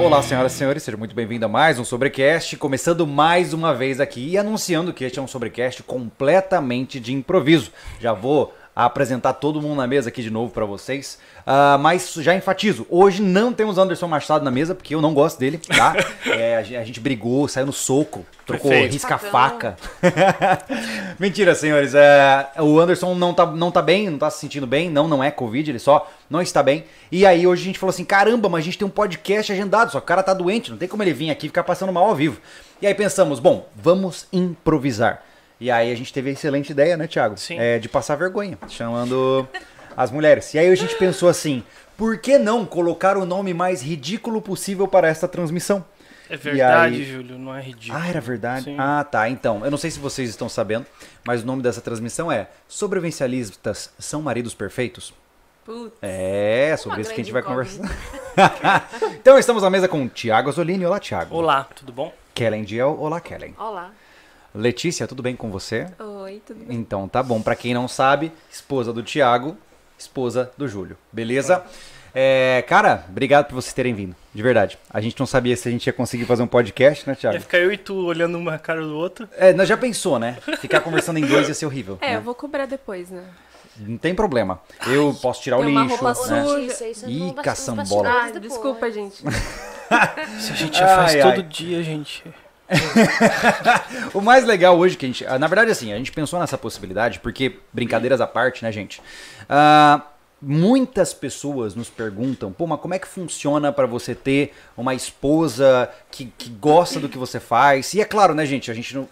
Olá, senhoras e senhores, sejam muito bem-vindos a mais um Sobrecast, começando mais uma vez aqui e anunciando que este é um Sobrecast completamente de improviso. Já vou apresentar todo mundo na mesa aqui de novo para vocês, uh, mas já enfatizo, hoje não temos Anderson Machado na mesa, porque eu não gosto dele, tá? É, a, gente brigou, saiu no soco, trocou risca-faca. Mentira, senhores, é, o Anderson não tá, não tá bem, não tá se sentindo bem, não, não é Covid, ele só não está bem. E aí hoje a gente falou assim, caramba, mas a gente tem um podcast agendado, só que o cara tá doente, não tem como ele vir aqui e ficar passando mal ao vivo. E aí pensamos, bom, vamos improvisar. E aí a gente teve a excelente ideia, né, Thiago? Sim. É, de passar vergonha, chamando as mulheres. E aí a gente pensou assim, por que não colocar o nome mais ridículo possível para esta transmissão? É verdade, aí... Júlio, não é ridículo. Ah, era verdade? Sim. Ah, tá. Então, eu não sei se vocês estão sabendo, mas o nome dessa transmissão é Sobrevivencialistas são maridos perfeitos? Putz. É, sobre isso que a gente vai conversar. então, estamos na mesa com Tiago Azolini. Olá, Tiago. Olá, tudo bom? Kellen Diel. Olá, Kellen. Olá. Letícia, tudo bem com você? Oi, tudo bem? Então, tá bom. Pra quem não sabe, esposa do Tiago, esposa do Júlio. Beleza? É, cara, obrigado por vocês terem vindo. De verdade. A gente não sabia se a gente ia conseguir fazer um podcast, né, Thiago? Ia ficar eu e tu olhando uma cara do outro. É, nós já pensou, né? Ficar conversando em dois ia ser horrível. É, né? eu vou cobrar depois, né? Não tem problema. Eu posso tirar o tem uma lixo. roupa né? suja. Isso, isso Ih, caçambola. Ah, desculpa, gente. Isso a gente já faz Ai, ai. todo dia, gente. O mais legal hoje que a gente. Na verdade, assim, a gente pensou nessa possibilidade, porque, brincadeiras à parte, né, gente? Ah, muitas pessoas nos perguntam, pô, mas como é que funciona pra você ter uma esposa que, que gosta do que você faz? E é claro, né, gente? A gente não.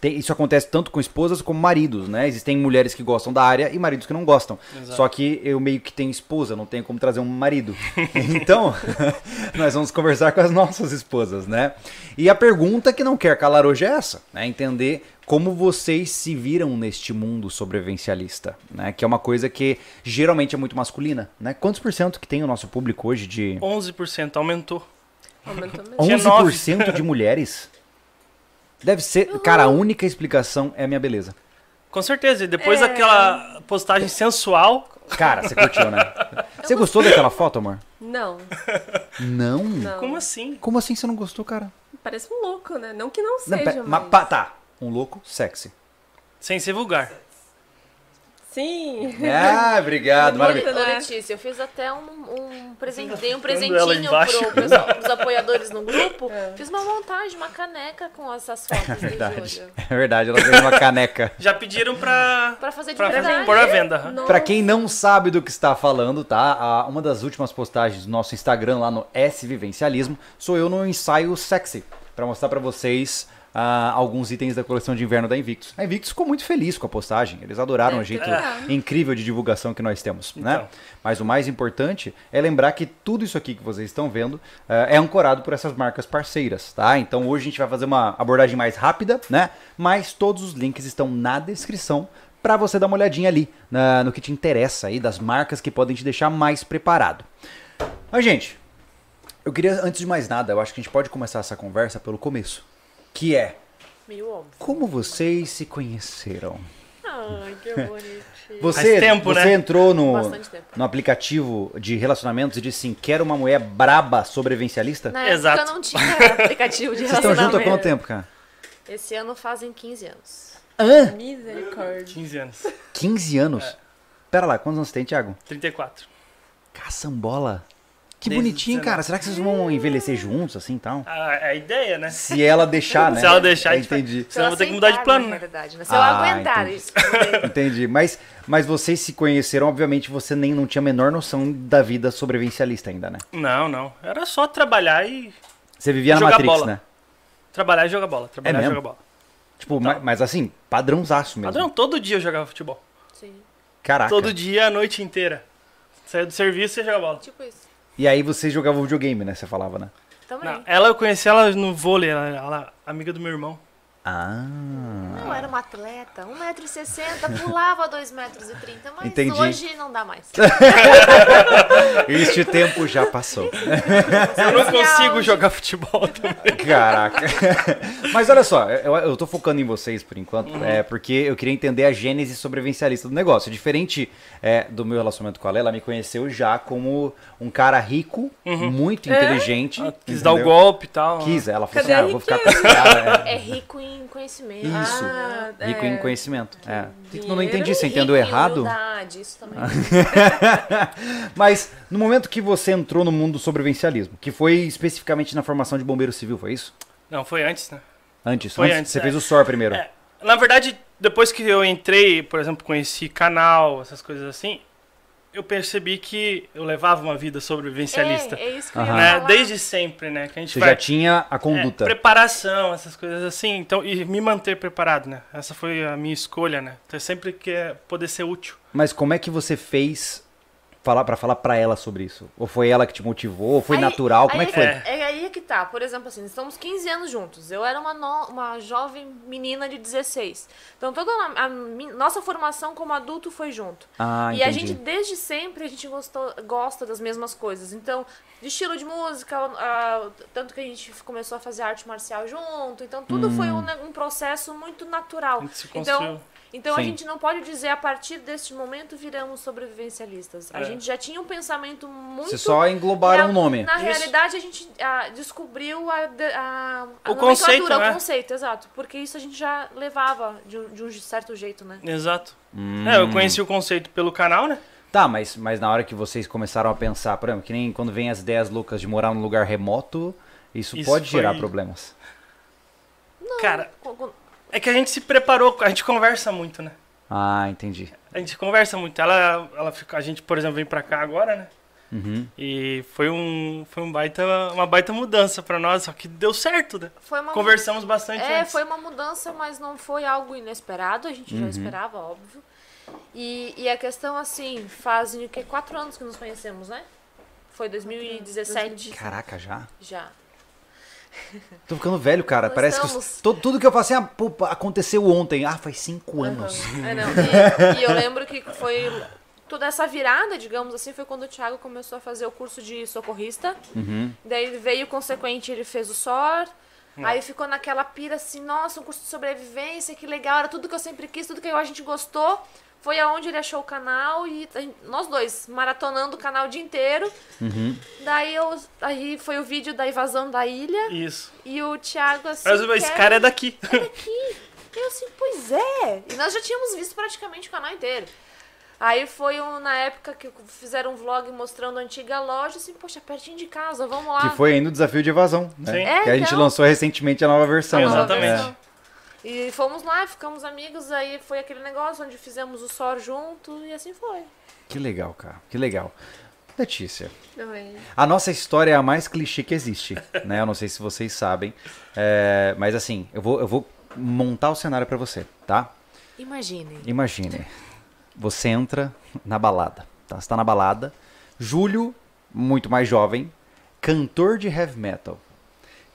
tem- isso acontece tanto com esposas como maridos, né? Existem mulheres que gostam da área e maridos que não gostam. Exato. Só que eu meio que tenho esposa, não tenho como trazer um marido. Então, nós vamos conversar com as nossas esposas, né? E a pergunta que não quer calar hoje é essa, né? Entender como vocês se viram neste mundo sobrevivencialista, né? Que é uma coisa que geralmente é muito masculina, né? Quantos por cento que tem o nosso público hoje de 11% aumentou. Aumentou mesmo. Tinha 11% de mulheres? Deve ser, cara, a única explicação é a minha beleza. Com certeza, e depois É. daquela postagem sensual, Cara, você curtiu, né? Você gostou daquela foto, amor? Não, Não. não. como assim? Como assim você não gostou, cara? Parece um louco, né? Não que não Não, seja, pera, mas... mas pá, tá. Um louco sexy. Sem ser vulgar. Sim. Ah, obrigado, maravilha. Muito, né? Letícia, eu fiz até um, um presente, dei um presentinho pro, pros, pros apoiadores no grupo. É. Fiz uma montagem, uma caneca com essas fotos do Verdade. É verdade, ela fez uma caneca. Já pediram pra, Pra fazer de pra verdade. pôr à venda. Nossa. Pra quem não sabe do que está falando, tá? Uma das últimas postagens do nosso Instagram lá no S Vivencialismo sou eu no ensaio sexy pra mostrar pra vocês ah, alguns itens da coleção de inverno da Invictus. A Invictus ficou muito feliz com a postagem, eles adoraram o Deve ter jeito ficado. incrível de divulgação que nós temos, né? Então. Mas o mais importante é lembrar que tudo isso aqui que vocês estão vendo ah, é ancorado por essas marcas parceiras, tá? Então hoje a gente vai fazer uma abordagem mais rápida, né? Mas todos os links estão na descrição para você dar uma olhadinha ali na- no que te interessa aí, das marcas que podem te deixar mais preparado. Mas, gente, eu queria, antes de mais nada, eu acho que a gente pode começar essa conversa pelo começo. Que é, Meio óbvio. como vocês se conheceram? Ai, que bonitinho. Você, tempo, você né? entrou no, Bastante tempo. no aplicativo de relacionamentos e disse assim, quero uma mulher braba sobrevivencialista? Na Exato. época não tinha aplicativo de Vocês estão juntos há quanto tempo, cara? Esse ano fazem 15 anos. Hã? Misericórdia. 15 anos. 15 anos? Pera lá, quantos anos você tem, Thiago? 34. Caçambola. Que Desde bonitinho, 19. cara. Será que vocês vão envelhecer juntos, assim, tal? Ah, é a ideia, né? Se ela deixar, né? Se ela deixar, vai- Entendi. Senão eu vou ter que mudar de plano, na né? verdade, né? Se eu Ah, aguentar entendi. isso. Entendi. Mas, mas vocês se conheceram, obviamente, você nem não tinha a menor noção da vida sobrevivencialista ainda, né? Não, não. Era só trabalhar e. Você vivia na Jogar Matrix, bola. né? Trabalhar e jogar bola. Trabalhar e mesmo? jogar bola. Tipo, ma- mas assim, padrãozaço mesmo. Padrão, todo dia eu jogava futebol. Sim, Caraca. Todo dia, a noite inteira. Saía do serviço e jogava bola. tipo isso. E aí vocês jogavam videogame, né? Você falava, né? Também. Não, ela eu conheci ela no vôlei, ela, ela amiga do meu irmão. Ah. Eu era uma atleta, 1,60m, pulava 2,30m, mas Entendi. hoje não dá mais. Este tempo já passou. Eu não consigo jogar futebol também. Caraca. Mas olha só, eu, eu tô focando em vocês por enquanto, Uhum. é porque eu queria entender a gênese sobrevivencialista do negócio. Diferente é, do meu relacionamento com ela, ela me conheceu já como um cara rico, muito inteligente. Ela Uhum. Ah, quis dar o entendeu? golpe e tal. Quis, ela falou Cadê assim, ah, a eu vou ficar com esse cara. é. É rico em conhecimento. Isso, Ah, rico é. em conhecimento. É. Eu não dinheiro entendi, você entendeu em errado? humildade, isso também. Mas no momento que você entrou no mundo do sobrevivencialismo, que foi especificamente na formação de bombeiro civil, foi isso? Não, foi antes, né? Antes, Foi antes, antes, você é. fez o SOR primeiro. É, na verdade, depois que eu entrei, por exemplo, conheci canal, essas coisas assim, eu percebi que eu levava uma vida sobrevivencialista. É, é isso que eu Né? falar. Desde sempre, né? Que a gente Você vai. já tinha a É, conduta. preparação, essas coisas assim. Então, e me manter preparado, né? Essa foi a minha escolha, né? Então, sempre quer poder ser útil. Mas como é que você fez falar para falar para ela sobre isso? Ou foi ela que te motivou? Ou foi Aí- natural? Como é aí que foi? É. É aí que tá. Por exemplo, assim, estamos 15 anos juntos. Eu era uma, no- uma jovem menina de 16. Então, toda a, a nossa formação como adulto foi junto. Ah, e a entendi. gente, desde sempre, a gente gostou, gosta das mesmas coisas. Então, de estilo de música, a- tanto que a gente começou a fazer arte marcial junto. Então, tudo foi Hum. um, ne- um processo muito natural. A gente se construiu. Então, então a Sim. gente não pode dizer a partir deste momento viramos sobrevivencialistas. A É. gente já tinha um pensamento muito Você só englobaram o nome. Na Isso. realidade, a gente ah, descobriu a, a, a O conceito, né? o conceito, exato. Porque isso a gente já levava de, um- de um certo jeito, né? Exato. Hum. É, eu conheci o conceito pelo canal, né? Tá, mas, mas na hora que vocês começaram a pensar, por exemplo, que nem quando vem as ideias loucas de morar num lugar remoto, isso, Isso pode gerar foi- problemas. Cara, Com- com- é que a gente se preparou, a gente conversa muito, né? Ah, entendi. A gente conversa muito. Ela, ela fica, a gente, por exemplo, vem pra cá agora, né? Uhum. E foi um, foi um baita, uma baita mudança pra nós, só que deu certo, né? Foi uma Conversamos bastante É, antes. foi uma mudança, mas não foi algo inesperado. A gente Uhum. já esperava, óbvio. E, e a questão, assim, fazem o que? Quatro anos que nos conhecemos, né? Foi 2017 Caraca, já? já. Tô ficando velho, cara. Nós Parece estamos- que to- tudo que eu faço assim, ah, pô, aconteceu ontem. Ah, faz cinco anos. Aham. É, não. E, e eu lembro que foi toda essa virada, digamos assim, foi quando o Thiago começou a fazer o curso de socorrista. Uhum. Daí veio consequente, ele fez o SOR. Aí ficou naquela pira assim, nossa, um curso de sobrevivência, que legal, era tudo que eu sempre quis, tudo que a gente gostou. Foi aonde ele achou o canal e gente- nós dois maratonando o canal o dia inteiro. Uhum. Daí eu, aí foi o vídeo da invasão da ilha Isso. e o Thiago assim. Mas esse cara é daqui. é daqui. Eu assim, pois é. E nós já tínhamos visto praticamente o canal inteiro. Aí foi um, na época que fizeram um vlog mostrando a antiga loja, assim, poxa, pertinho de casa, vamos lá. Que foi ainda o desafio de evasão, né? Sim. É, que a gente então. lançou recentemente a nova versão. A nova né? E fomos lá, ficamos amigos, aí foi aquele negócio onde fizemos o SOR junto e assim foi. Que legal, cara. Que legal. Letícia, Oi. a nossa história é a mais clichê que existe, né? Eu não sei se vocês sabem, é, mas assim, eu vou, eu vou montar o cenário pra você, tá? Imaginem. Imagine, você entra na balada, tá? Você tá na balada, Júlio, muito mais jovem, cantor de heavy metal,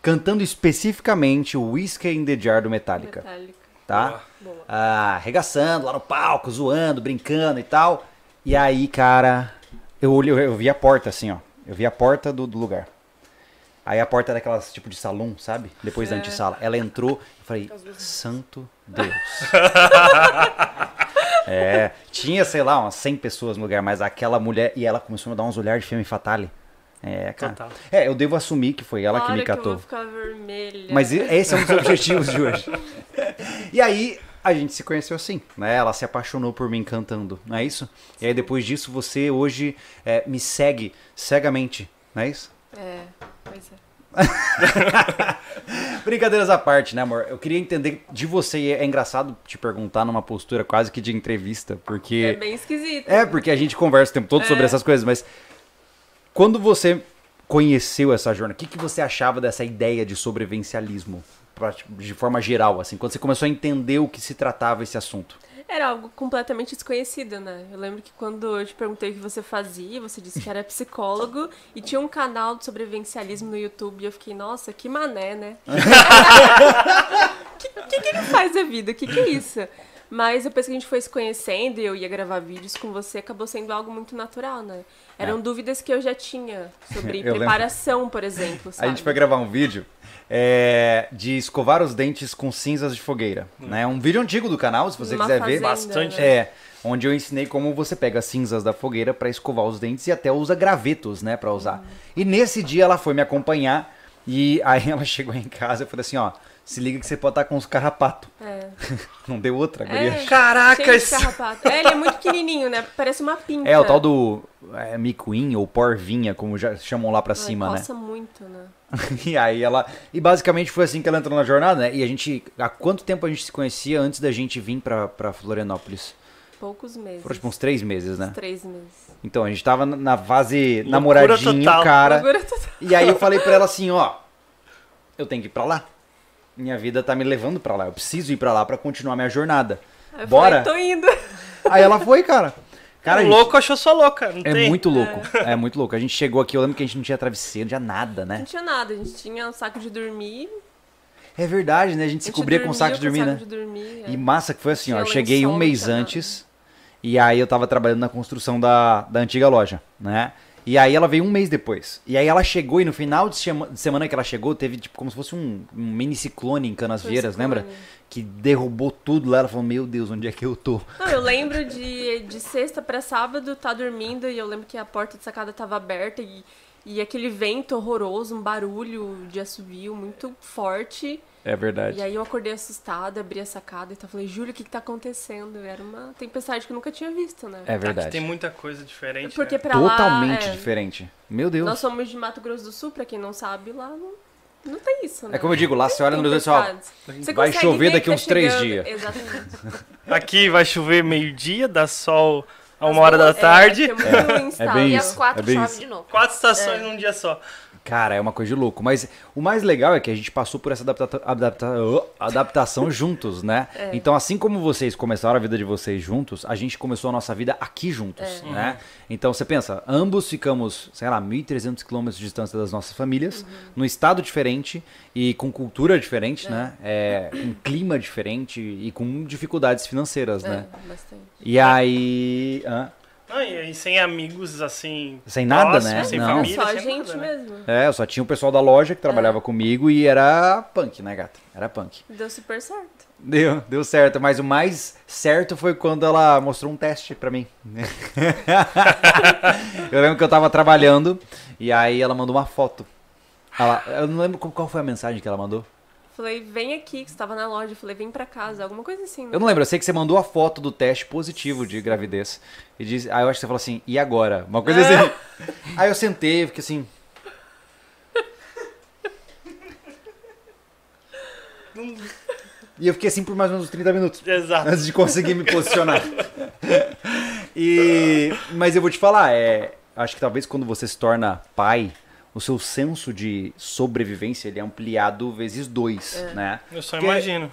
cantando especificamente o Whiskey in the Jar do Metallica, Metallica. tá? Boa. Ah, arregaçando lá no palco, zoando, brincando e tal. E aí, cara, eu olhei, eu vi a porta assim, ó. Eu vi a porta do, do lugar. Aí a porta era daquelas tipo de salão, sabe? Depois da É. antessala. Ela entrou, eu falei, santo Deus. é, tinha, sei lá, umas 100 pessoas no lugar, mas aquela mulher, e ela começou a me dar uns olhares de filme fatale. É, cara. Total. É, eu devo assumir que foi ela que Hora me que eu catou. vou ficar vermelha. Mas esse é um dos objetivos de hoje. E aí, a gente se conheceu assim, né? Ela se apaixonou por mim cantando, não é isso? E aí, depois disso, você hoje é, me segue cegamente, não é isso? É, pois é. Brincadeiras à parte, né, amor? Eu queria entender de você, e é engraçado te perguntar numa postura quase que de entrevista, É porque... bem esquisito. É, porque a gente conversa o tempo todo sobre É. essas coisas, mas quando você conheceu essa jornada, o que, que você achava dessa ideia de sobrevivencialismo? pra- De forma geral, assim, quando você começou a entender o que se tratava esse assunto. Era algo completamente desconhecido, né? Eu lembro que quando eu te perguntei o que você fazia, você disse que era psicólogo e tinha um canal de sobrevivencialismo no YouTube e eu fiquei, nossa, que mané, né? que o que, que ele faz da vida? O que, que é isso? Mas depois que a gente foi se conhecendo e eu ia gravar vídeos com você, acabou sendo algo muito natural, né? Eram É. dúvidas que eu já tinha sobre Eu lembro. preparação, por exemplo, A sabe? gente foi gravar um vídeo é, de escovar os dentes com cinzas de fogueira. Né? Um vídeo antigo do canal, se você Numa quiser ver. fazenda, Bastante. né? É, onde eu ensinei como você pega as cinzas da fogueira pra escovar os dentes e até usa gravetos, né, para usar. E nesse dia ela foi me acompanhar e aí ela chegou em casa e falou assim, ó, se liga que você pode estar com os carrapatos. É. Não deu outra, guria. É. Caraca, Cheio de esse... carrapato. É, ele é muito pequenininho, né? Parece uma pinta. É, o tal do é, micuim ou porvinha, como já chamam lá pra Ai, cima, né? muito, né? E aí ela. E basicamente foi assim que ela entrou na jornada, né? E a gente. Há quanto tempo a gente se conhecia antes da gente vir pra, pra Florianópolis? Poucos meses. Foram tipo uns três meses, né? Três meses. Então, a gente tava na- fase namoradinho, total. cara. Loucura total. E aí eu falei pra ela assim, ó. Eu tenho que ir pra lá. Minha vida tá me levando pra lá. Eu preciso ir pra lá pra continuar minha jornada. Eu Bora? falei, tô indo. Aí ela foi, cara. Cara, o gente- louco achou só louca, não é tem? muito louco. É. muito louco. A gente chegou aqui, eu lembro que a gente não tinha travesseiro, não tinha nada, né? Não tinha nada, a gente tinha um saco de dormir. É verdade, né? A gente a se gente cobria com saco de dormir, né? de dormir, é. E massa que foi assim, ó. Tinha Eu cheguei um mês antes. E aí eu tava trabalhando na construção da, da antiga loja, né? E aí ela veio um mês depois. E aí ela chegou e no final de, semana que ela chegou, teve tipo como se fosse um, um mini ciclone em Canas Foi Vieiras, ciclone. lembra? Que derrubou tudo lá. Ela falou, meu Deus, onde é que eu tô? Não, eu lembro de, de sexta pra sábado, tá dormindo, e eu lembro que a porta de sacada tava aberta e, e aquele vento horroroso, um barulho de assovio muito forte. É verdade. E aí eu acordei assustada, abri a sacada e tá, falei, Júlio, o que que tá acontecendo? Era uma tempestade que eu nunca tinha visto, né? É Aqui verdade. tem muita coisa diferente. Porque né? pra lá. Totalmente é, diferente. Meu Deus. Nós somos de Mato Grosso do Sul, pra quem não sabe, lá não, não tem isso, né? É como eu digo, lá você olha no horizonte e fala, vai chover ver daqui tá uns três dias. Exatamente. Aqui vai chover meio-dia, dá sol a uma hora da duas- é, tarde. é muito instável. bem E isso. às quatro é bem chove isso. de novo. Quatro estações É. num dia só. Cara, é uma coisa de louco. Mas o mais legal é que a gente passou por essa adapta- adapta- adaptação juntos, né? É. Então, assim como vocês começaram a vida de vocês juntos, a gente começou a nossa vida aqui juntos, É. né? Então, você pensa, ambos ficamos, sei lá, 1.300 quilômetros de distância das nossas famílias, Uhum. num estado diferente e com cultura diferente, É. né? É, com clima diferente e com dificuldades financeiras, né? É, bastante. E aí... hã? Não, e, e sem amigos, assim. Sem nada, próximos, né? Sem Não. família, Só a sem gente nada, né? mesmo. É, eu só tinha o pessoal da loja que trabalhava comigo e era punk, né, gata? Era punk. Deu super certo. Deu, deu certo, mas o mais certo foi quando ela mostrou um teste pra mim. eu lembro que eu tava trabalhando e aí ela mandou uma foto. Ela- eu não lembro qual foi a mensagem que ela mandou. Falei, vem aqui, que você tava na loja. Falei, vem pra casa, alguma coisa assim. né? Eu não lembro, eu sei que você mandou a foto do teste positivo de gravidez. E disse, aí eu acho que você falou assim, e agora? Uma coisa assim. Aí eu sentei, fiquei assim. E eu fiquei assim por mais ou menos uns 30 minutos. Exato. antes de conseguir me posicionar. e, mas eu vou te falar, é, acho que talvez quando você se torna pai, o seu senso de sobrevivência ele é ampliado vezes dois, né? Eu só Porque- imagino.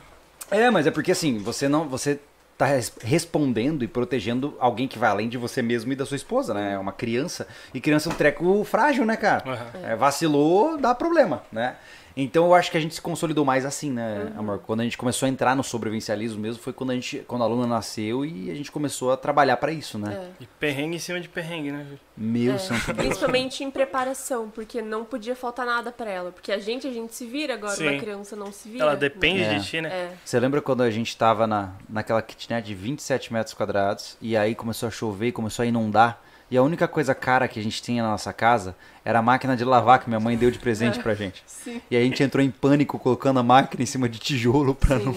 É, mas é porque assim, você não, você tá res- respondendo e protegendo alguém que vai além de você mesmo e da sua esposa, né? É uma criança. E criança é um treco frágil, né, cara? Aham. É, vacilou, dá problema, né? Então eu acho que a gente se consolidou mais assim, né, Uhum. amor? Quando a gente começou a entrar no sobrevivencialismo mesmo, foi quando a gente, quando a aluna nasceu e a gente começou a trabalhar pra isso, né? É. E perrengue em cima de perrengue, né? Júlio? Meu É, santo Deus. Principalmente em preparação, porque não podia faltar nada pra ela. Porque a gente, a gente se vira, agora Sim. uma criança não se vira. Ela depende É. de ti, né? É. Você lembra quando a gente tava na, naquela kitnet de 27 metros quadrados e aí começou a chover e começou a inundar? E a única coisa cara que a gente tinha na nossa casa era a máquina de lavar que minha mãe deu de presente pra gente. Sim. E a gente entrou em pânico colocando a máquina em cima de tijolo pra Sim, não.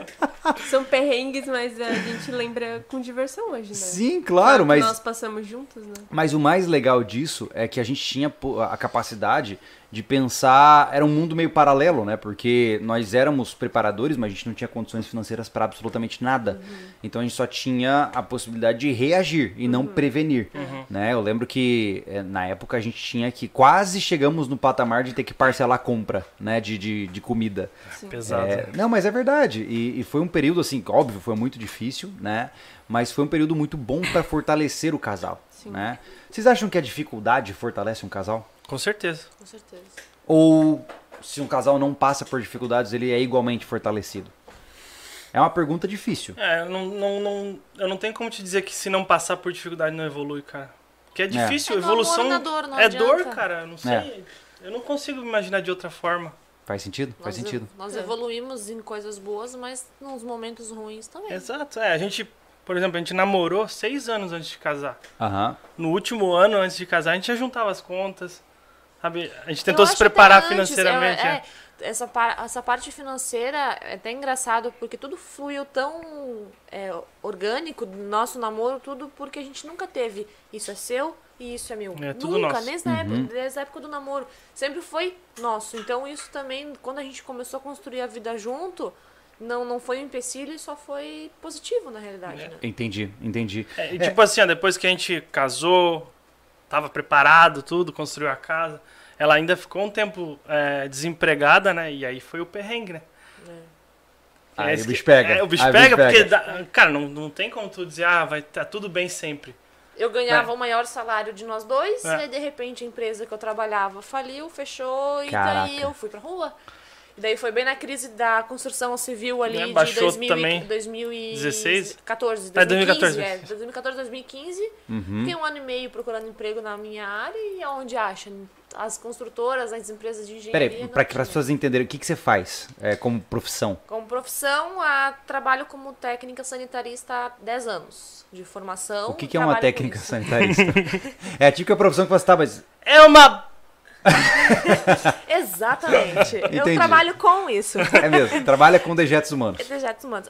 é. São perrengues, mas a gente lembra com diversão hoje, né? Sim, claro, mas. Nós passamos juntos, né? Mas o mais legal disso é que a gente tinha a capacidade de pensar. Era um mundo meio paralelo, né? Porque nós éramos preparadores, mas a gente não tinha condições financeiras para absolutamente nada. Então a gente só tinha a possibilidade de reagir e não prevenir. Né? Eu lembro que eh, na época a gente tinha que. Quase chegamos no patamar de ter que parcelar a compra né? de, de, de comida. Sim. Pesado. É, não, mas é verdade. E, e foi um período, assim, óbvio, foi muito difícil, né? Mas foi um período muito bom para fortalecer o casal, Sim. né? Vocês acham que a dificuldade fortalece um casal? Com certeza. Com certeza. Ou se um casal não passa por dificuldades, ele é igualmente fortalecido? É uma pergunta difícil. É, eu não, não, não, eu não tenho como te dizer que se não passar por dificuldade não evolui, cara. Porque é difícil, É evolução. amor, na dor, não é adianta. dor, cara. eu Não sei. É. Eu não consigo imaginar de outra forma. Faz sentido? Faz Nós, sentido. nós É. evoluímos em coisas boas, mas nos momentos ruins também. Exato. É, a gente, por exemplo, a gente namorou seis anos antes de casar. No último ano antes de casar, a gente já juntava as contas. Sabe? A gente Eu tentou se preparar antes, financeiramente. é, é. é, essa, par- essa parte financeira é até engraçado, porque tudo fluiu tão é, orgânico do nosso namoro, tudo porque a gente nunca teve isso é seu e isso é meu. É tudo nunca, nosso. Desde, a época, desde a época do namoro. Sempre foi nosso. Então isso também, quando a gente começou a construir a vida junto, não, não foi um empecilho e só foi positivo na realidade, É. né? Entendi, entendi. É, e tipo assim, ó, depois que a gente casou, tava preparado, tudo, construiu a casa, ela ainda ficou um tempo é, desempregada, né? E aí foi o perrengue, né? Aí esse o bicho pega. É, o bicho pega, bicho porque, pega. dá- cara, não, não tem como tu dizer, ah, vai tá tudo bem sempre. Eu ganhava o maior salário de nós dois, É. e aí de repente a empresa que eu trabalhava faliu, fechou, e Caraca. daí eu fui pra rua. E daí foi bem na crise da construção civil ali É, de baixou 2000 também. e 2014, 16? 2015, É, 2014. é, 2014, 2015. Uhum. Fiquei um ano e meio procurando emprego na minha área e aonde acha? As construtoras, as empresas de engenharia. Peraí, para as tinha. pessoas entenderem, o que, que você faz é, como profissão? Como profissão, a, trabalho como técnica sanitarista há 10 anos de formação. O que, que é uma técnica sanitarista? é a típica profissão que você tá, mas É uma. Exatamente. Eu Entendi. trabalho com isso. é mesmo, trabalha com dejetos humanos. Dejetos humanos.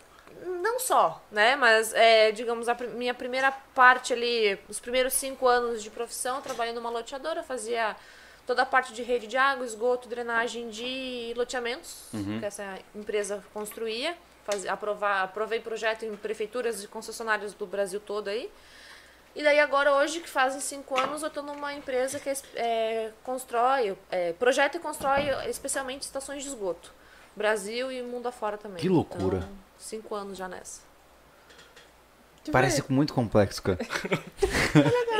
Não só, né? Mas, é, digamos, a minha primeira parte ali, os primeiros cinco anos de profissão, trabalhando numa loteadora, fazia toda a parte de rede de água, esgoto, drenagem de loteamentos, que essa empresa construía. Fazia, aprovar, aprovei projeto em prefeituras e concessionárias do Brasil todo aí. E daí agora, hoje, que fazem cinco anos, eu estou numa empresa que é, constrói, é, projeta e constrói especialmente estações de esgoto. Brasil e mundo afora também. Que loucura. Então, cinco anos já nessa. Parece muito complexo, cara.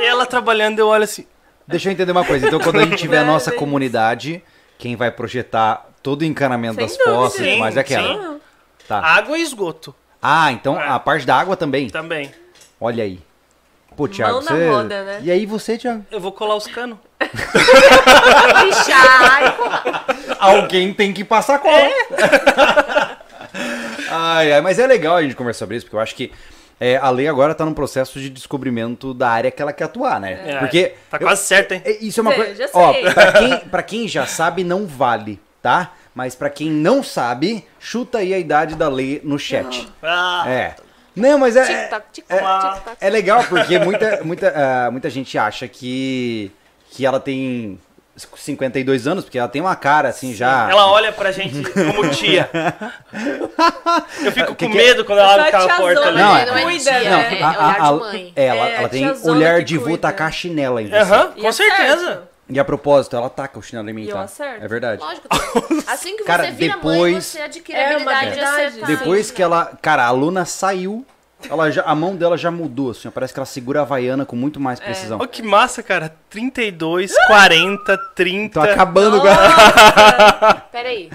E ela trabalhando, eu olho assim. Deixa eu entender uma coisa. Então, quando a gente tiver a nossa é isso. comunidade, quem vai projetar todo o encanamento Sem das dúvida. poças, Sim, mas é aquela. sim. Tá. Água e esgoto Ah, então É. a parte da água também. também. Olha aí. Pô, Thiago, na você... roda, né? E aí você, Thiago? Eu vou colar os canos. Alguém tem que passar cola. É. ai, ai, mas é legal a gente conversar sobre isso, porque eu acho que é, a lei agora tá num processo de descobrimento da área que ela quer atuar, né? É. Porque. Tá eu- quase certo, hein? é, Isso é uma coisa. Ó, pra quem, pra quem já sabe, não vale, tá? Mas pra quem não sabe, chuta aí a idade da lei no chat. Ah, É. Não, mas é. Tic-tac, tic-tac, É- tic-tac. É legal porque muita, muita, ah, muita gente acha que, que ela tem 52 anos, porque ela tem uma cara assim já. Ela olha pra gente como tia. Eu fico Que com que é? medo quando ela abre aquela porta ali. Não, Não, é- não é Cuida, tia, né? é a- a- é, ela, É, ela tem olhar de vô tacar chinela em você. Aham, E com certeza. E a propósito, ela taca o chinelo em mim, E eu tá? acerto. É verdade. Lógico. Assim que Cara, você vira mãe, depois- você adquire É a habilidade de acertar. Depois que ela. Cara, a aluna saiu, ela já, a mão dela já mudou, assim. ó, Parece que ela segura a havaiana com muito mais precisão. Olha que massa, cara. 32, 40, 30, Tô acabando com a. Pera aí.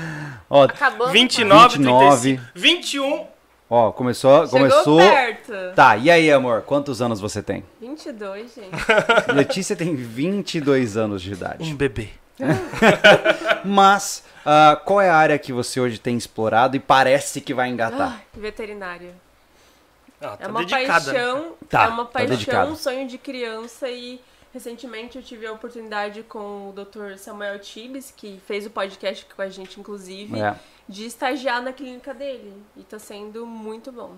Ó, Acabando. 29, 29. 35, 21. Ó, começou. Chegou começou. perto. Tá, e aí, amor? Quantos anos você tem? 22, gente. Letícia tem 22 anos de idade. Um bebê. Mas, ah, qual é a área que você hoje tem explorado e parece que vai engatar? Ai, veterinária. Ah, tá É uma dedicada. né? paixão, Tá, é uma tá paixão, dedicada. um sonho de criança e recentemente eu tive a oportunidade com o Dr. Samuel Tibes, que fez o podcast com a gente inclusive, É, de estagiar na clínica dele e tá sendo muito bom.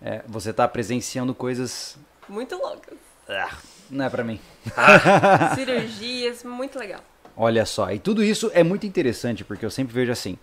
é, você tá presenciando coisas. Muito loucas. Ah, Não é pra mim. Cirurgias, muito legal. Olha só, e tudo isso é muito interessante, porque eu sempre vejo assim.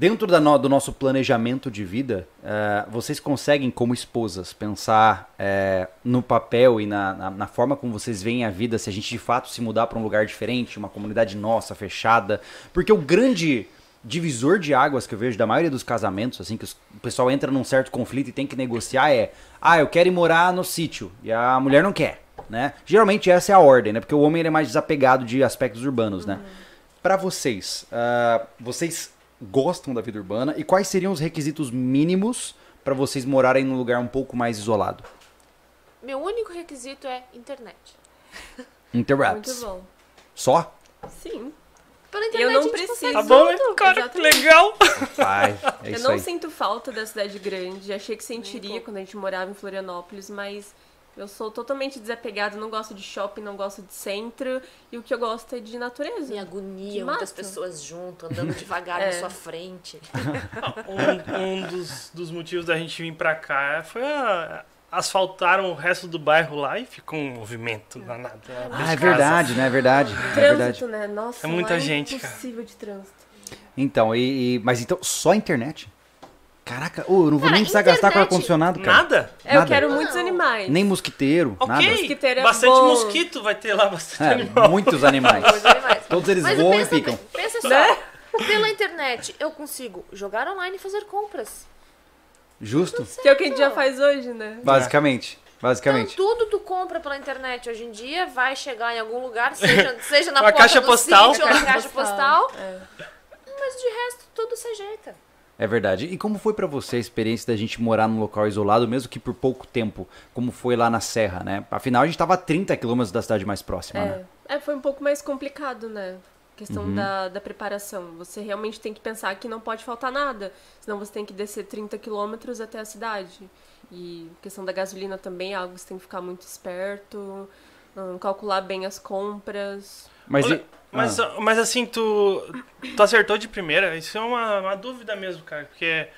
Dentro da no- do nosso planejamento de vida, eh, vocês conseguem, como esposas, pensar eh, no papel e na, na- na forma como vocês veem a vida, se a gente de fato se mudar para um lugar diferente, uma comunidade nossa, fechada. Porque o grande divisor de águas que eu vejo da maioria dos casamentos, assim, que os- o pessoal entra num certo conflito e tem que negociar é: ah, eu quero ir morar no sítio, e a mulher não quer, né? Geralmente essa é a ordem, né? Porque o homem é mais desapegado de aspectos urbanos, né? pra vocês, ah, vocês gostam da vida urbana e quais seriam os requisitos mínimos pra vocês morarem num lugar um pouco mais isolado? Meu único requisito é internet. Interrupts. Muito bom. Só? Sim. Pela Eu internet não a gente preciso. Tá bom, né? tudo. Cara, que legal. Vai, é eu isso não aí. sinto falta da cidade grande. Achei que sentiria quando a gente morava em Florianópolis, mas eu sou totalmente desapegada. Não gosto de shopping, não gosto de centro. E o que eu gosto é de natureza. Me agonia, muitas pessoas junto, andando devagar É. na sua frente. Um, um dos, dos motivos da gente vir pra cá foi a, asfaltaram o resto do bairro lá e ficou um movimento danado. perto Ah, é casa. verdade, né? É verdade. É verdade. Trânsito, né? Nossa, É muita lá gente, cara. impossível de trânsito. Então, e, e- mas então, só internet? Caraca, ô, eu não vou Cara, nem precisar gastar com internet- ar-condicionado, cara. Nada? É, eu Nada. quero muitos Não. animais. Nem mosquiteiro, nada. Ok, Mosquiteiro é bastante bom. mosquito vai ter lá, bastante É, animal. muitos animais. Todos eles Mas voam e pensa, picam. pensa só, Né? pela internet eu consigo jogar online e fazer compras. Justo? Que é o que a gente já faz hoje, né? Basicamente. Então Basicamente. tudo tu compra pela internet hoje em dia, vai chegar em algum lugar, seja, seja na porta caixa do postal. sítio ou na caixa postal, É. mas de resto tudo se ajeita. É verdade. E como foi pra você a experiência da gente morar num local isolado, mesmo que por pouco tempo, como foi lá na Serra, né? Afinal, a gente tava a 30 quilômetros da cidade mais próxima, né? É. é, foi um pouco mais complicado, né? A questão Uhum. da, da preparação. Você realmente tem que pensar que não pode faltar nada. Senão você tem que descer 30 quilômetros até a cidade. E a questão da gasolina também é algo que você tem que ficar muito esperto. hum, calcular bem as compras. Mas, Olha, e- Mas, ah, mas assim, tu, tu acertou de primeira? Isso é uma, uma dúvida mesmo, cara. Porque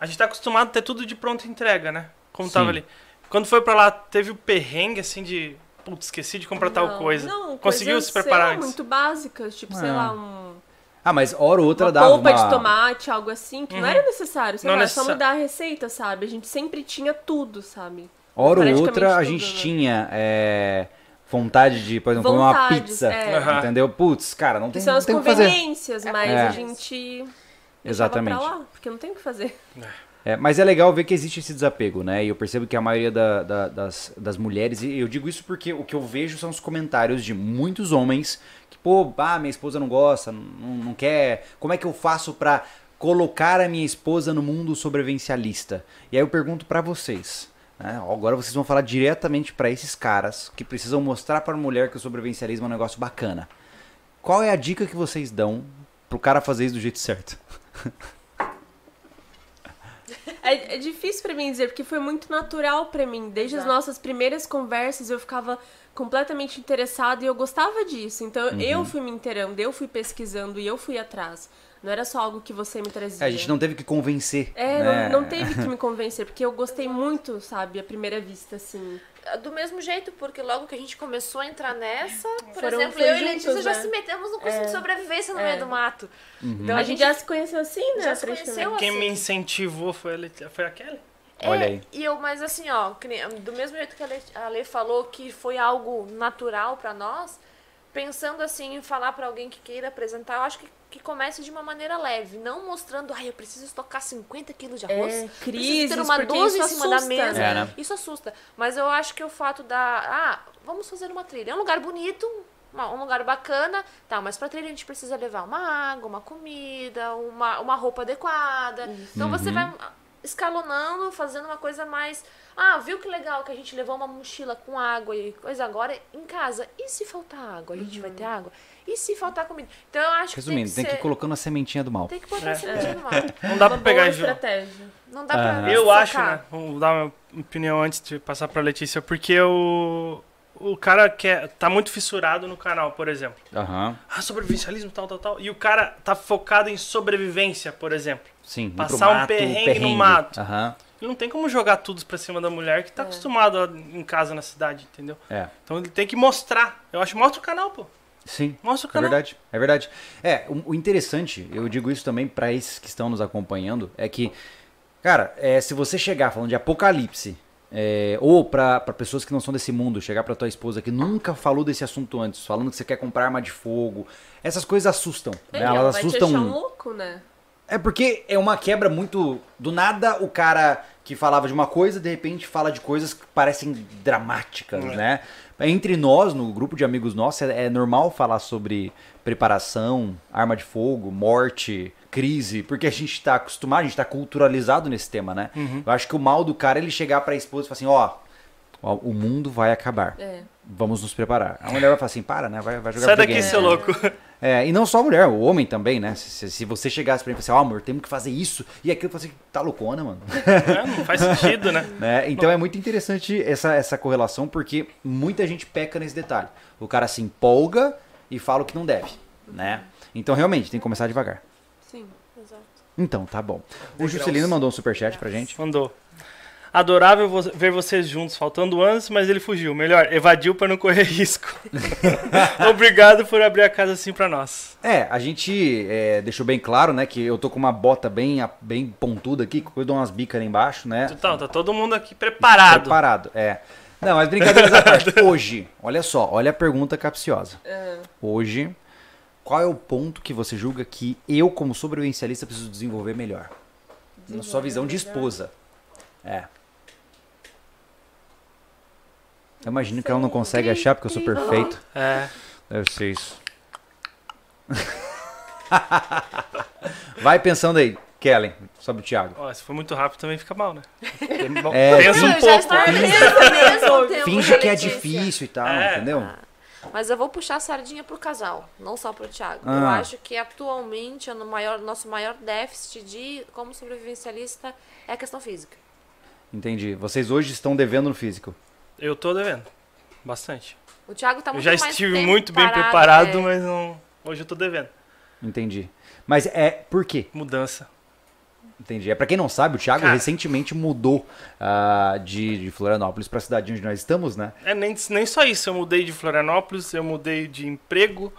a gente tá acostumado a ter tudo de pronta entrega, né? Como tava Sim. ali. Quando foi pra lá, teve o perrengue, assim, de... Putz, esqueci de comprar tal Não, coisa. Não, Conseguiu coisas, se preparar sei lá, muito básicas. Tipo, sei Ah. lá, um, ah, mas hora ou outra uma dava polpa uma... de tomate, algo assim, que não Uhum. era necessário. Sei Não lá, necessa- só mudar a receita, sabe? A gente sempre tinha tudo, sabe? Hora ou outra a tudo, gente né? tinha é, vontade de, por exemplo, comer uma Vontades, pizza. é. Entendeu? Putz, cara, não Que tem, são não as tem o que fazer. conveniências, mas É. a gente Exatamente. pra lá, porque não tem o que fazer. É, mas é legal ver que existe esse desapego, né? E eu percebo que a maioria da- da- das, das mulheres, e eu digo isso porque o que eu vejo são os comentários de muitos homens que, pô, ah, minha esposa não gosta, não, não quer. Como é que eu faço pra colocar a minha esposa no mundo sobrevivencialista? E aí eu pergunto pra vocês. Né? Agora vocês vão falar diretamente pra esses caras que precisam mostrar pra mulher que o sobrevivencialismo é um negócio bacana. Qual é a dica que vocês dão pro cara fazer isso do jeito certo? É, é difícil pra mim dizer, porque foi muito natural pra mim. Desde as Exato. nossas primeiras conversas, eu ficava completamente interessada e eu gostava disso. Então Uhum. eu fui me inteirando, eu fui pesquisando e eu fui atrás. Não era só algo que você me trazia. É, a gente não teve que convencer. É, né? não, não teve que me convencer, porque eu gostei muito, sabe, à primeira vista, assim. Do mesmo jeito, porque logo que a gente começou a entrar nessa, por Foram- exemplo, eu e juntos, Letícia já né? se metemos no curso É. de sobrevivência no É. meio do mato. Uhum. Então a gente já se conheceu assim, né? já se conheceu Quem assim. me incentivou foi a, Leti- foi a Kelly. Olha É, aí. E eu, mas assim, ó, do mesmo jeito que a Lê, a Lê falou que foi algo natural pra nós, pensando assim em falar pra alguém que queira apresentar, eu acho que, que comece de uma maneira leve, não mostrando, ai, eu preciso estocar 50 quilos de arroz. É, preciso crises, ter uma porque 12 em isso cima da assusta, mesa. É, né? Isso assusta. Mas eu acho que o fato da. Ah, vamos fazer uma trilha. É um lugar bonito, uma- um lugar bacana. Tá, mas pra trilha a gente precisa levar uma água, uma comida, uma, uma roupa adequada. Então você Uhum. vai escalonando, fazendo uma coisa mais. Ah, viu que legal que a gente levou uma mochila com água e coisa agora em casa. E se faltar água? A gente vai ter água? E se faltar comida? Então eu acho Resumindo, que tem tem que ir colocando a sementinha do mal. Tem que botar É. a sementinha no mato. Não dá Uma pra pegar boa estratégia. Não dá Aham. pra. Eu acho, né? Vou dar uma opinião antes de passar pra Letícia, porque o, o cara quer, tá muito fissurado no canal, por exemplo. Aham. Ah, sobrevivencialismo, tal, tal, tal. E o cara tá focado em sobrevivência, por exemplo. Sim, Passar um mato, perrengue no mato. Aham. Ele não tem como jogar tudo pra cima da mulher que tá acostumado a- em casa, na cidade, entendeu? É. Então ele tem que mostrar. Eu acho, mostra o canal, pô. Sim. Mostra o É verdade, é verdade. É, o, o interessante, eu digo isso também pra esses que estão nos acompanhando, é que, cara, é, se você chegar falando de apocalipse, é, ou pra, pra pessoas que não são desse mundo, chegar pra tua esposa que nunca falou desse assunto antes, falando que você quer comprar arma de fogo, essas coisas assustam. né? Ele, ó, Elas vai te assustam. achar um louco, né? É porque é uma quebra muito. Do nada, o cara que falava de uma coisa, de repente fala de coisas que parecem dramáticas, É. né? Entre nós, no grupo de amigos nossos, é, é normal falar sobre preparação, arma de fogo, morte, crise, porque a gente tá acostumado, a gente tá culturalizado nesse tema, né? Uhum. Eu acho que o mal do cara é ele chegar pra esposa e falar assim: ó, ó, o mundo vai acabar. É. Vamos nos preparar. A mulher vai falar assim: para, né? Vai, vai jogar Sai daqui, seu louco. É, e não só a mulher, o homem também, né? Se, se- se você chegasse pra mim e falasse, ó, amor, temos que fazer isso, e aquilo, eu falei assim, tá loucona, mano. É, não faz sentido, né? Né? Então é muito interessante essa, essa correlação, porque muita gente peca nesse detalhe. O cara se empolga e fala o que não deve, né? Então realmente, tem que começar devagar. Sim. Exato. Então, tá bom. O Juscelino mandou um superchat pra gente. Mandou. Adorável vo- ver vocês juntos, faltando anos, mas ele fugiu. Melhor, evadiu pra não correr risco. Obrigado por abrir a casa assim pra nós. É, a gente é, deixou bem claro, né, que eu tô com uma bota bem, a- bem pontuda aqui, que eu dou umas bicas ali embaixo, né? Então, tá todo mundo aqui preparado. Preparado, é. Não, mas brincadeiras à parte. Hoje, olha só, olha a pergunta capciosa. Ah, Hoje, qual é o ponto que você julga que eu, como sobrevivencialista, preciso desenvolver melhor? Na sua visão de esposa. É. Eu imagino que ela não consegue achar porque eu sou perfeito. É. Deve ser isso. Vai pensando aí, Kellen, sobre o Thiago. Ó, se for muito rápido também fica mal, né? É, Pensa um Eu pouco. Finge da que é difícil e tal, É. entendeu? Mas eu vou puxar a sardinha pro casal, não só pro Thiago. Eu Ah. acho que atualmente o no maior, nosso maior déficit de como sobrevivencialista é a questão física. Entendi. Vocês hoje estão devendo no físico. Eu tô devendo. Bastante. O Thiago tá eu muito já mais estive muito bem parado, preparado, é. mas não. Hoje eu tô devendo. Entendi. Mas é por quê? Mudança. Entendi. É pra quem não sabe, o Thiago Cara. recentemente mudou ah, de, de Florianópolis pra cidade onde nós estamos, né? É nem, nem só isso. Eu mudei de Florianópolis, eu mudei de emprego.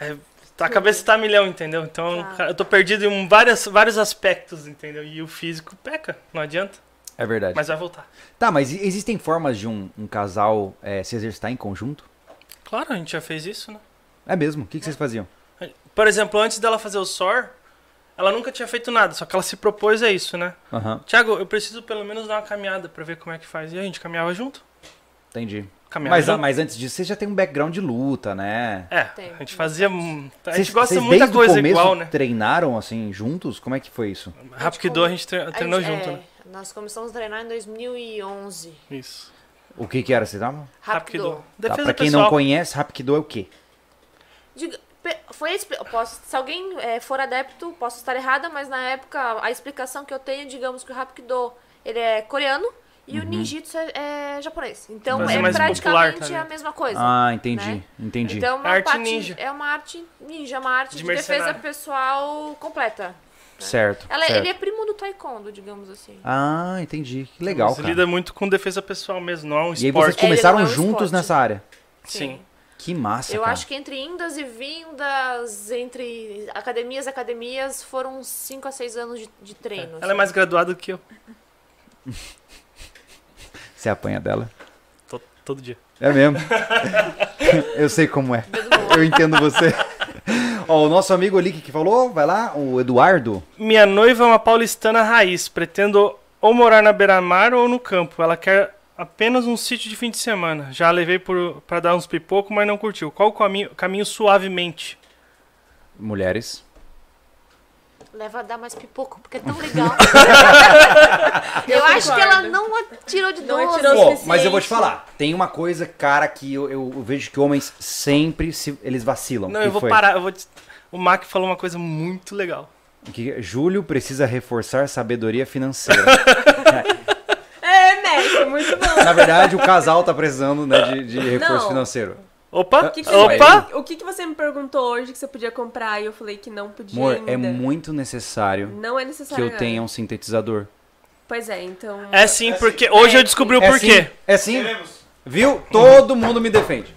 É, a cabeça tá a milhão, entendeu? Então Tá. eu tô perdido em várias, vários aspectos, entendeu? E o físico peca, não adianta. É verdade. Mas vai voltar. Tá, mas existem formas de um, um casal eh, se exercitar em conjunto? Claro, a gente já fez isso, né? É mesmo? O que, que vocês faziam? Por exemplo, antes dela fazer o SOR, ela nunca tinha feito nada, só que ela se propôs a isso, né? Aham, Tiago, eu preciso pelo menos dar uma caminhada pra ver como é que faz. E a gente caminhava junto. entendi. Caminhava Mas, junto. mas antes disso, você já tem um background de luta, né? É, Tem. a gente fazia. A gente Vocês- gosta vocês muita desde o coisa começo igual, né? treinaram, assim, juntos? Como é que foi isso? Rapkido a gente tre- A treinou gente- junto, é, né? Nós começamos a treinar em 2011. Isso. O que que era, vocês estavam? Rapkido. Tá, pra quem pessoal. não conhece, Rapkido é o quê? Diga- foi posso, se alguém eh, for adepto, posso estar errada, mas na época a explicação que eu tenho, digamos que o Rapkido ele é coreano e Uhum. o ninjitsu é, é japonês. Então Mas é, é praticamente popular, tá, a mesma coisa. Ah, entendi, né? entendi. Então é uma Arte parte, ninja. é uma arte ninja, uma arte De de, defesa pessoal completa. Certo, Ela, certo. ele é primo do taekwondo, digamos assim. Ah, entendi. Que legal, Você cara. lida muito com defesa pessoal mesmo, não é um E aí vocês esporte. começaram é um juntos esporte. nessa área. Sim. Que massa, Eu cara. acho que entre indas e vindas, entre academias e academias, foram 5 a 6 anos de, de treino. Ela é mais graduada do que eu. Você apanha dela. To- todo dia. É mesmo. Eu sei como é. Eu entendo você. Ó, o nosso amigo ali que falou, vai lá, o Eduardo. Minha noiva é uma paulistana raiz. Pretendo ou morar na beira-mar ou no campo. Ela quer apenas um sítio de fim de semana. Já a levei por, pra dar uns pipocos, mas não curtiu. Qual o caminho, caminho suavemente? Mulheres. Leva a dar mais pipoco, porque é tão legal. eu acho que ela não atirou de Não 12. atirou Pô, suficiente. mas eu vou te falar. Tem uma coisa, cara, que eu, eu vejo que homens sempre se, eles vacilam. Não, eu vou foi? parar. Eu vou te- O Mac falou uma coisa muito legal. Que Júlio precisa reforçar sabedoria financeira. É, Messi, muito bom. Na verdade, o casal tá precisando né, de, de reforço Não. financeiro. Opa! O que, que você Opa! o que, que você me perguntou hoje que você podia comprar e eu falei que não podia Amor, ainda? é muito necessário Não é que necessário. eu agora. tenha um sintetizador. Pois é, então... É sim, porque hoje eu descobri o É porquê. sim, é sim. Viu? Todo mundo me defende.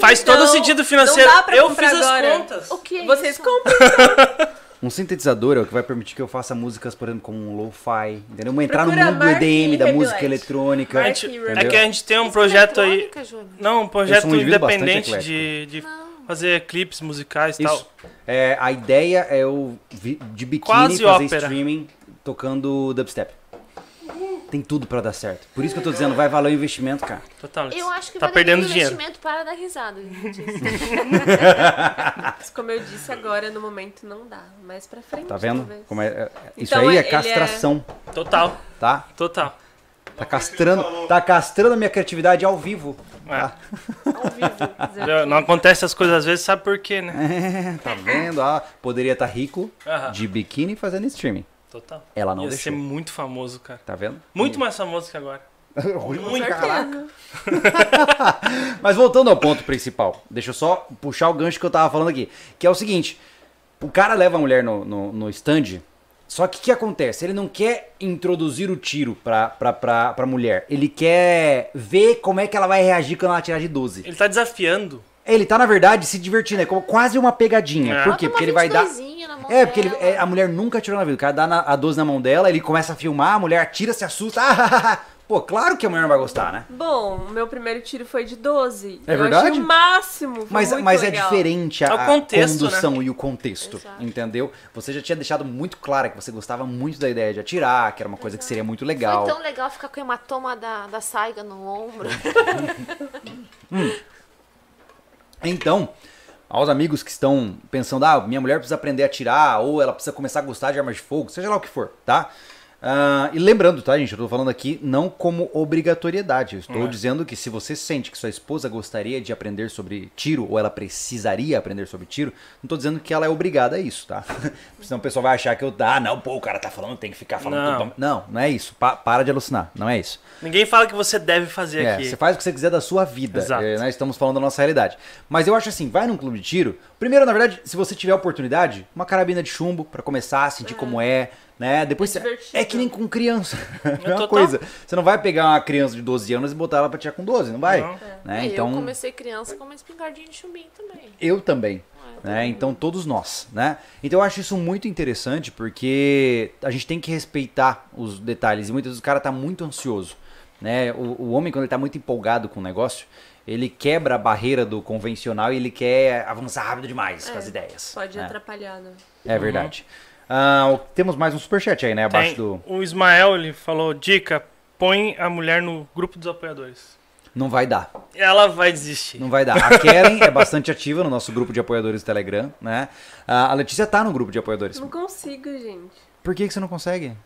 Faz todo Então, sentido financeiro. não dá pra eu fiz agora. as contas. O que é Vocês isso? compram. Um sintetizador é o que vai permitir que eu faça músicas, por exemplo, com um lo-fi, entendeu? Vou entrar Procura no mundo do Mark EDM, da música eletrônica. Mark Rebelete. é que a gente tem um Isso projeto é aí. Júnior? Não, um projeto um independente de, de. Fazer clipes musicais e tal. É, a ideia é o vi- de biquíni Quase fazer ópera. streaming tocando dubstep. Tem tudo pra dar certo. Por isso que eu tô dizendo, vai valer o investimento, cara. Total. Eu acho que tá vai perdendo dinheiro. investimento para dar risada, gente. Mas como eu disse agora, no momento não dá. Mais pra frente, Tá vendo? talvez. Como é, é- isso Então, aí é é- castração, Total. tá? Total. Tá castrando, tá castrando a minha criatividade ao vivo. É. Tá, Ao vivo. Não- acontece as coisas às vezes, sabe por quê, né? tá vendo? Ah, poderia estar rico Aham. de biquíni fazendo streaming. Total. Ela não Ia deixou. ser muito famoso, cara. Tá vendo? Muito mais famoso que agora. Muito caraca. Mas voltando ao ponto principal, deixa eu só puxar o gancho que eu tava falando aqui. Que é o seguinte: o cara leva a mulher no, no, no stand, só que o que acontece? Ele não quer introduzir o tiro pra, pra, pra, pra mulher. Ele quer ver como é que ela vai reagir quando ela tirar de 12. Ele tá desafiando. Ele tá, na verdade, se divertindo. É como quase uma pegadinha. É. Por quê? Porque ele vai dar. 22zinha na mão É, porque ele- é, a mulher nunca atirou na vida. O cara dá na- a 12 na mão dela, ele começa a filmar, a mulher atira, se assusta. Ah, Pô, claro que a mulher não vai gostar, né? Bom, o meu primeiro tiro foi de 12. É eu verdade? achei o máximo. Foi Mas, muito mas é legal. diferente a, É o contexto, a condução e o contexto, Exato. entendeu? Você já tinha deixado muito claro que você gostava muito da ideia de atirar, que era uma coisa que seria muito legal. Foi tão legal ficar com o hematoma da, da saiga no ombro. Então, aos amigos que estão pensando, ah, minha mulher precisa aprender a atirar, ou ela precisa começar a gostar de armas de fogo, seja lá o que for, tá? Ah, e lembrando, tá, gente? Eu tô falando aqui não como obrigatoriedade. Eu estou É. dizendo que se você sente que sua esposa gostaria de aprender sobre tiro, ou ela precisaria aprender sobre tiro, não tô dizendo que ela é obrigada a isso, tá? Senão o pessoal vai achar que eu. Ah, não, pô, o cara tá falando, tem que ficar falando Não. Não, não é isso. Pa- para de alucinar. Não é isso. Ninguém fala que você deve fazer É, aqui. você faz o que você quiser da sua vida. Exato. É, nós estamos falando da nossa realidade. Mas eu acho assim, vai num clube de tiro. Primeiro, na verdade, se você tiver oportunidade, uma carabina de chumbo pra começar a sentir como é, né? Depois É você- é que nem com criança. É a mesma total. coisa. Você não vai pegar uma criança de 12 anos e botar ela pra tirar com 12, não vai? Não. Né? É, Então, Eu comecei criança com uma espingardinha de chumbinho também. eu também. É? Né? Então todos nós, né? Então eu acho isso muito interessante porque a gente tem que respeitar os detalhes e muitas vezes o cara tá muito ansioso, né? O, o homem quando ele tá muito empolgado com o negócio, ele quebra a barreira do convencional e ele quer avançar rápido demais com É, as ideias. Pode né? atrapalhar, né? É verdade. Ah, temos mais um superchat aí, né? Abaixo Tem, do. O Ismael, ele falou, dica, põe a mulher no grupo dos apoiadores. Não vai dar. Ela vai desistir. Não vai dar. A Keren é bastante ativa no nosso grupo de apoiadores do Telegram, né? A Letícia tá no grupo de apoiadores. Não consigo, gente. Por que, que você não consegue?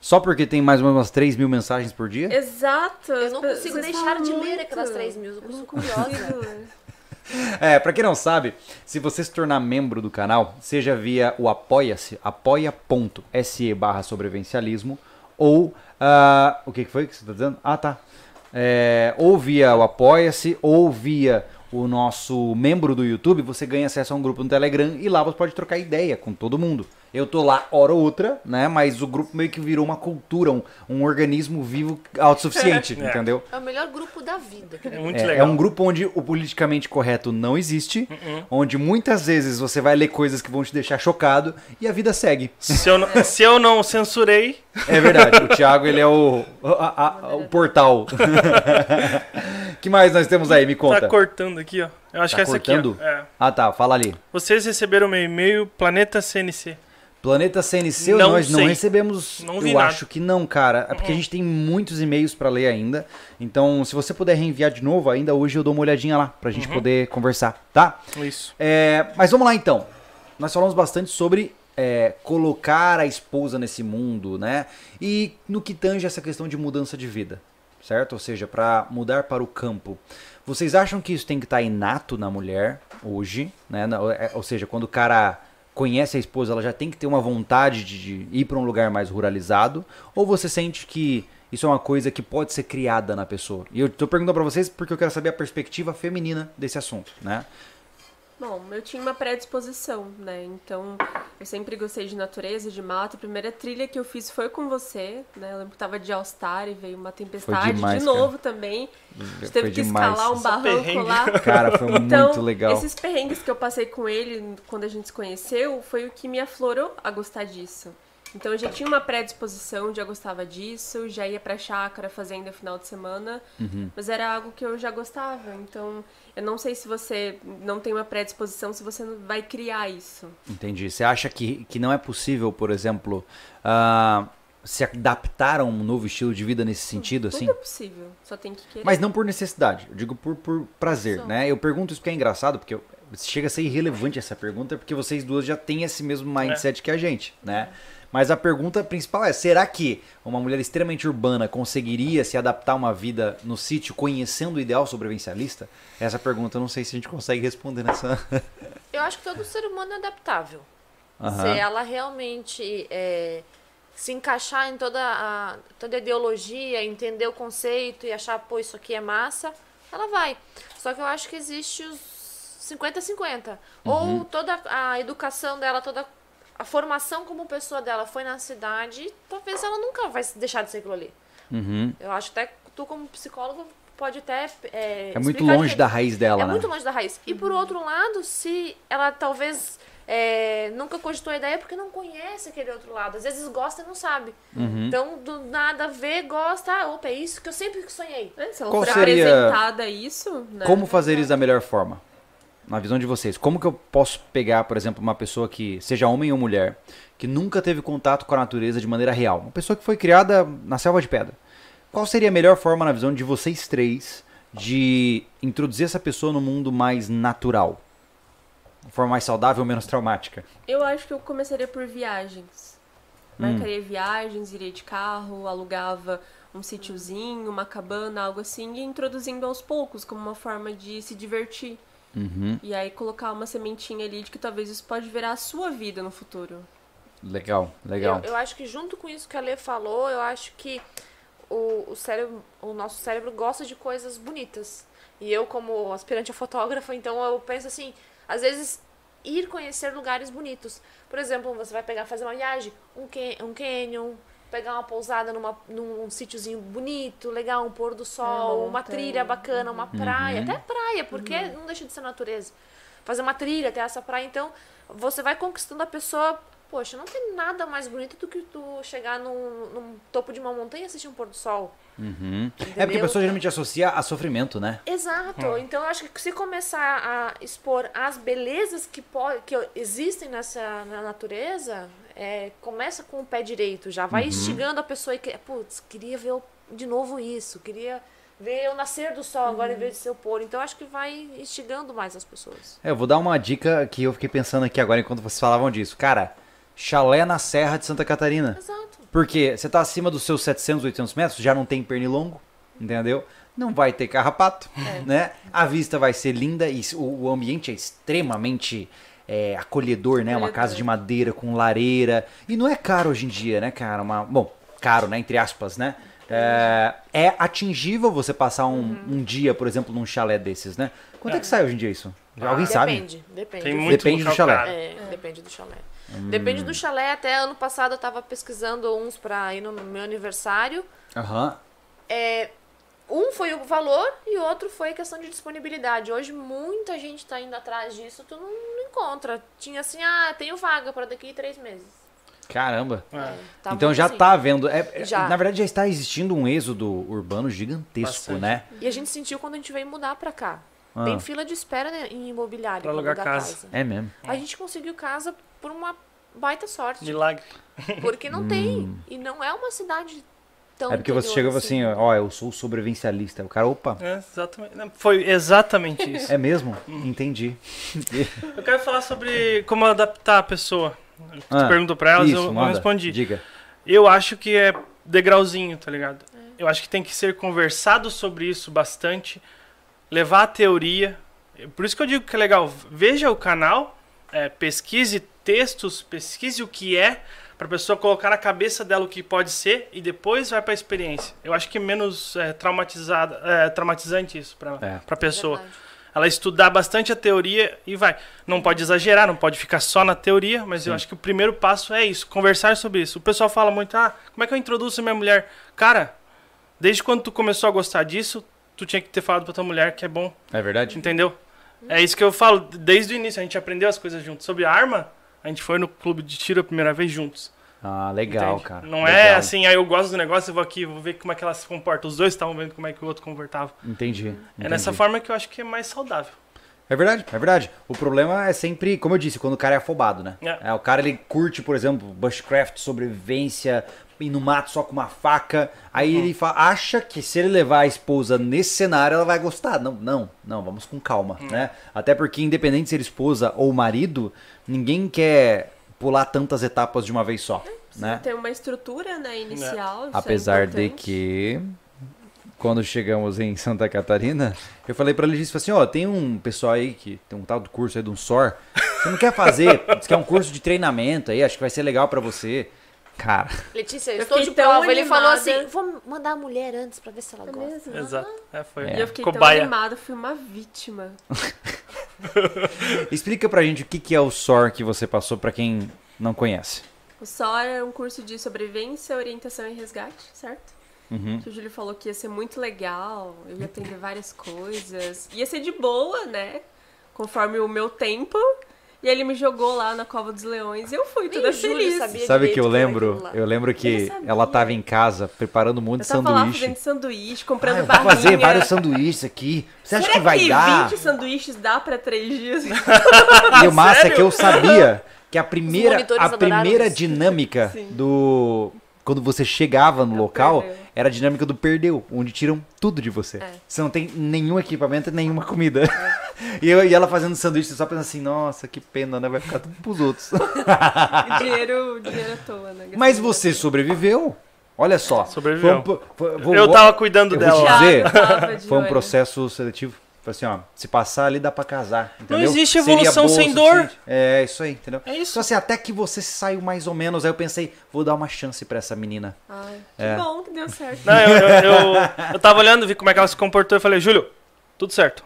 Só porque tem mais ou menos umas 3 mil mensagens por dia? Exato. Eu não consigo vocês deixar de ler aquelas 3 mil. Eu Eu não consigo. É, pra quem não sabe, se você se tornar membro do canal, seja via o apoia-se, apoia.se barra sobrevivencialismo, ou, ah, o que foi que você tá dizendo? Ah, tá. É, ou via o apoia-se, ou via o nosso membro do YouTube, você ganha acesso a um grupo no Telegram e lá você pode trocar ideia com todo mundo. Eu tô lá hora ou outra, né, mas o grupo meio que virou uma cultura, um, um organismo vivo autossuficiente, É. entendeu? É o melhor grupo da vida. É muito É, é legal. um grupo onde o politicamente correto não existe, Uh-uh. onde muitas vezes você vai ler coisas que vão te deixar chocado e a vida segue. Se eu, não, se eu não censurei, É verdade, o Thiago ele é o, a- a- o portal. que mais nós temos aí? Me conta. tá cortando aqui, ó. Eu acho Tá que essa cortando? aqui, ó. É. Ah tá, fala ali. Vocês receberam meu e-mail, Planeta CNC. Planeta CNC, Não nós não sei. recebemos. Não vi eu nada. acho que não, cara. É porque a gente tem muitos e-mails pra ler ainda. Então, se você puder reenviar de novo, ainda hoje eu dou uma olhadinha lá pra gente poder conversar, tá? Isso. É, mas vamos lá então. Nós falamos bastante sobre é, colocar a esposa nesse mundo, né? E no que tange essa questão de mudança de vida, certo? Ou seja, para mudar para o campo. Vocês acham que isso tem que estar inato na mulher hoje, né? É, Ou seja, quando o cara conhece a esposa, ela já tem que ter uma vontade de, de ir para um lugar mais ruralizado? Ou você sente que isso é uma coisa que pode ser criada na pessoa? E eu tô perguntando para vocês porque eu quero saber a perspectiva feminina desse assunto, né? Bom, eu tinha uma predisposição, né? Então, eu sempre gostei de natureza, de mato. A primeira trilha que eu fiz foi com você, né? Eu lembro que tava de All-Star e veio uma tempestade demais, de cara. novo também. A gente teve que demais. escalar um Só barranco perrengue. lá. Cara, foi Então, muito legal. esses perrengues que eu passei com ele quando a gente se conheceu foi o que me aflorou a gostar disso. Então eu já tinha uma predisposição, já gostava disso, já ia pra chácara, fazenda final de semana, Uhum. mas era algo que eu já gostava. Então eu não sei se você não tem uma predisposição, se você não vai criar isso. Entendi. Você acha que, que não é possível, por exemplo, ah, se adaptar a um novo estilo de vida nesse sentido, assim? Tudo é possível, só tem que querer. Mas não por necessidade, eu digo por, por prazer, Só. né? Eu pergunto isso porque é engraçado, porque eu- chega a ser irrelevante essa pergunta, porque vocês duas já têm esse mesmo mindset que a gente, né? Mas a pergunta principal é: será que uma mulher extremamente urbana conseguiria se adaptar a uma vida no sítio conhecendo o ideal sobrevivencialista? Essa pergunta eu não sei se a gente consegue responder nessa. Eu acho que todo ser humano é adaptável. Aham. Se ela realmente é, se encaixar em toda a, toda a ideologia, entender o conceito e achar, pô, isso aqui é massa, ela vai. Só que eu acho que existe os 50-50. Ou toda a educação dela, toda a formação como pessoa dela foi na cidade, talvez ela nunca vai deixar de ser aquilo ali. Uhum. Eu acho até que tu, como psicólogo, pode até. É, É muito longe da raiz dela, É né? muito longe da raiz. E Uhum. por outro lado, se ela talvez é, nunca cogitou a ideia é porque não conhece aquele outro lado. Às vezes gosta e não sabe. Uhum. Então, do nada vê, gosta, ah, opa, é isso que eu sempre sonhei. É, se ela Qual for seria- apresentada a isso, né? Como fazer isso da melhor forma? Na visão de vocês, como que eu posso pegar, por exemplo, uma pessoa que seja homem ou mulher, que nunca teve contato com a natureza de maneira real, uma pessoa que foi criada na selva de pedra. Qual seria a melhor forma, na visão de vocês três, de introduzir essa pessoa no mundo mais natural? Uma forma mais saudável, menos traumática. Eu acho que eu começaria por viagens. Hum. Marcaria viagens, iria de carro, alugava um sítiozinho, uma cabana, algo assim, e introduzindo aos poucos, como uma forma de se divertir. Uhum. E aí colocar uma sementinha ali de que talvez isso pode virar a sua vida no futuro. Legal, legal. Eu, eu acho que junto com isso que a Lê falou, eu acho que o, o cérebro, o nosso cérebro gosta de coisas bonitas. E eu, como aspirante a fotógrafa, então eu penso assim, às vezes ir conhecer lugares bonitos. Por exemplo, você vai pegar fazer uma viagem, um, can, um canyon, pegar uma pousada numa, num sítiozinho bonito, legal, um pôr do sol, uma uma trilha bacana, uma praia, Uhum. até praia, porque não deixa de ser natureza. Fazer uma trilha até essa praia, então você vai conquistando a pessoa. Poxa, não tem nada mais bonito do que tu chegar num, num topo de uma montanha e assistir um pôr do sol. Uhum. É porque a pessoa geralmente associa a sofrimento, né? Exato. Então eu acho que se começar a expor as belezas que, pode, que existem nessa na natureza, é, começa com o pé direito, já vai instigando a pessoa e que, putz, queria ver de novo isso, queria ver o nascer do sol agora em vez de ser o pôr. Então acho que vai instigando mais as pessoas. É, eu vou dar uma dica que eu fiquei pensando aqui agora enquanto vocês falavam disso. Cara, chalé na Serra de Santa Catarina. Exato. Porque você tá acima dos seus 700, 800 metros, já não tem pernilongo, entendeu? Não vai ter carrapato, né? A vista vai ser linda e o ambiente é extremamente é, acolhedor, né? Uma casa de madeira com lareira. E não é caro hoje em dia, né, cara? Uma, bom, caro, né? Entre aspas, né? É, é atingível você passar um, um dia, por exemplo, num chalé desses, né? Quanto é, que sai hoje em dia isso? Alguém sabe? Depende, depende. Tem muito Depende do chalé. caro. É, depende do chalé. Depende do chalé. Até ano passado eu tava pesquisando uns pra ir no meu aniversário. Aham. É, um foi o valor e o outro foi a questão de disponibilidade. Hoje muita gente tá indo atrás disso, tu não, não encontra. Tinha assim, ah, tenho vaga para daqui três meses. Caramba. É. Tá então já assim. tá vendo. é- é- Já. Na verdade, já está existindo um êxodo urbano gigantesco, Bastante. né? E a gente sentiu quando a gente veio mudar pra cá. Ah. Tem fila de espera né, em imobiliário Pra alugar casa. É mesmo. A gente conseguiu casa por uma baita sorte. Milagre. Porque não tem. E não é uma cidade tão É porque você chega assim, ó, eu sou sobrevivencialista. O cara, opa, É, exatamente. Não, Foi exatamente isso. é mesmo? Entendi. Eu quero falar sobre como adaptar a pessoa. Tu Ah, perguntou pra elas, Isso, eu não respondi. Diga. Eu acho que é degrauzinho, tá ligado? Eu acho que tem que ser conversado sobre isso bastante, levar a teoria. Por isso que eu digo que é legal. Veja o canal, é, pesquise textos, pesquise o que é, pra pessoa colocar na cabeça dela o que pode ser e depois vai pra experiência. Eu acho que é menos é, traumatizada, é, traumatizante isso pra, É. pra pessoa Verdade. ela estudar bastante a teoria e vai. Não pode exagerar, não pode ficar só na teoria, mas eu acho que o primeiro passo é isso, conversar sobre isso. O pessoal fala muito, ah, como é que eu introduzo a minha mulher? Cara, desde quando tu começou a gostar disso, tu tinha que ter falado pra tua mulher que é bom, É verdade? entendeu? É isso que eu falo, desde o início, a gente aprendeu as coisas juntos. Sobre arma, a gente foi no clube de tiro a primeira vez juntos. Ah, legal, entende? cara. Não legal. é assim, aí eu gosto do negócio, eu vou aqui, vou ver como é que ela se comporta. Os dois estavam vendo como é que o outro comportava. Entendi. É nessa entendi. forma que eu acho que é mais saudável. É verdade, é verdade. O problema é sempre, como eu disse, quando o cara é afobado, né? É. É, o cara ele curte, por exemplo, bushcraft, sobrevivência, ir no mato só com uma faca. Aí Uhum. ele acha que se ele levar a esposa nesse cenário, ela vai gostar. Não, não, não, vamos com calma, Hum. né? Até porque, independente de ser esposa ou marido, ninguém quer pular tantas etapas de uma vez só, né? Tem uma estrutura, né, inicial. é Apesar de importante. que quando chegamos em Santa Catarina, eu falei pra Letícia assim, ó, tem um pessoal aí que tem um tal do curso aí de um SOR, você não quer fazer? Diz que é um curso de treinamento aí, acho que vai ser legal pra você. Cara, Letícia, eu, Eu estou de tão prova. Ele falou animada. assim: vou mandar a mulher antes pra ver se ela É gosta. mesmo? Exato. É, foi É. E eu fiquei tão cobaia. animada, fui uma vítima. explica pra gente o que que é o SOR que você passou pra quem não conhece. O SOR é um curso de sobrevivência, orientação e resgate, certo? Uhum. Que o Júlio falou que ia ser muito legal, eu ia aprender várias coisas. Ia ser de boa, né? Conforme o meu tempo. E ele me jogou lá na Cova dos Leões e eu fui toda Júlio feliz. sabia. Sabe que eu que lembro? Eu lembro que sabia. ela tava em casa preparando um monte Eu de tava lá sanduíche. fazendo sanduíche, Ah, comprando eu vou barrinha. fazer vários sanduíches aqui. Você acha Será que vai dar? 20 sanduíches dá pra três dias? E o massa é que eu sabia que a primeira, a primeira isso. dinâmica Sim. do. Quando você chegava no É o local, perdeu. era a dinâmica do perdeu, onde tiram tudo de você. É. Você não tem nenhum equipamento e nenhuma comida. E, eu, e ela fazendo sanduíche, você só pensa assim, nossa, que pena, né? Vai ficar tudo pros outros. E dinheiro, dinheiro à toa, né? Mas você sobreviveu. Olha só. Sobreviveu. Foi um foi- vou- Eu tava cuidando eu vou dela. te lá. dizer, Foi um olho. processo seletivo. Falei assim, ó, se passar ali dá pra casar, entendeu? existe Seria evolução boa sem dor. suficiente. É, isso aí, entendeu? É isso. Então assim, até que você saiu mais ou menos, aí eu pensei, vou dar uma chance pra essa menina. Ai, que É. bom que deu certo. Não, eu, eu, eu, eu tava olhando, vi como é que ela se comportou e falei, Júlio, tudo certo.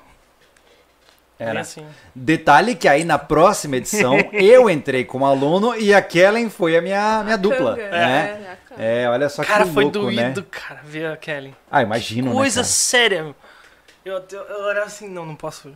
É, né? assim. Detalhe que aí na próxima edição eu entrei como aluno e a Kellen foi a minha, minha dupla, canga. né? É, cara. É, olha só Cara, que foi louco, doído, né? cara, ver a Kelly. Ah, imagino, né, Coisa cara? séria. Eu, eu, eu olhava assim, não, não posso.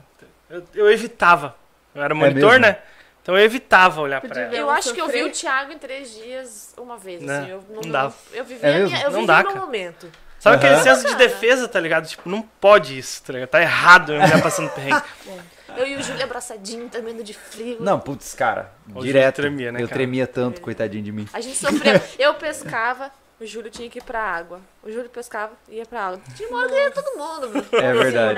Eu, eu evitava. Eu era É monitor, mesmo? né? Então eu evitava olhar Podia pra ela. Eu acho que eu vi o Thiago em três dias uma vez, Né? assim. Eu, Não dá. Eu vivi, É minha, eu Não vivi dá, meu cara. momento. Sabe Aham. aquele senso de defesa, tá ligado? Tipo, não pode isso, tá ligado? Tá errado eu já passando perrengue. Eu e o Júlio abraçadinho, tremendo de frio. Não, putz, cara, direto. Júlio tremia, né, eu cara? tremia tanto, coitadinho de mim. A gente sofreu. Eu pescava, o Júlio tinha que ir pra água. O Júlio pescava e ia pra água. Hora que ia todo mundo. É verdade.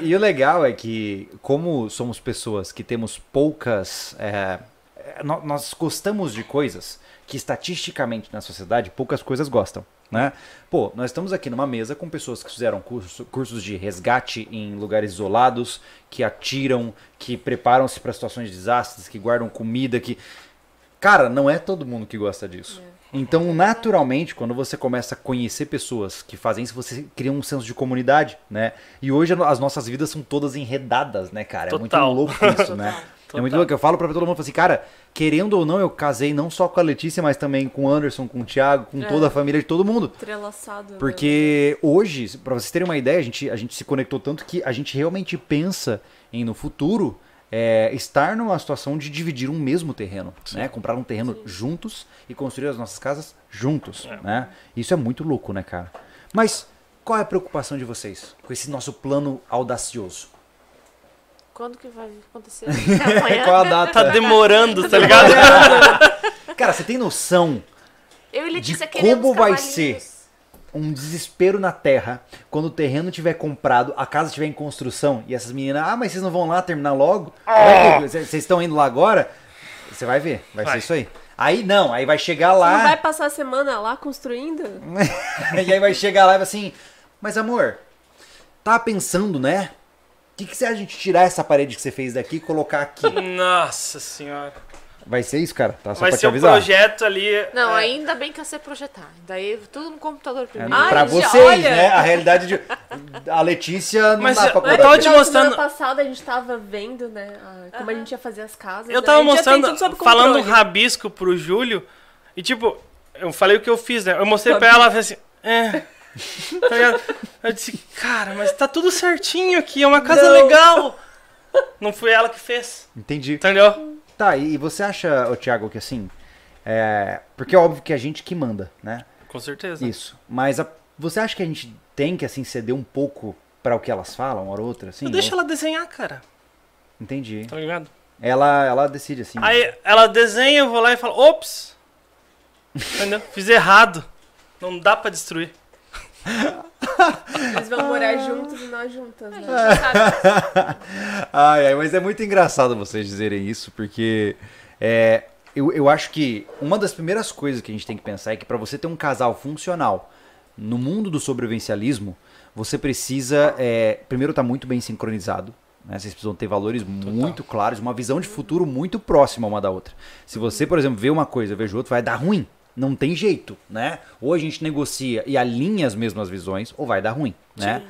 E, e o legal é que, como somos pessoas que temos poucas. é, é, nó- nós gostamos de coisas que estatisticamente na sociedade poucas coisas gostam. Né? Pô, nós estamos aqui numa mesa com pessoas que fizeram curso- cursos de resgate em lugares isolados, que atiram, que preparam-se para situações de desastres, que guardam comida, que. Cara, não é todo mundo que gosta disso. Então, naturalmente, quando você começa a conhecer pessoas que fazem isso, você cria um senso de comunidade, né? E hoje as nossas vidas são todas enredadas, né, cara? É muito Total. louco isso, né? É muito Total. louco. Eu falo pra todo mundo, falo assim, cara, querendo ou não, eu casei não só com a Letícia, mas também com o Anderson, com o Thiago, com É. toda a família de todo mundo. Entrelaçado. né? Porque hoje, pra vocês terem uma ideia, a gente, a gente se conectou tanto que a gente realmente pensa em, no futuro, é, estar numa situação de dividir um mesmo terreno, né? Comprar um terreno juntos e construir as nossas casas juntos, É. né? Isso é muito louco, né, cara? Mas qual é a preocupação de vocês com esse nosso plano audacioso? Quando que vai acontecer? Amanhã? qual a data? Tá demorando, tá ligado? Cara, você tem noção Eu e Letícia De como vai cavalinhos. Um desespero na terra quando o terreno tiver comprado, a casa estiver em construção e essas meninas, ah, mas vocês não vão lá terminar logo? Vai que- Vocês estão indo lá agora? Você vai ver, vai, Vai. ser isso aí. Aí não, aí vai chegar Você lá não vai passar a semana lá construindo? e aí vai chegar lá e vai assim, mas amor, tá pensando, né? O que, que você a gente tirar essa parede que você fez daqui e colocar aqui? Nossa senhora. Vai ser isso, cara? Tá só Vai pra te ser um avisar. projeto ali. Não, é, ainda bem que eu sei projetar. Daí tudo no computador É, primeiro. Ai, pra vocês, olha. né? A realidade de. A Letícia não Mas dá eu- pra eu tava te mostrando- Semana passada a gente tava vendo, né? como a gente ia fazer as casas. Eu né? tava mostrando, falando um rabisco pro Júlio, e tipo, eu falei o que eu fiz, né? Eu mostrei pra ela, ela assim, é. Tá ligado? Eu disse, cara, mas tá tudo certinho aqui, é uma casa Não. legal. Não foi ela que fez, Entendi. entendeu? Tá, e você acha, ô, Thiago, que assim, É, porque é óbvio que é a gente que manda, né? Com certeza. Isso. Mas a- você acha que a gente tem que assim ceder um pouco pra o que elas falam, uma ou outra, assim? Deixa Ou- ela desenhar, cara. Entendi. Tá ligado? Ela, ela decide assim. Aí ela desenha, eu vou lá e falo, ops! Entendeu? Fiz errado. Não dá pra destruir. Eles vão morar juntos e nós juntas, A gente né? Ai, ai, mas é muito engraçado vocês dizerem isso, porque é, eu, eu acho que uma das primeiras coisas que a gente tem que pensar é que para você ter um casal funcional no mundo do sobrevivencialismo, você precisa, é, primeiro, estar muito bem sincronizado. Né? Vocês precisam ter valores muito claros, uma visão de futuro muito próxima uma da outra. Se você, por exemplo, vê uma coisa, eu vejo outra, vai dar ruim. Não tem jeito, né? Ou a gente negocia e alinha as mesmas visões, ou vai dar ruim, né?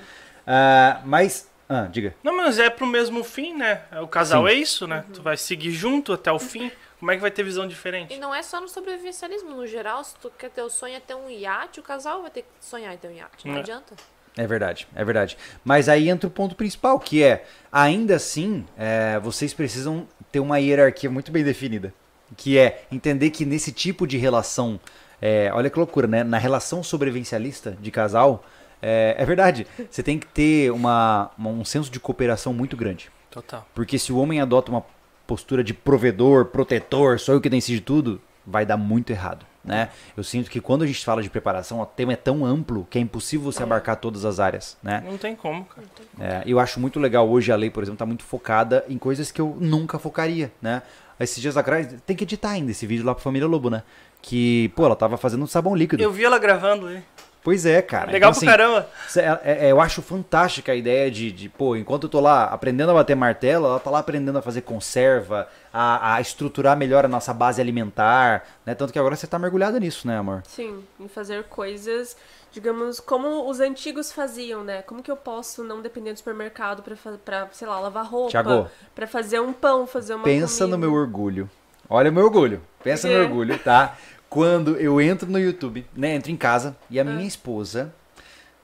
Ah, mas, ah, diga. Não, mas é pro mesmo fim, né? O casal Sim. é isso, né? Tu vai seguir junto até o fim. Como é que vai ter visão diferente? E não é só no sobrevivencialismo. No geral, se tu quer ter o sonho é ter um iate, o casal vai ter que sonhar em ter um iate. Não É. adianta. É verdade, é verdade. Mas aí entra o ponto principal, que é, ainda assim, é, vocês precisam ter uma hierarquia muito bem definida. Que é entender que nesse tipo de relação, é, olha que loucura, né? Na relação sobrevivencialista de casal, é, é verdade, você tem que ter uma, um senso de cooperação muito grande. Total. Porque se o homem adota uma postura de provedor, protetor, sou eu que decide tudo, vai dar muito errado, né? Eu sinto que quando a gente fala de preparação, o tema é tão amplo que é impossível você abarcar todas as áreas, né? Não tem como, cara. É, eu acho muito legal hoje a lei, por exemplo, tá muito focada em coisas que eu nunca focaria, né? Esses dias atrás, tem que editar ainda esse vídeo lá pra Família Lobo, né? Que, pô, ela tava fazendo um sabão líquido. Eu vi ela gravando aí. Pois é, cara. Legal Então, pro assim, caramba. Cê- é- é- eu acho fantástica a ideia de, de, pô, enquanto eu tô lá aprendendo a bater martelo, ela tá lá aprendendo a fazer conserva, a, a estruturar melhor a nossa base alimentar, né? Tanto que agora você tá mergulhada nisso, né, amor? Sim, em fazer coisas, digamos, como os antigos faziam, né? Como que eu posso não depender do supermercado pra, pra sei lá, lavar roupa, Thiago, pra fazer um pão, fazer uma Pensa no comida. meu orgulho. Olha o meu orgulho. Pensa no meu orgulho, tá? Quando eu entro no YouTube, né? Entro em casa e Ah. a minha esposa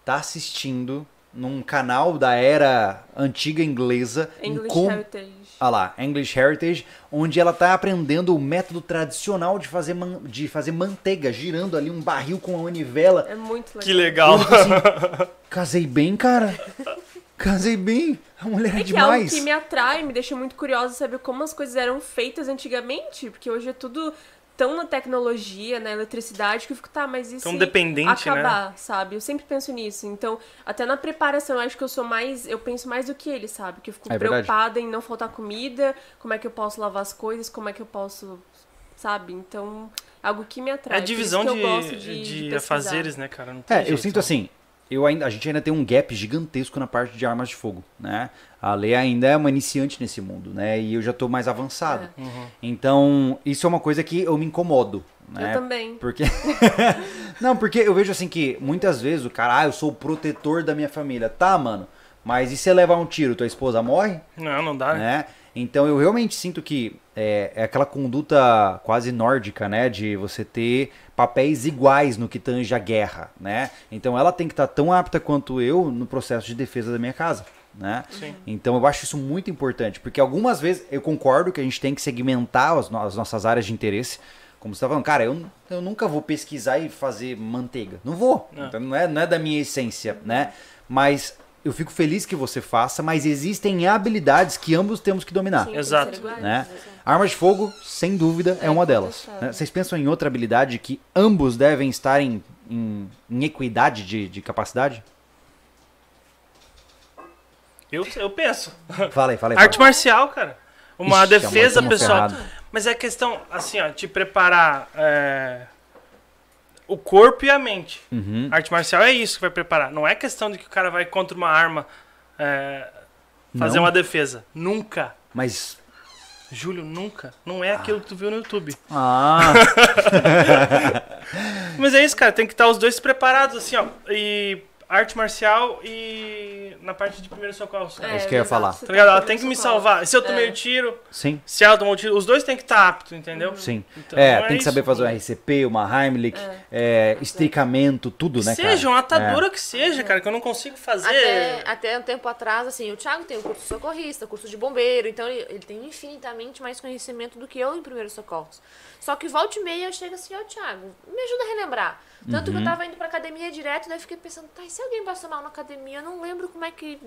tá assistindo num canal da era antiga inglesa English como- Heritage. Ah lá, English Heritage, onde ela tá aprendendo o método tradicional de fazer, man- de fazer manteiga, girando ali um barril com uma manivela. É muito legal. Que legal. Casei bem, cara. Casei bem. A mulher é, É que é algo demais. que me atrai, me deixa muito curiosa saber como as coisas eram feitas antigamente, porque hoje é tudo tão na tecnologia, na eletricidade, que eu fico, tá, mas isso Tão dependente, né? acabar, sabe? Eu sempre penso nisso. Então, até na preparação, eu acho que eu sou mais, eu penso mais do que ele, sabe? Que eu fico É verdade. preocupada em não faltar comida, como é que eu posso lavar as coisas, como é que eu posso, sabe? Então, algo que me É atrai. a por isso divisão que eu de, gosto de, de pesquisar. afazeres, né, cara? Não tem É, eu jeito. sinto assim, eu ainda, a gente ainda tem um gap gigantesco na parte de armas de fogo, né? A Lê ainda é uma iniciante nesse mundo, né? E eu já tô mais avançado. É. Uhum. Então, isso é uma coisa que eu me incomodo, né? Eu também. Porque. não, porque eu vejo assim que muitas vezes o cara, ah, eu sou o protetor da minha família. Tá, mano. Mas e se você levar um tiro, tua esposa morre? Não, não dá. né? Então eu realmente sinto que é, é aquela conduta quase nórdica, né? De você ter papéis iguais no que tange a guerra, né? Então ela tem que estar tão apta quanto eu no processo de defesa da minha casa. Né? Sim. Então eu acho isso muito importante, porque algumas vezes eu concordo que a gente tem que segmentar as, no- as nossas áreas de interesse. Como você tá falando, cara, eu, eu nunca vou pesquisar e fazer manteiga. Não vou. Não. Então, não, é, não é da minha essência, né? Mas eu fico feliz que você faça, mas existem habilidades que ambos temos que dominar. Sim, Exato. Né? Armas de fogo, sem dúvida, é, É uma delas. né? Vocês pensam em outra habilidade que ambos devem estar em, em, em equidade de, de capacidade? Eu, eu penso. Fala aí, fala aí. Arte fala. marcial, cara. Uma Ixi, defesa amor, tamo pessoal. ferrado. Mas é questão, assim, ó, te preparar é, o corpo e a mente. Uhum. Arte marcial é isso que vai preparar. Não é questão de que o cara vai contra uma arma é, fazer Não? uma defesa. Nunca. Mas. Júlio, nunca. Não é aquilo que tu viu no YouTube. Ah! Mas é isso, cara. Tem que estar os dois preparados, assim, ó. E arte marcial e na parte de primeiro socorro. É isso que eu ia falar. Tá ligado? Ela tem que me salvar. Se eu tomei É. o tiro, Sim. se ela tomou o tiro, os dois têm que estar aptos, entendeu? Sim. Então, é, é tem que isso. saber fazer um RCP, uma Heimlich, é, estricamento, tudo, Que né, cara? seja, uma É. atadura que seja, cara, que eu não consigo fazer. Até, até um tempo atrás, assim, o Thiago tem o curso de socorrista, curso de bombeiro, então ele, ele tem infinitamente mais conhecimento do que eu em primeiros socorros. Só que volta e meia eu chego assim, ó, Thiago, me ajuda a relembrar. Tanto Uhum. que eu tava indo pra academia direto, daí fiquei pensando, tá, e se alguém passa mal na academia, eu não lembro como é que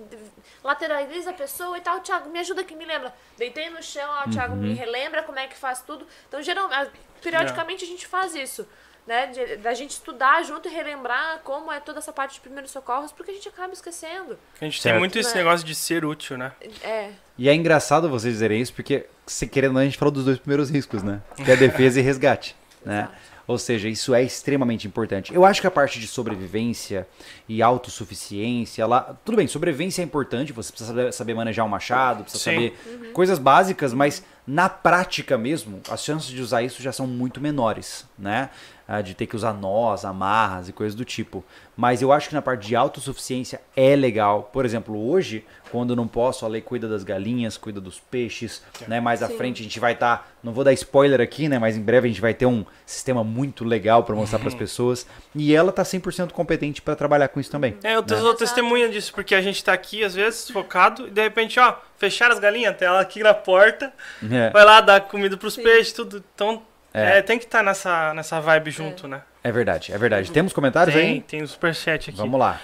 lateraliza a pessoa e tal, Thiago, me ajuda aqui, me lembra. Deitei no chão, ó, Thiago, Uhum. me relembra como é que faz tudo. Então, geralmente, periodicamente a gente faz isso. Né, da gente estudar junto e relembrar como é toda essa parte de primeiros socorros, porque a gente acaba esquecendo. A gente Certo. tem muito esse Né? negócio de ser útil, né? É, E é engraçado vocês dizerem isso, porque, se querendo a gente falou dos dois primeiros riscos, né? Que é defesa e resgate, né? Exato. Ou seja, isso é extremamente importante. Eu acho que a parte de sobrevivência e autossuficiência, lá, tudo bem, sobrevivência é importante, você precisa saber, saber manejar um machado, precisa Sim. saber coisas básicas, mas na prática mesmo, as chances de usar isso já são muito menores, né? Ah, De ter que usar nós, amarras e coisas do tipo. Mas eu acho que na parte de autossuficiência é legal. Por exemplo, hoje, quando eu não posso, a lei cuida das galinhas, cuida dos peixes, né? Mais à Sim. frente a gente vai estar, não vou dar spoiler aqui, né? Mas em breve a gente vai ter um sistema muito legal para mostrar para as pessoas. E ela tá 100% competente para trabalhar com isso também. É, eu né? sou testemunha disso, porque a gente tá aqui, às vezes, focado, e de repente, ó, fecharam as galinhas, tem ela aqui na porta, É, vai lá dar comida pros Sim. peixes, tudo. Então, É. é, tem que estar nessa, nessa vibe junto, né? é verdade, é verdade. Temos comentários Tem, aí? tem o superchat aqui. Vamos lá.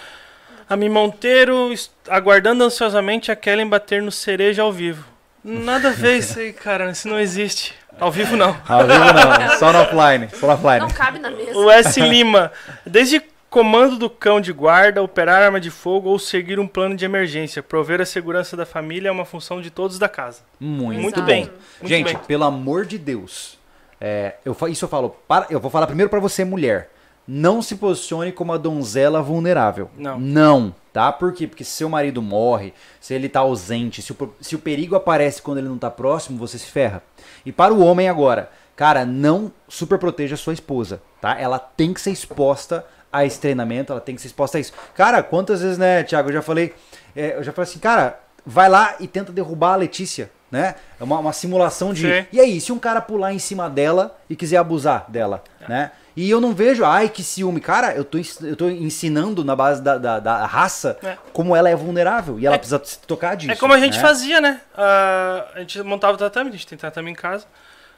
A Mi Monteiro, aguardando ansiosamente a Kellen bater no cereja ao vivo. Nada a ver isso aí, cara, isso não existe. Ao vivo não. Ao vivo não, só no offline, só no offline. não cabe na mesa. O S. Lima, desde comando do cão de guarda, operar arma de fogo ou seguir um plano de emergência, prover a segurança da família é uma função de todos da casa. Muito, Muito bem. Muito Gente, bem. pelo amor de Deus, é, eu, isso eu falo, para, eu vou falar primeiro pra você, mulher. Não se posicione como a donzela vulnerável. Não. Não, tá? Por quê? Porque se seu marido morre, se ele tá ausente, se o, se o perigo aparece quando ele não tá próximo, você se ferra. E para o homem agora, cara, não super proteja a sua esposa, tá? Ela tem que ser exposta a esse treinamento, ela tem que ser exposta a isso. Cara, quantas vezes, né, Thiago, eu já falei, é, eu já falei assim, cara, vai lá e tenta derrubar a Letícia, né? É uma, uma simulação de. Sim. E aí, se um cara pular em cima dela e quiser abusar dela, né? E eu não vejo, ai, que ciúme. Cara, eu tô, eu tô ensinando na base da, da, da raça É. como ela é vulnerável e ela É- precisa se tocar disso. É como a gente né? fazia, né? Ah, a gente montava o tatame, a gente tem tatame em casa.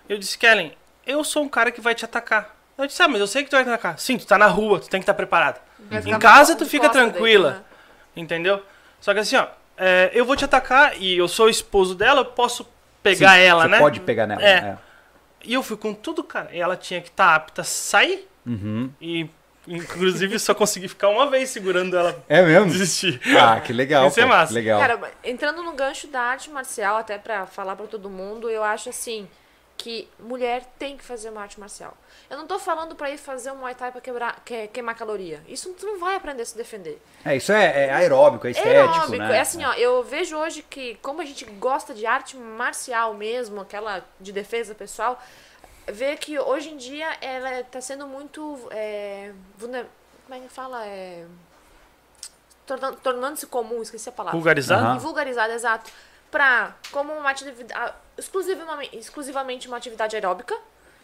Eu disse, Kellen, eu sou um cara que vai te atacar. Eu disse, ah, mas eu sei que tu vai te atacar. Sim, tu tá na rua, tu tem que estar preparado. Vai Em casa tu fica tranquila. né? Entendeu? Só que assim, ó, é, eu vou te atacar e eu sou o esposo dela, eu posso pegar Sim, ela, você né? pode pegar nela. É. né? E eu fui com tudo, cara. E ela tinha que estar apta a sair. Uhum. E, inclusive, só consegui ficar uma vez segurando ela É mesmo? desistir. Ah, que legal. Isso é massa. legal. Cara, entrando no gancho da arte marcial, até pra falar pra todo mundo, eu acho assim que mulher tem que fazer uma arte marcial. Eu não tô falando pra ir fazer um Muay Thai pra quebrar, que- queimar caloria. Isso tu não vai aprender a se defender. É, isso é, é aeróbico, é estético, aeróbico. né? É assim, ó, eu vejo hoje que, como a gente gosta de arte marcial mesmo, aquela de defesa pessoal, vê que hoje em dia ela tá sendo muito. É, vulner- como é que fala? É, tornando- Tornando-se comum, esqueci a palavra. Vulgarizado? Aham. E vulgarizado, exato. Pra, como uma atividade, exclusivamente, exclusivamente uma atividade aeróbica.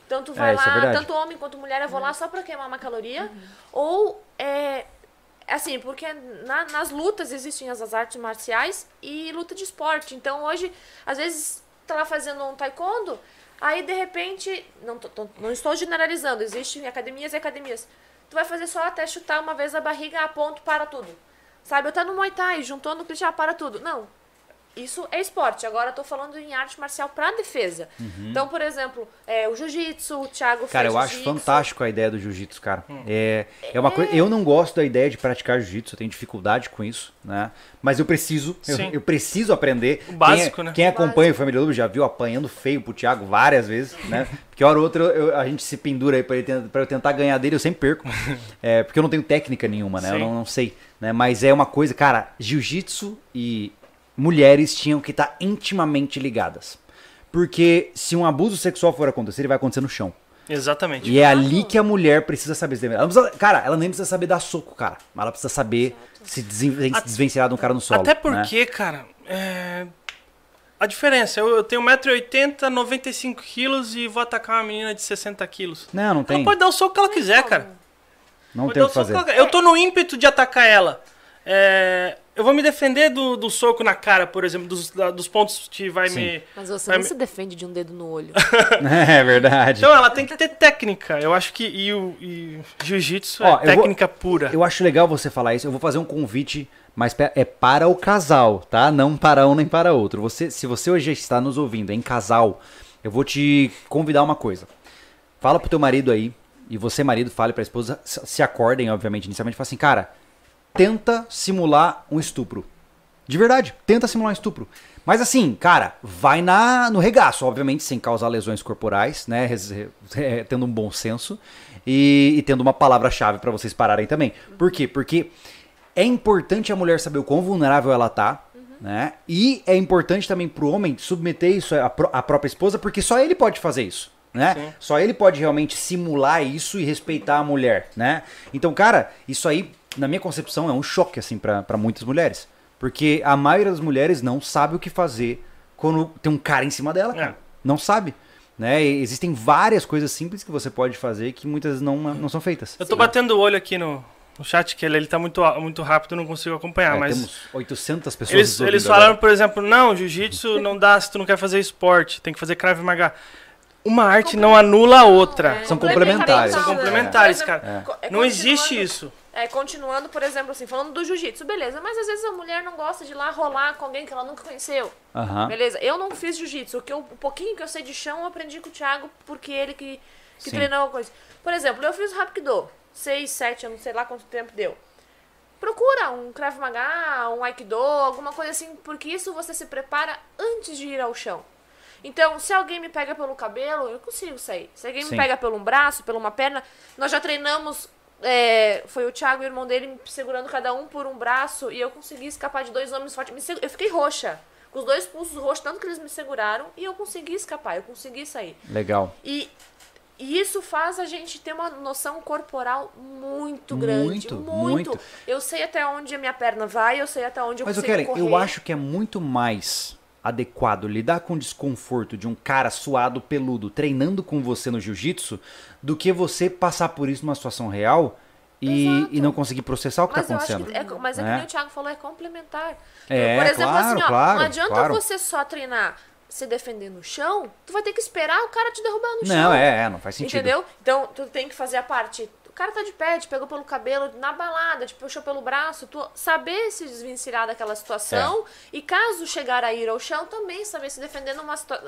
Tanto vai É, é lá, verdade. tanto homem quanto mulher, eu vou lá só pra queimar uma caloria. Ou, é, assim, porque na- nas lutas existem as, as artes marciais e luta de esporte. Então, hoje, às vezes, tá lá fazendo um taekwondo, aí, de repente, não, tô- tô- não estou generalizando, existem academias e academias. Tu vai fazer só até chutar uma vez a barriga, a ponto, para tudo. Sabe, eu tá no Muay Thai, juntou no clichê, ah, para tudo. Não. Isso é esporte. Agora eu tô falando em arte marcial pra defesa. Então, por exemplo, é, o jiu-jitsu, o Thiago Uhum. Cara, fez eu acho fantástico a ideia do jiu-jitsu, cara. É, é uma coisa. Eu não gosto da ideia de praticar jiu-jitsu, eu tenho dificuldade com isso, né? Mas eu preciso, eu, Sim. eu preciso aprender. O básico, quem, né? Quem acompanha o Família Lobo já viu apanhando feio pro Thiago várias vezes, né? Porque hora ou outra eu- a gente se pendura aí pra, ele pra eu tentar ganhar dele, eu sempre perco. É, porque eu não tenho técnica nenhuma, né? Eu Sim. não, não sei. Né? Mas é uma coisa, cara, jiu-jitsu e mulheres tinham que estar intimamente ligadas. Porque se um abuso sexual for acontecer, ele vai acontecer no chão. Exatamente. E é ali que a mulher precisa saber se. Ela não precisa- cara, ela nem precisa saber dar soco, cara. Mas ela precisa saber se desen- se desvencilhar de um cara no solo. Até né? porque, cara, é... a diferença, eu, eu tenho 1,80m, 95kg e vou atacar uma menina de 60kg. Não, não tem. Ela pode dar o soco que ela quiser, cara. Não Pode tem o que fazer. soco que ela- Eu tô no ímpeto de atacar ela. É, Eu vou me defender do, do soco na cara, por exemplo, dos, da- dos pontos que vai Sim. me. Mas você não me- se defende de um dedo no olho. É verdade. Então ela tem que ter técnica. Eu acho que. E o e jiu-jitsu Ó, é eu vou- técnica pura. Eu acho legal você falar isso. Eu vou fazer um convite, mas é para o casal, tá? Não para um nem para outro. Você, se você hoje está nos ouvindo em casal, eu vou te convidar uma coisa. Fala pro teu marido aí, e você, marido, fale pra esposa, se se acordem, obviamente, inicialmente, fala assim, cara, tenta simular um estupro. De verdade, tenta simular um estupro. Mas assim, cara, vai na, no regaço, obviamente, sem causar lesões corporais, né? tendo um bom senso e, e tendo uma palavra-chave pra vocês pararem também. Por quê? Porque é importante a mulher saber o quão vulnerável ela tá, né? E é importante também pro homem submeter isso à, pró- à própria esposa, porque só ele pode fazer isso. Né? Sim. Só ele pode realmente simular isso e respeitar a mulher, né? Então, cara, isso aí, na minha concepção, é um choque, assim, pra pra muitas mulheres. Porque a maioria das mulheres não sabe o que fazer quando tem um cara em cima dela, cara. É. Não sabe. Né? E existem várias coisas simples que você pode fazer que muitas vezes não, não são feitas. Eu tô batendo o olho aqui no, no chat, que ele, ele tá muito, muito rápido, eu não consigo acompanhar, É, mas. Temos 800 pessoas Eles, eles falaram, agora. por exemplo, não, jiu-jitsu não dá se tu não quer fazer esporte, tem que fazer Krav Maga. Uma arte não anula a outra. São complementares. São complementares, cara. é Não existe isso. É, continuando, por exemplo, assim, falando do jiu-jitsu, beleza, mas às vezes a mulher não gosta de ir lá rolar com alguém que ela nunca conheceu. Aham. Beleza, eu não fiz jiu-jitsu, o, que eu- o pouquinho que eu sei de chão eu aprendi com o Thiago, porque ele que, que Sim. treinou a coisa. Por exemplo, eu fiz o Hapkido, 6, 7, eu não sei lá quanto tempo deu. Procura um Krav Maga, um Aikido, alguma coisa assim, porque isso você se prepara antes de ir ao chão. Então, se alguém me pega pelo cabelo, eu consigo sair. Se alguém Sim. me pega pelo um braço, pela uma perna, nós já treinamos. É, foi o Thiago e o irmão dele me segurando cada um por um braço e eu consegui escapar de dois homens fortes. Me segu- Eu fiquei roxa, com os dois pulsos roxos, tanto que eles me seguraram e eu consegui escapar, eu consegui sair. Legal. E, e isso faz a gente ter uma noção corporal muito grande. Muito, Muito, muito. Eu sei até onde a minha perna vai, eu sei até onde eu Mas, consigo Kellen, correr. eu acho que é muito mais adequado lidar com o desconforto de um cara suado, peludo, treinando com você no jiu-jitsu, do que você passar por isso numa situação real e, e não conseguir processar o que tá acho acontecendo. que é, mas é, que né? nem o Thiago falou, é complementar. É, Por exemplo, claro, assim, ó, claro, não adianta claro. você só treinar se defender no chão, tu vai ter que esperar o cara te derrubar no chão. Não, é, é, não faz sentido. Entendeu? Então, tu tem que fazer a parte. O cara tá de pé, te pegou pelo cabelo na balada, te puxou pelo braço, tu saber se desvencilhar daquela situação É. e caso chegar a ir ao chão, também saber se defender numa situação.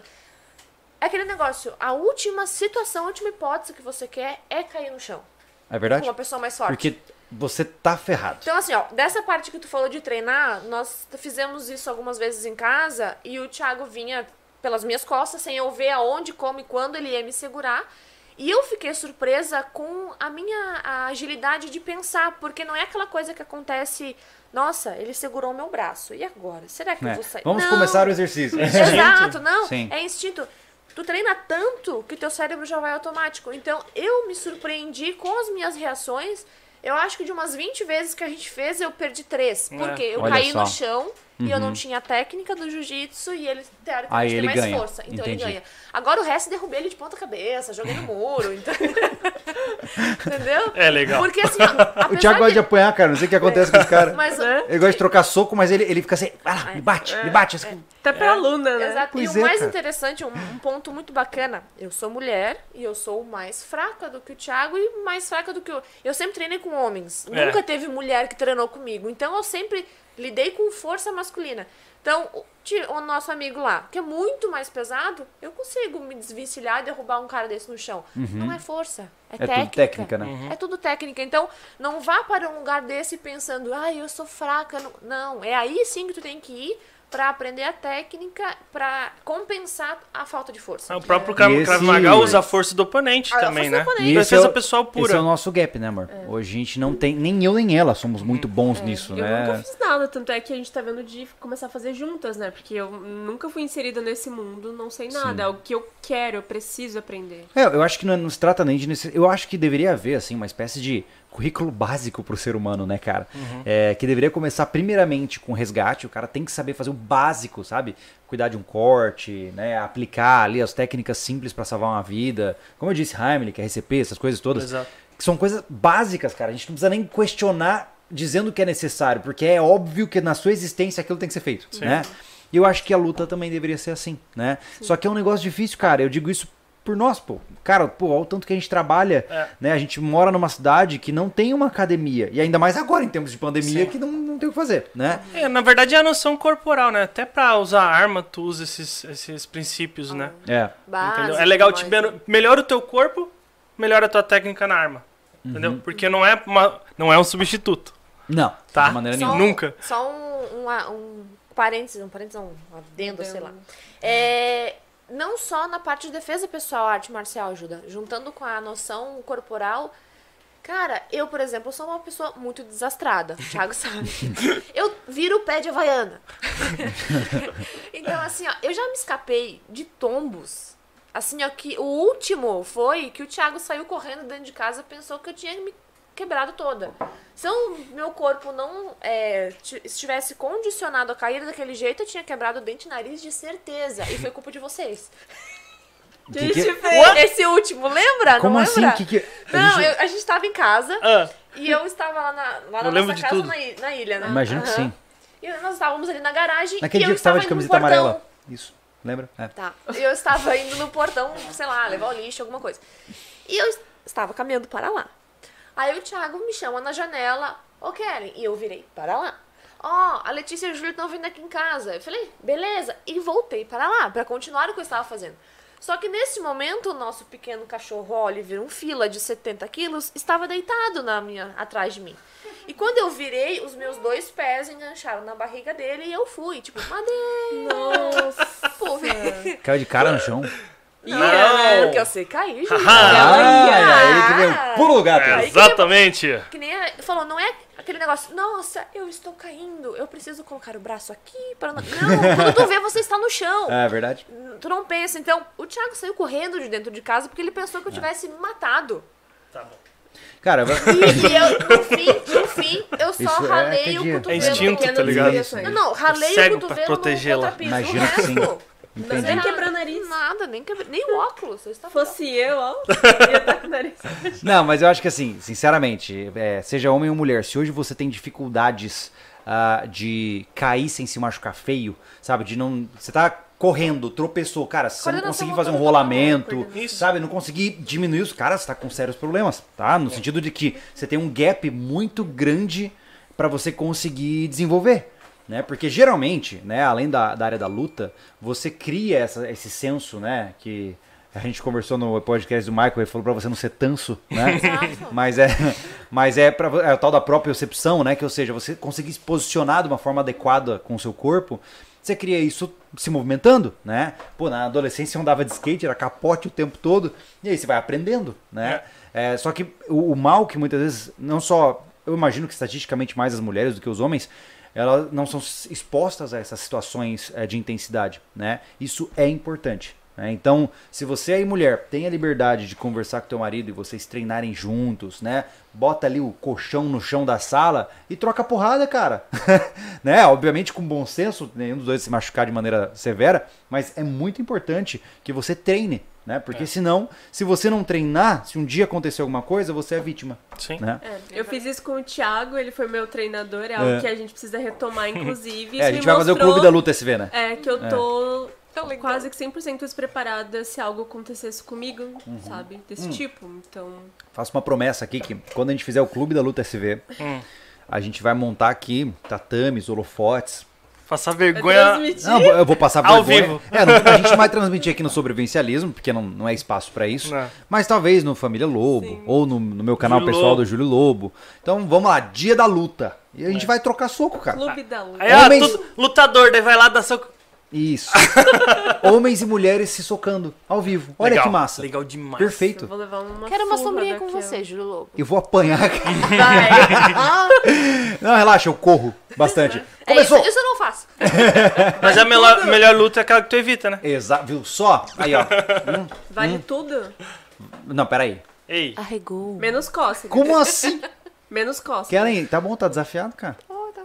É aquele negócio, a última situação, a última hipótese que você quer é cair no chão. É Com verdade? uma pessoa mais forte. Porque você tá ferrado. Então, assim, ó, dessa parte que tu falou de treinar, nós fizemos isso algumas vezes em casa e o Thiago vinha pelas minhas costas, sem eu ver aonde, como e quando ele ia me segurar. E eu fiquei surpresa com a minha a agilidade de pensar, porque não é aquela coisa que acontece, nossa, ele segurou meu braço, e agora? Será que eu É. vou sair? Vamos Não. começar o exercício. Exato, não. Sim. É instinto. Tu treina tanto que teu cérebro já vai automático. Então, eu me surpreendi com as minhas reações. Eu acho que de umas 20 vezes que a gente fez, eu perdi três. Porque eu Olha caí só. no chão e eu não tinha a técnica do jiu-jitsu e ele, teoricamente, tem mais ganha. força. Então Entendi. ele ganha. Agora o resto derrubei ele de ponta cabeça, joguei no muro. Então... Entendeu? É legal. Porque assim, ó, O Thiago gosta de apanhar, cara. Não sei o que acontece com esse cara. Mas, Ele gosta de trocar soco, mas ele, ele fica assim, vai lá, me bate, me bate. assim. Até pra aluna, né? Exato. Pois e é, o mais cara. interessante, um, um ponto muito bacana, eu sou mulher e eu sou mais fraca do que o Thiago e mais fraca do que o. Eu sempre treinei com homens. É. Nunca teve mulher que treinou comigo. Então eu sempre lidei com força masculina. Então, o, nosso amigo lá, que é muito mais pesado, eu consigo me desvencilhar e derrubar um cara desse no chão. Não é força, é, É tudo técnica. técnica, né? Uhum. É tudo técnica. Então, não vá para um lugar desse pensando, ai, eu sou fraca. Não, não, é aí sim que tu tem que ir pra aprender a técnica pra compensar a falta de força. Ah, O próprio Krav E Krav esse- Maga usa a força do oponente A também, força do né? oponente. E esse Defesa é o- pessoal Esse pura. é o nosso gap, né, amor? Hoje a gente não tem, nem eu nem ela somos muito bons nisso, Eu né? nunca fiz nada, tanto é que a gente tá vendo de começar a fazer juntas, né? Porque eu nunca fui inserida nesse mundo, não sei nada. Sim. É o que eu quero, eu preciso aprender. É, eu acho que não, não se trata nem de necess... Eu acho que deveria haver, assim, uma espécie de currículo básico pro ser humano, né, cara? É, que deveria começar primeiramente com resgate, o cara tem que saber fazer o básico, sabe? Cuidar de um corte, né? Aplicar ali as técnicas simples pra salvar uma vida. Como eu disse, Heimlich, RCP, essas coisas todas. Exato. Que são coisas básicas, cara. A gente não precisa nem questionar dizendo que é necessário, porque é óbvio que na sua existência aquilo tem que ser feito, Sim. né? E eu acho que a luta também deveria ser assim, né? Só que é um negócio difícil, cara. Eu digo isso por nós, pô. Cara, pô, olha o tanto que a gente trabalha, É. né? A gente mora numa cidade que não tem uma academia. E ainda mais agora, em tempos de pandemia, Sim. que não, não tem o que fazer, né? É, na verdade é a noção corporal, né? Até pra usar arma, tu usa esses, esses princípios, né? É. Básico, Entendeu? É legal, te mas- me- melhora o teu corpo, melhora a tua técnica na arma. Entendeu? Uhum. Porque não é, uma, não é um substituto. Não, Tá. de maneira Só nenhuma. um- Nunca. Só um, um, um parênteses, um parênteses, não, um adendo, sei lá. É, não só na parte de defesa pessoal a arte marcial ajuda, juntando com a noção corporal. Cara, eu, por exemplo, sou uma pessoa muito desastrada. O Thiago sabe. Eu viro o pé de Havaiana. então, assim, ó, eu já me escapei de tombos. Assim, ó, que o último foi que o Thiago saiu correndo dentro de casa pensou que eu tinha me quebrado toda. Se o meu corpo não é, ti- estivesse condicionado a cair daquele jeito, eu tinha quebrado o dente e nariz de certeza. E foi culpa de vocês. Que Gente, que- fez. Esse último, lembra? Como não assim? lembra? Que que... a Não, gente- eu- a gente tava em casa Ah, e eu estava lá na, lá na nossa de casa na, na ilha, né? Imagino que Aham. sim. E nós estávamos ali na garagem Naquele e dia eu que de estava no camiseta amarela. Isso, lembra? É. Tá. Eu estava indo no portão, sei lá, levar o lixo, alguma coisa. E eu es- estava caminhando para lá. Aí o Thiago me chama na janela, ô Kellen, e eu virei para lá. Ó, a Letícia e o Júlio estão vindo aqui em casa. Eu falei, beleza. E voltei para lá, para continuar o que eu estava fazendo. Só que nesse momento, o nosso pequeno cachorro Oliver, um fila de 70 quilos, estava deitado na minha, atrás de mim. E quando eu virei, os meus dois pés engancharam na barriga dele e eu fui, tipo, madeira. Nossa. Pô, Caiu de cara no chão. Ia, Não. né? Porque eu sei cair, gente. Ah, aí que veio pulo do gato. é, Aí que exatamente. Que nem falou, não é aquele negócio, nossa, eu estou caindo, eu preciso colocar o braço aqui para não. Não, quando tu vê, você está no chão. É verdade. Tu não pensa. Então, o Thiago saiu correndo de dentro de casa porque ele pensou que eu tivesse me matado. Tá bom. Cara, E eu, no fim, no fim, eu só Isso é ralei o academia. cotovelo. É instinto, tá ligado? Não, não, ralei Cego o pra cotovelo no protegê-la. o que sim. Entendi. Nem quebrar nariz. Nada, nem, nem o óculos. Eu estava Fosse eu, ó, ia estar com o nariz. Não, mas eu acho que assim, sinceramente, é, seja homem ou mulher, se hoje você tem dificuldades ah, de cair sem se machucar feio, sabe? De não. Você tá correndo, tropeçou, cara, se você não conseguir fazer um tá rolamento, Isso. sabe? Não conseguir diminuir os caras, você tá com sérios problemas, tá? No sentido de que você tem um gap muito grande pra você conseguir desenvolver. Né? Porque geralmente, né, além da, da área da luta, você cria essa- esse senso, né? Que a gente conversou no podcast do Michael, ele falou pra você não ser tanso, né? Exato. Mas é, mas é, pra, é o tal da propriocepção, né? Que ou seja, você conseguir se posicionar de uma forma adequada com o seu corpo, você cria isso se movimentando, né? Pô, na adolescência eu andava de skate, era capote o tempo todo, e aí você vai aprendendo, né? É, só que o, o mal que muitas vezes, não só, eu imagino que estatisticamente mais as mulheres do que os homens, elas não são expostas a essas situações é, de intensidade, né? Isso é importante. né? Então, se você aí, mulher, tem a liberdade de conversar com teu marido e vocês treinarem juntos, né? Bota ali o colchão no chão da sala e troca porrada, cara. né? Obviamente com bom senso, nenhum dos dois se machucar de maneira severa, mas é muito importante que você treine, né? Porque senão, se você não treinar, se um dia acontecer alguma coisa, você é vítima, Sim. né? É, eu fiz isso com o Thiago, ele foi meu treinador, é algo É. que a gente precisa retomar, inclusive. É, a gente vai fazer o clube da luta SV, né? É, que eu tô Tão legal. quase que 100% despreparada se algo acontecesse comigo, Uhum. sabe? Desse Hum. tipo. Então, Faço uma promessa aqui que quando a gente fizer o clube da luta SV, Hum. a gente vai montar aqui tatames, holofotes. Passar vergonha. transmitir. Não, eu vou passar Ao vergonha. vivo. É, não- a gente não vai transmitir aqui no sobrevivencialismo, porque não, não é espaço pra isso. Não. Mas talvez no Família Lobo, Sim. ou no, no meu canal Júlio pessoal Lobo. do Júlio Lobo. Então vamos lá, dia da luta. E a gente vai trocar soco, cara. Clube da luta. Aí, Homens- tudo- lutador, daí vai lá dar soco. Isso. Homens e mulheres se socando ao vivo. Olha Legal, que massa. Legal demais. Eu Perfeito. vou levar uma Quero uma sombrinha com daqui, você, Júlio Lobo. Eu vou apanhar. Vai. Não, relaxa, eu corro bastante. É, isso, Começou. isso eu não faço. Mas a melhor, melhor luta é aquela que tu evita, né? Exato, viu só? Aí, ó. Hum, Vale tudo? Não, peraí. Ei. Arregou. Menos cócegas. Como assim? Menos cócegas. Kellen, tá bom, tá desafiado, cara. Oh, tá.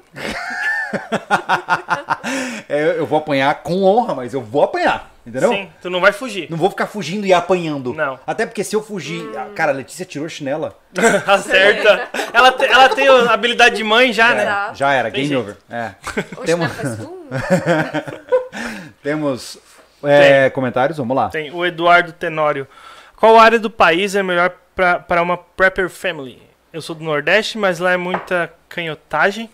É, eu vou apanhar com honra, mas eu vou apanhar, entendeu? Sim, tu não vai fugir. Não vou ficar fugindo e apanhando. Não. Até porque se eu fugir. Cara, a Letícia tirou a chinela. Acerta. ela, te- ela tem a habilidade de mãe já, né? Tá. Já era, Tem game jeito. over. É. Hoje Temos- né. Temos é, comentários, vamos lá. Tem o Eduardo Tenório. Qual área do país é melhor para uma prepper family? Eu sou do Nordeste, mas lá é muita canhotagem.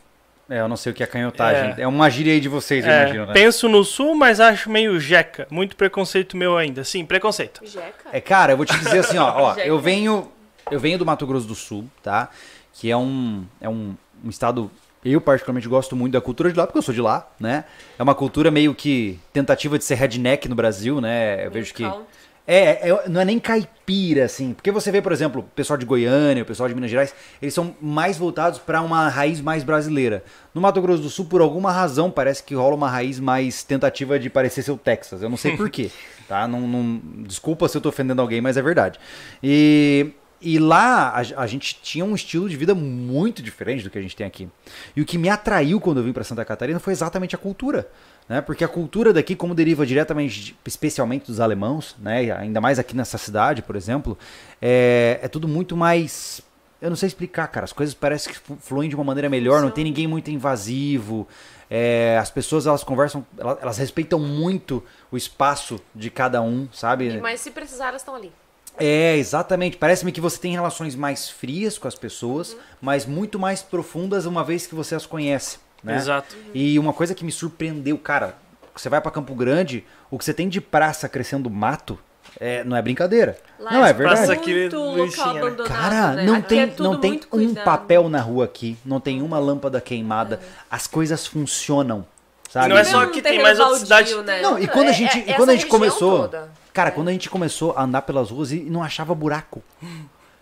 É, eu não sei o que é canhotagem. É, uma gíria aí de vocês, eu É, imagino, né? Penso no sul, mas acho meio jeca. Muito preconceito meu ainda. Sim, preconceito. Jeca. É, cara, eu vou te dizer assim, ó, ó, eu venho, eu venho do Mato Grosso do Sul, tá? Que é um, é um, um estado, eu particularmente gosto muito da cultura de lá, porque eu sou de lá, né? É uma cultura meio que tentativa de ser redneck no Brasil, né? Eu vejo que Country. É, é- não é nem caipira, assim. Porque você vê, por exemplo, o pessoal de Goiânia, o pessoal de Minas Gerais, eles são mais voltados para uma raiz mais brasileira. No Mato Grosso do Sul, por alguma razão, parece que rola uma raiz mais tentativa de parecer ser o Texas. Eu não sei porquê, tá? Não, não- desculpa se eu tô ofendendo alguém, mas é verdade. E, e lá a, a gente tinha um estilo de vida muito diferente do que a gente tem aqui. E o que me atraiu quando eu vim para Santa Catarina foi exatamente a cultura né? Porque a cultura daqui, como deriva diretamente, especialmente dos alemãos, né? Ainda mais aqui nessa cidade, por exemplo, é, é tudo muito mais. Eu não sei explicar, cara. As coisas parecem que flu- fluem de uma maneira melhor. Não tem ninguém muito invasivo. é, as pessoas elas conversam, elas, elas respeitam muito o espaço de cada um, sabe? Mas se precisar, elas estão ali. É, exatamente. Parece-me que você tem relações mais frias com as pessoas, mas muito mais profundas uma vez que você as conhece. Né? Exato. E uma coisa que me surpreendeu, cara, você vai pra Campo Grande, o que você tem de praça crescendo mato, é, não é brincadeira. Lá não, é praça verdade. aqui, muito local né? abandonado, Cara, né? não Aqui tem, é não tem um cuidado. papel na rua aqui, não tem uma lâmpada queimada, as coisas funcionam, sabe? não é só aqui, um tem mais outra baldio, cidade. Né? Não, e quando a É- gente, é- e quando a gente começou, toda. cara, É. quando a gente começou a andar pelas ruas e não achava buraco.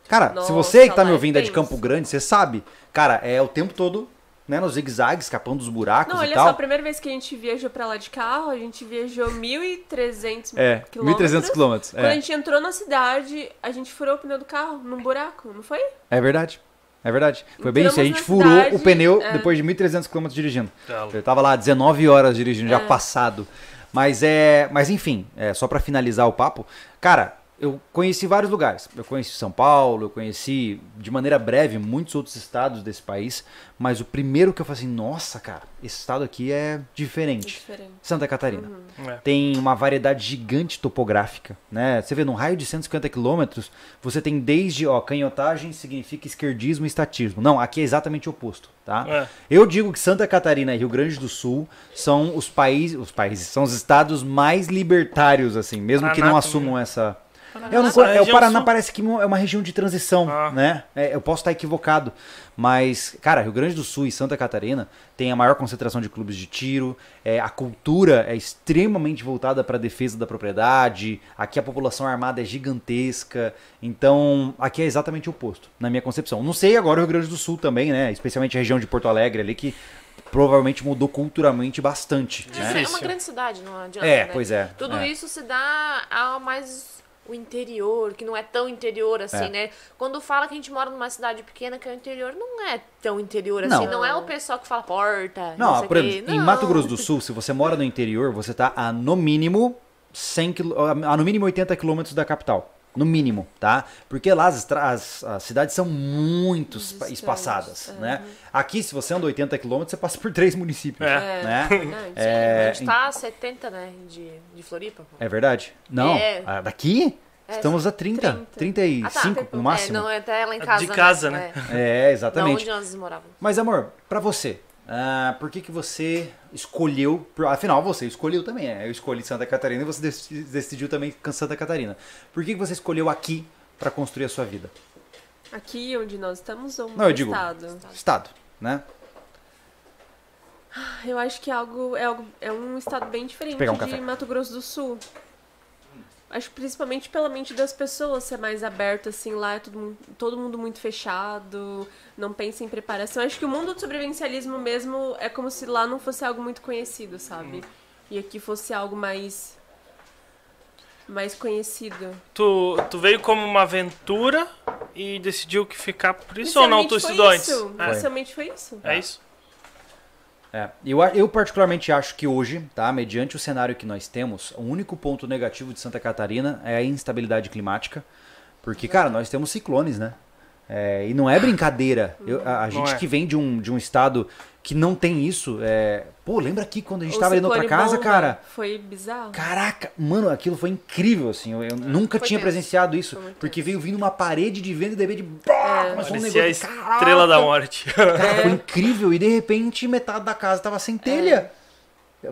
Cara, se Nossa, você que tá me é ouvindo é de. Campo Grande, você sabe, cara, é o tempo todo, né, no zigue-zague, escapando dos buracos Não, e olha tal. só, a primeira vez que a gente viajou pra lá de carro, a gente viajou 1.300 É, quilômetros. 1.300 quilômetros. Quando a É. gente entrou na cidade, a gente furou o pneu do carro num buraco, não foi? é verdade. É verdade. Foi bem isso. A gente Entramos furou cidade, o pneu é. depois de 1.300 quilômetros dirigindo. Tá. Eu tava lá 19 horas dirigindo, já É. passado. Mas é. Mas enfim, é, só pra finalizar o papo. Cara, eu conheci vários lugares. Eu conheci São Paulo, eu conheci de maneira breve muitos outros estados desse país. Mas o primeiro que eu falei assim, nossa, cara, esse estado aqui é diferente. Diferente. Santa Catarina. É. Tem uma variedade gigante topográfica, né? Você vê, num raio de 150 quilômetros, você tem desde, ó, canhotagem significa esquerdismo e estatismo. Não, aqui é exatamente o oposto, tá? É. Eu digo que Santa Catarina e Rio Grande do Sul são os países, os países, são os estados mais libertários, assim, mesmo que não assumam essa... Eu não, é, o Paraná sul. parece que é uma região de transição, Ah. né? É, eu posso estar equivocado, mas, cara, Rio Grande do Sul e Santa Catarina tem a maior concentração de clubes de tiro, é, a cultura é extremamente voltada para a defesa da propriedade, aqui a população armada é gigantesca, então aqui é exatamente o oposto, na minha concepção. Não sei agora o Rio Grande do Sul também, né? Especialmente a região de Porto Alegre ali, que provavelmente mudou culturalmente bastante. É, né? é uma grande cidade, não adianta. É, né? pois é. Tudo é. isso se dá a mais o interior, que não é tão interior assim, É. né? Quando fala que a gente mora numa cidade pequena que é o interior, não é tão interior Não. assim. Não é o pessoal que fala porta, Não, não, por exemplo, em. Mato Grosso do Sul, se você mora no interior, você tá a no mínimo 100 quil... a no mínimo 80 quilômetros da capital. No mínimo, tá? Porque lá as, as- as cidades são muito Distantes, espaçadas, é. né? Aqui, se você anda 80 quilômetros, você passa por três municípios, É. né? verdade. É, A gente tá a 70, né, de, de Floripa. pô. É verdade? Não, É. ah, daqui É, estamos a 30, 30. 35 Ah, tá. no máximo. É, não, é até lá em De casa. casa, né? É, exatamente. onde nós morávamos. Mas amor, pra você, ah, por que que você escolheu, afinal você escolheu também, né? Eu escolhi Santa Catarina e você dec- decidiu também Santa Catarina. Por que você escolheu aqui pra construir a sua vida? Aqui onde nós estamos ou Não, eu no digo- estado? Estado, né? Eu acho que é algo é, algo, é um estado bem diferente um de. Mato Grosso do Sul. Acho principalmente pela mente das pessoas ser mais aberto, assim, lá é todo, todo mundo muito fechado, não pensa em preparação. Acho que o mundo do sobrevivencialismo mesmo é como se lá não fosse algo muito conhecido, sabe? E aqui fosse algo mais. mais conhecido. Tu, tu veio como uma aventura e decidiu que ficar por isso ou não? Tu antes? isso. É. Inicialmente foi isso. É isso? É, eu, eu particularmente acho que hoje, tá, mediante o cenário que nós temos, o único ponto negativo de Santa Catarina é a instabilidade climática, porque, cara, nós temos ciclones, né? É, e não é brincadeira. Eu- a a gente é. que vem de um, de um estado que não tem isso, é... pô, lembra aqui quando a gente O tava indo na outra ciclone casa, bomba cara? Foi bizarro. Caraca, mano, aquilo foi incrível, assim. Eu, eu nunca Foi tinha tenso. presenciado isso. Porque veio vindo uma parede de vento e de repente. Bah, começou um Parecia a negócio. estrela da morte. Cara, foi incrível. E de repente metade da casa tava sem telha.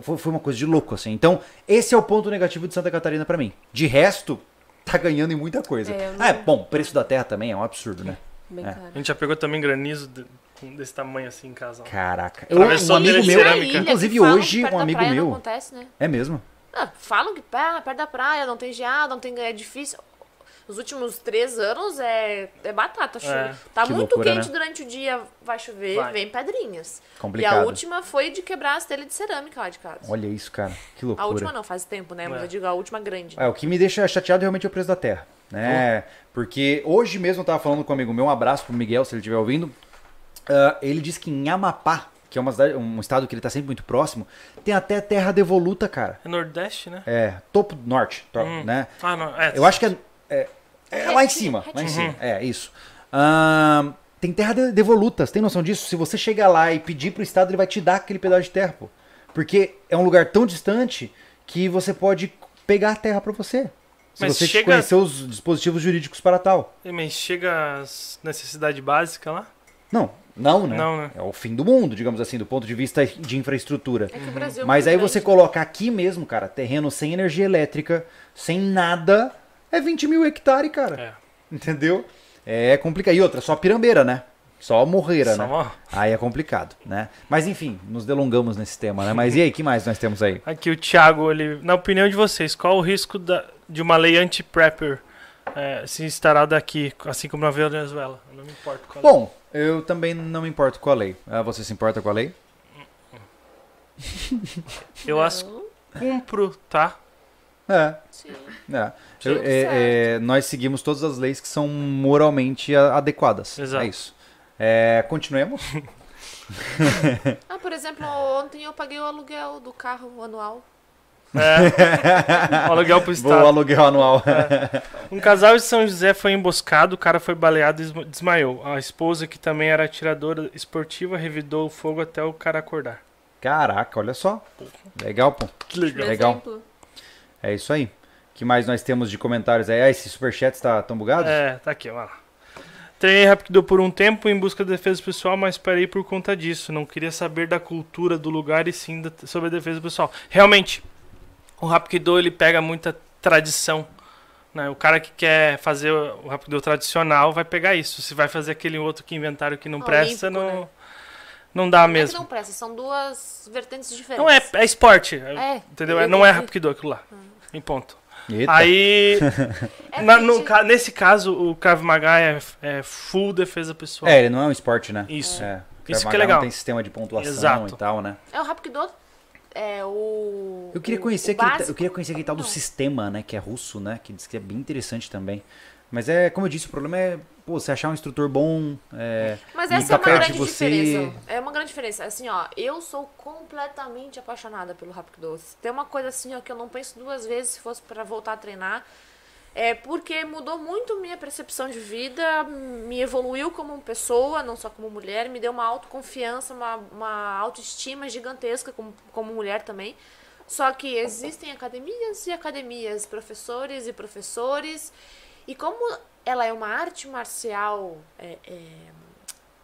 Foi, foi uma coisa de louco, assim. Então, esse é o ponto negativo de Santa Catarina pra mim. De resto, tá ganhando em muita coisa. É, não- Ah, é, bom, o preço da terra também é um absurdo, né? É. caro. A gente já pegou também granizo desse tamanho assim em casa. ó. Caraca. Atravessou um a amigo meu, ilha inclusive hoje, um amigo meu. acontece, né? É mesmo? Ah, falam que pé- perto da praia não tem geada, não tem, é difícil. Os últimos três anos é, é batata. Chuva. É. Tá Que muito loucura, quente né? durante o dia, vai chover, Vai. vem pedrinhas. E Complicado. a última foi de quebrar as telhas de cerâmica lá de casa. Olha isso, cara. Que a loucura. última não, faz tempo, né? Mas É. eu digo a última grande. É, o que me deixa chateado realmente é o preço da terra. Né? Porque hoje mesmo eu tava falando com um amigo meu, um abraço pro Miguel, se ele estiver ouvindo. Ah, ele disse que em Amapá, que é uma cidade- um estado que ele tá sempre muito próximo, tem até terra devoluta, cara. É Nordeste, né? É, topo norte, to- Hum. né? Ah, não. É. Eu acho que é, é- é lá em cima, lá em retinho. cima. É, isso. Ahn, tem terra de- devoluta, você tem noção disso? Se você chegar lá e pedir pro estado, ele vai te dar aquele pedaço de terra, pô. Porque é um lugar tão distante que você pode pegar a terra pra você. Se Mas você chega- conhecer os dispositivos jurídicos para tal. Mas chega as necessidades básicas lá? Não, não, né? Não, né? É o fim do mundo, digamos assim, do ponto de vista de infraestrutura. É que o Brasil é Mas muito aí grande. você coloca aqui mesmo, cara, terreno sem energia elétrica, sem nada, é 20 mil hectares, cara. É. Entendeu? É complicado. E outra, só pirambeira, né? Só morreira, Só né? Aí é complicado, né? Mas enfim, nos delongamos nesse tema, né? Mas e aí, que mais nós temos aí? Aqui o Thiago, ele, na opinião de vocês, qual o risco da- de uma lei anti-prepper é, se instalar daqui, assim como na Venezuela? Eu não me importo qual é. Bom, eu também não me importo com a lei. Ah, você se importa com a lei? Eu as cumpro, tá? É, Sim. é. Eu- é, é, nós seguimos todas as leis que são moralmente adequadas. Exato. É isso. É, continuemos. Ah, por exemplo, ontem eu paguei o aluguel do carro anual. É. Aluguel pro Vou estado. aluguel anual. Um casal de São José foi emboscado, o cara foi baleado e desma- desmaiou. A esposa, que também era atiradora esportiva, revidou o fogo até o cara acordar. Caraca, olha só. Legal, pô. Que legal. Legal. É isso aí. que mais nós temos de comentários aí? Ah, esse superchat está tão bugado? É, tá aqui, vai lá. Treinei Rapido por um tempo em busca de defesa pessoal, mas parei por conta disso. Não queria saber da cultura do lugar e sim da- sobre a defesa pessoal. Realmente, o Rapido ele pega muita tradição. Né? O cara que quer fazer o Rapido tradicional vai pegar isso. Se vai fazer aquele outro que inventaram que não Olímpico, presta, não, né? não dá Não é que mesmo. não presta, são duas vertentes diferentes. Não é, é esporte. É. Entendeu? É- Não é Rapido aquilo lá. Em ponto. Eita. Aí, É na- no nesse caso, o Krav Maga é, é full defesa pessoal. É, ele não é um esporte, né? Isso. É. Isso Krav que é legal. Não tem sistema de pontuação Exato. e tal, né? É o Rapido. É o. Eu queria o- conhecer o aquele, básico. eu queria conhecer aquele tal do Não. sistema, né, que é russo, né, que diz que é bem interessante também. Mas é, como eu disse, o problema é, pô, você achar um instrutor bom, é, Mas essa é uma grande de você. diferença. É uma grande diferença. Assim, ó, eu sou completamente apaixonada pelo Rapido. Tem uma coisa assim, ó, que eu não penso duas vezes se fosse pra voltar a treinar. É porque mudou muito minha percepção de vida, me evoluiu como pessoa, não só como mulher, me deu uma autoconfiança, uma, uma autoestima gigantesca como, como mulher também. Só que existem academias e academias, professores e professores. E como ela é uma arte marcial é, é,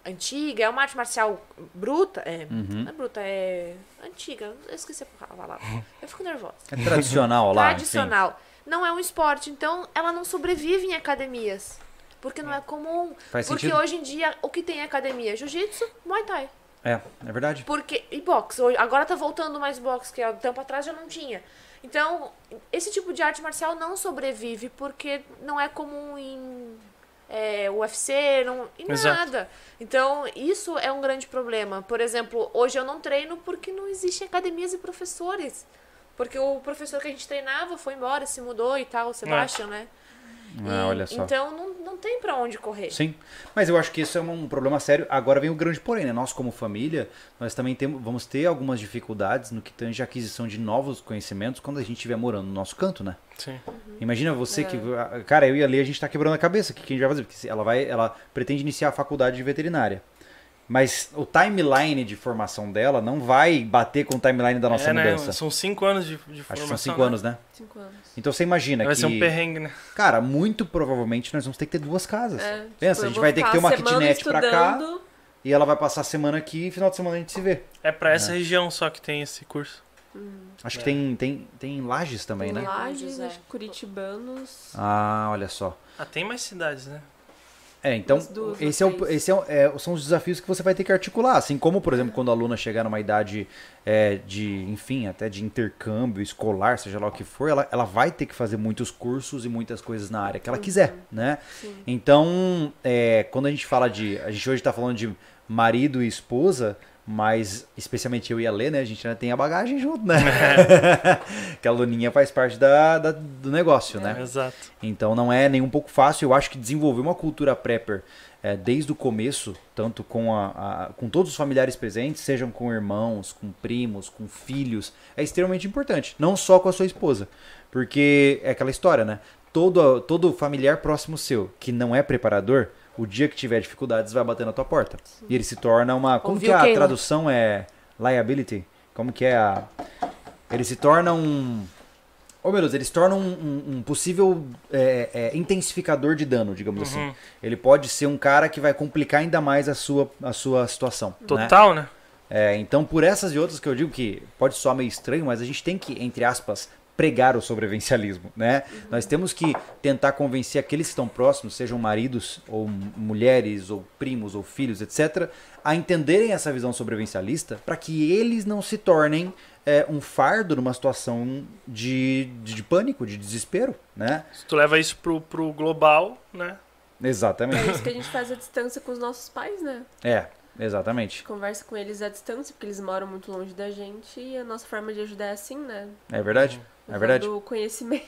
antiga, é uma arte marcial bruta, é, Uhum. não é bruta, é antiga, eu esqueci a palavra. Eu fico nervosa. É tradicional lá, Tradicional. Não é um esporte, então ela não sobrevive em academias. Porque não é comum. Faz porque sentido. hoje em dia, o que tem em academia? Jiu-jitsu, Muay Thai. É, é verdade. Porque. E boxe. Agora tá voltando mais boxe, que há um tempo atrás já não tinha. Então, esse tipo de arte marcial não sobrevive porque não é comum em é, UFC, não, em Exato. nada. Então, isso é um grande problema. Por exemplo, hoje eu não treino porque não existem academias e professores. Porque o professor que a gente treinava foi embora, se mudou e tal, o Sebastian, né? Ah, E- olha só. Então não, não tem pra onde correr. Sim, mas eu acho que isso é um problema sério. Agora vem o grande porém, né? Nós como família, nós também temos, vamos ter algumas dificuldades no que tange a aquisição de novos conhecimentos quando a gente estiver morando no nosso canto, né? Sim. Imagina você É. que, cara, eu e a Lê, a gente tá quebrando a cabeça, o que que a gente vai fazer? Porque ela vai, ela pretende iniciar a faculdade de veterinária. Mas o timeline de formação dela não vai bater com o timeline da nossa é, né? mudança. São cinco anos de, de Acho formação. que são cinco né? anos, né? Cinco anos. Então você imagina Vai que ser um perrengue, né? Cara, muito provavelmente nós vamos ter que ter duas casas. É, Pensa, tipo, a gente vai ter que ter uma kitnet pra cá e ela vai passar a semana aqui e final de semana a gente se vê. É pra essa região só que tem esse curso. Acho É. que tem, tem, tem lajes também, Tem né? Lages, É. acho que Curitibanos. Ah, olha só. Ah, tem mais cidades, né? É, então, esse, é o, esse é, é, são os desafios que você vai ter que articular. Assim como, por exemplo, quando a aluna chegar numa idade é, de, enfim, até de intercâmbio escolar, seja lá o que for, ela, ela vai ter que fazer muitos cursos e muitas coisas na área que ela quiser, né? Sim. Então, é, quando a gente fala de. A gente hoje está falando de marido e esposa, mas especialmente eu e a Lê, né? A gente ainda tem a bagagem junto, né? que a Luninha faz parte da, da- do negócio, né? Exato. Então não é nem um pouco fácil. Eu acho que desenvolver uma cultura prepper é, desde o começo, tanto com, a, a- com todos os familiares presentes, sejam com irmãos, com primos, com filhos, é extremamente importante. Não só com a sua esposa. Porque é aquela história, né? Todo, todo familiar próximo seu que não é preparador, o dia que tiver dificuldades vai bater na tua porta. E ele se torna uma. Como Ouviu que a quem, né? tradução é liability? Como que é a. Ele se torna um. Ô meu Deus, ele se torna um, um- um possível é, é, intensificador de dano, digamos assim. Uhum. Ele pode ser um cara que vai complicar ainda mais a sua, a sua situação. né? Total, né? É, então, por essas e outras que eu digo que pode soar meio estranho, mas a gente tem que, entre aspas, pregar o sobrevivencialismo, né? Nós temos que tentar convencer aqueles que estão próximos, sejam maridos ou mulheres ou primos ou filhos, etc, a entenderem essa visão sobrevivencialista para que eles não se tornem é, um fardo numa situação de, de, de pânico, de desespero, né? Se tu leva isso pro, pro global, né? É Exatamente. isso que a gente faz à distância com os nossos pais, né? É, A exatamente. gente conversa com eles à distância, porque eles moram muito longe da gente, e a nossa forma de ajudar é assim, né? É verdade. É verdade. Do conhecimento.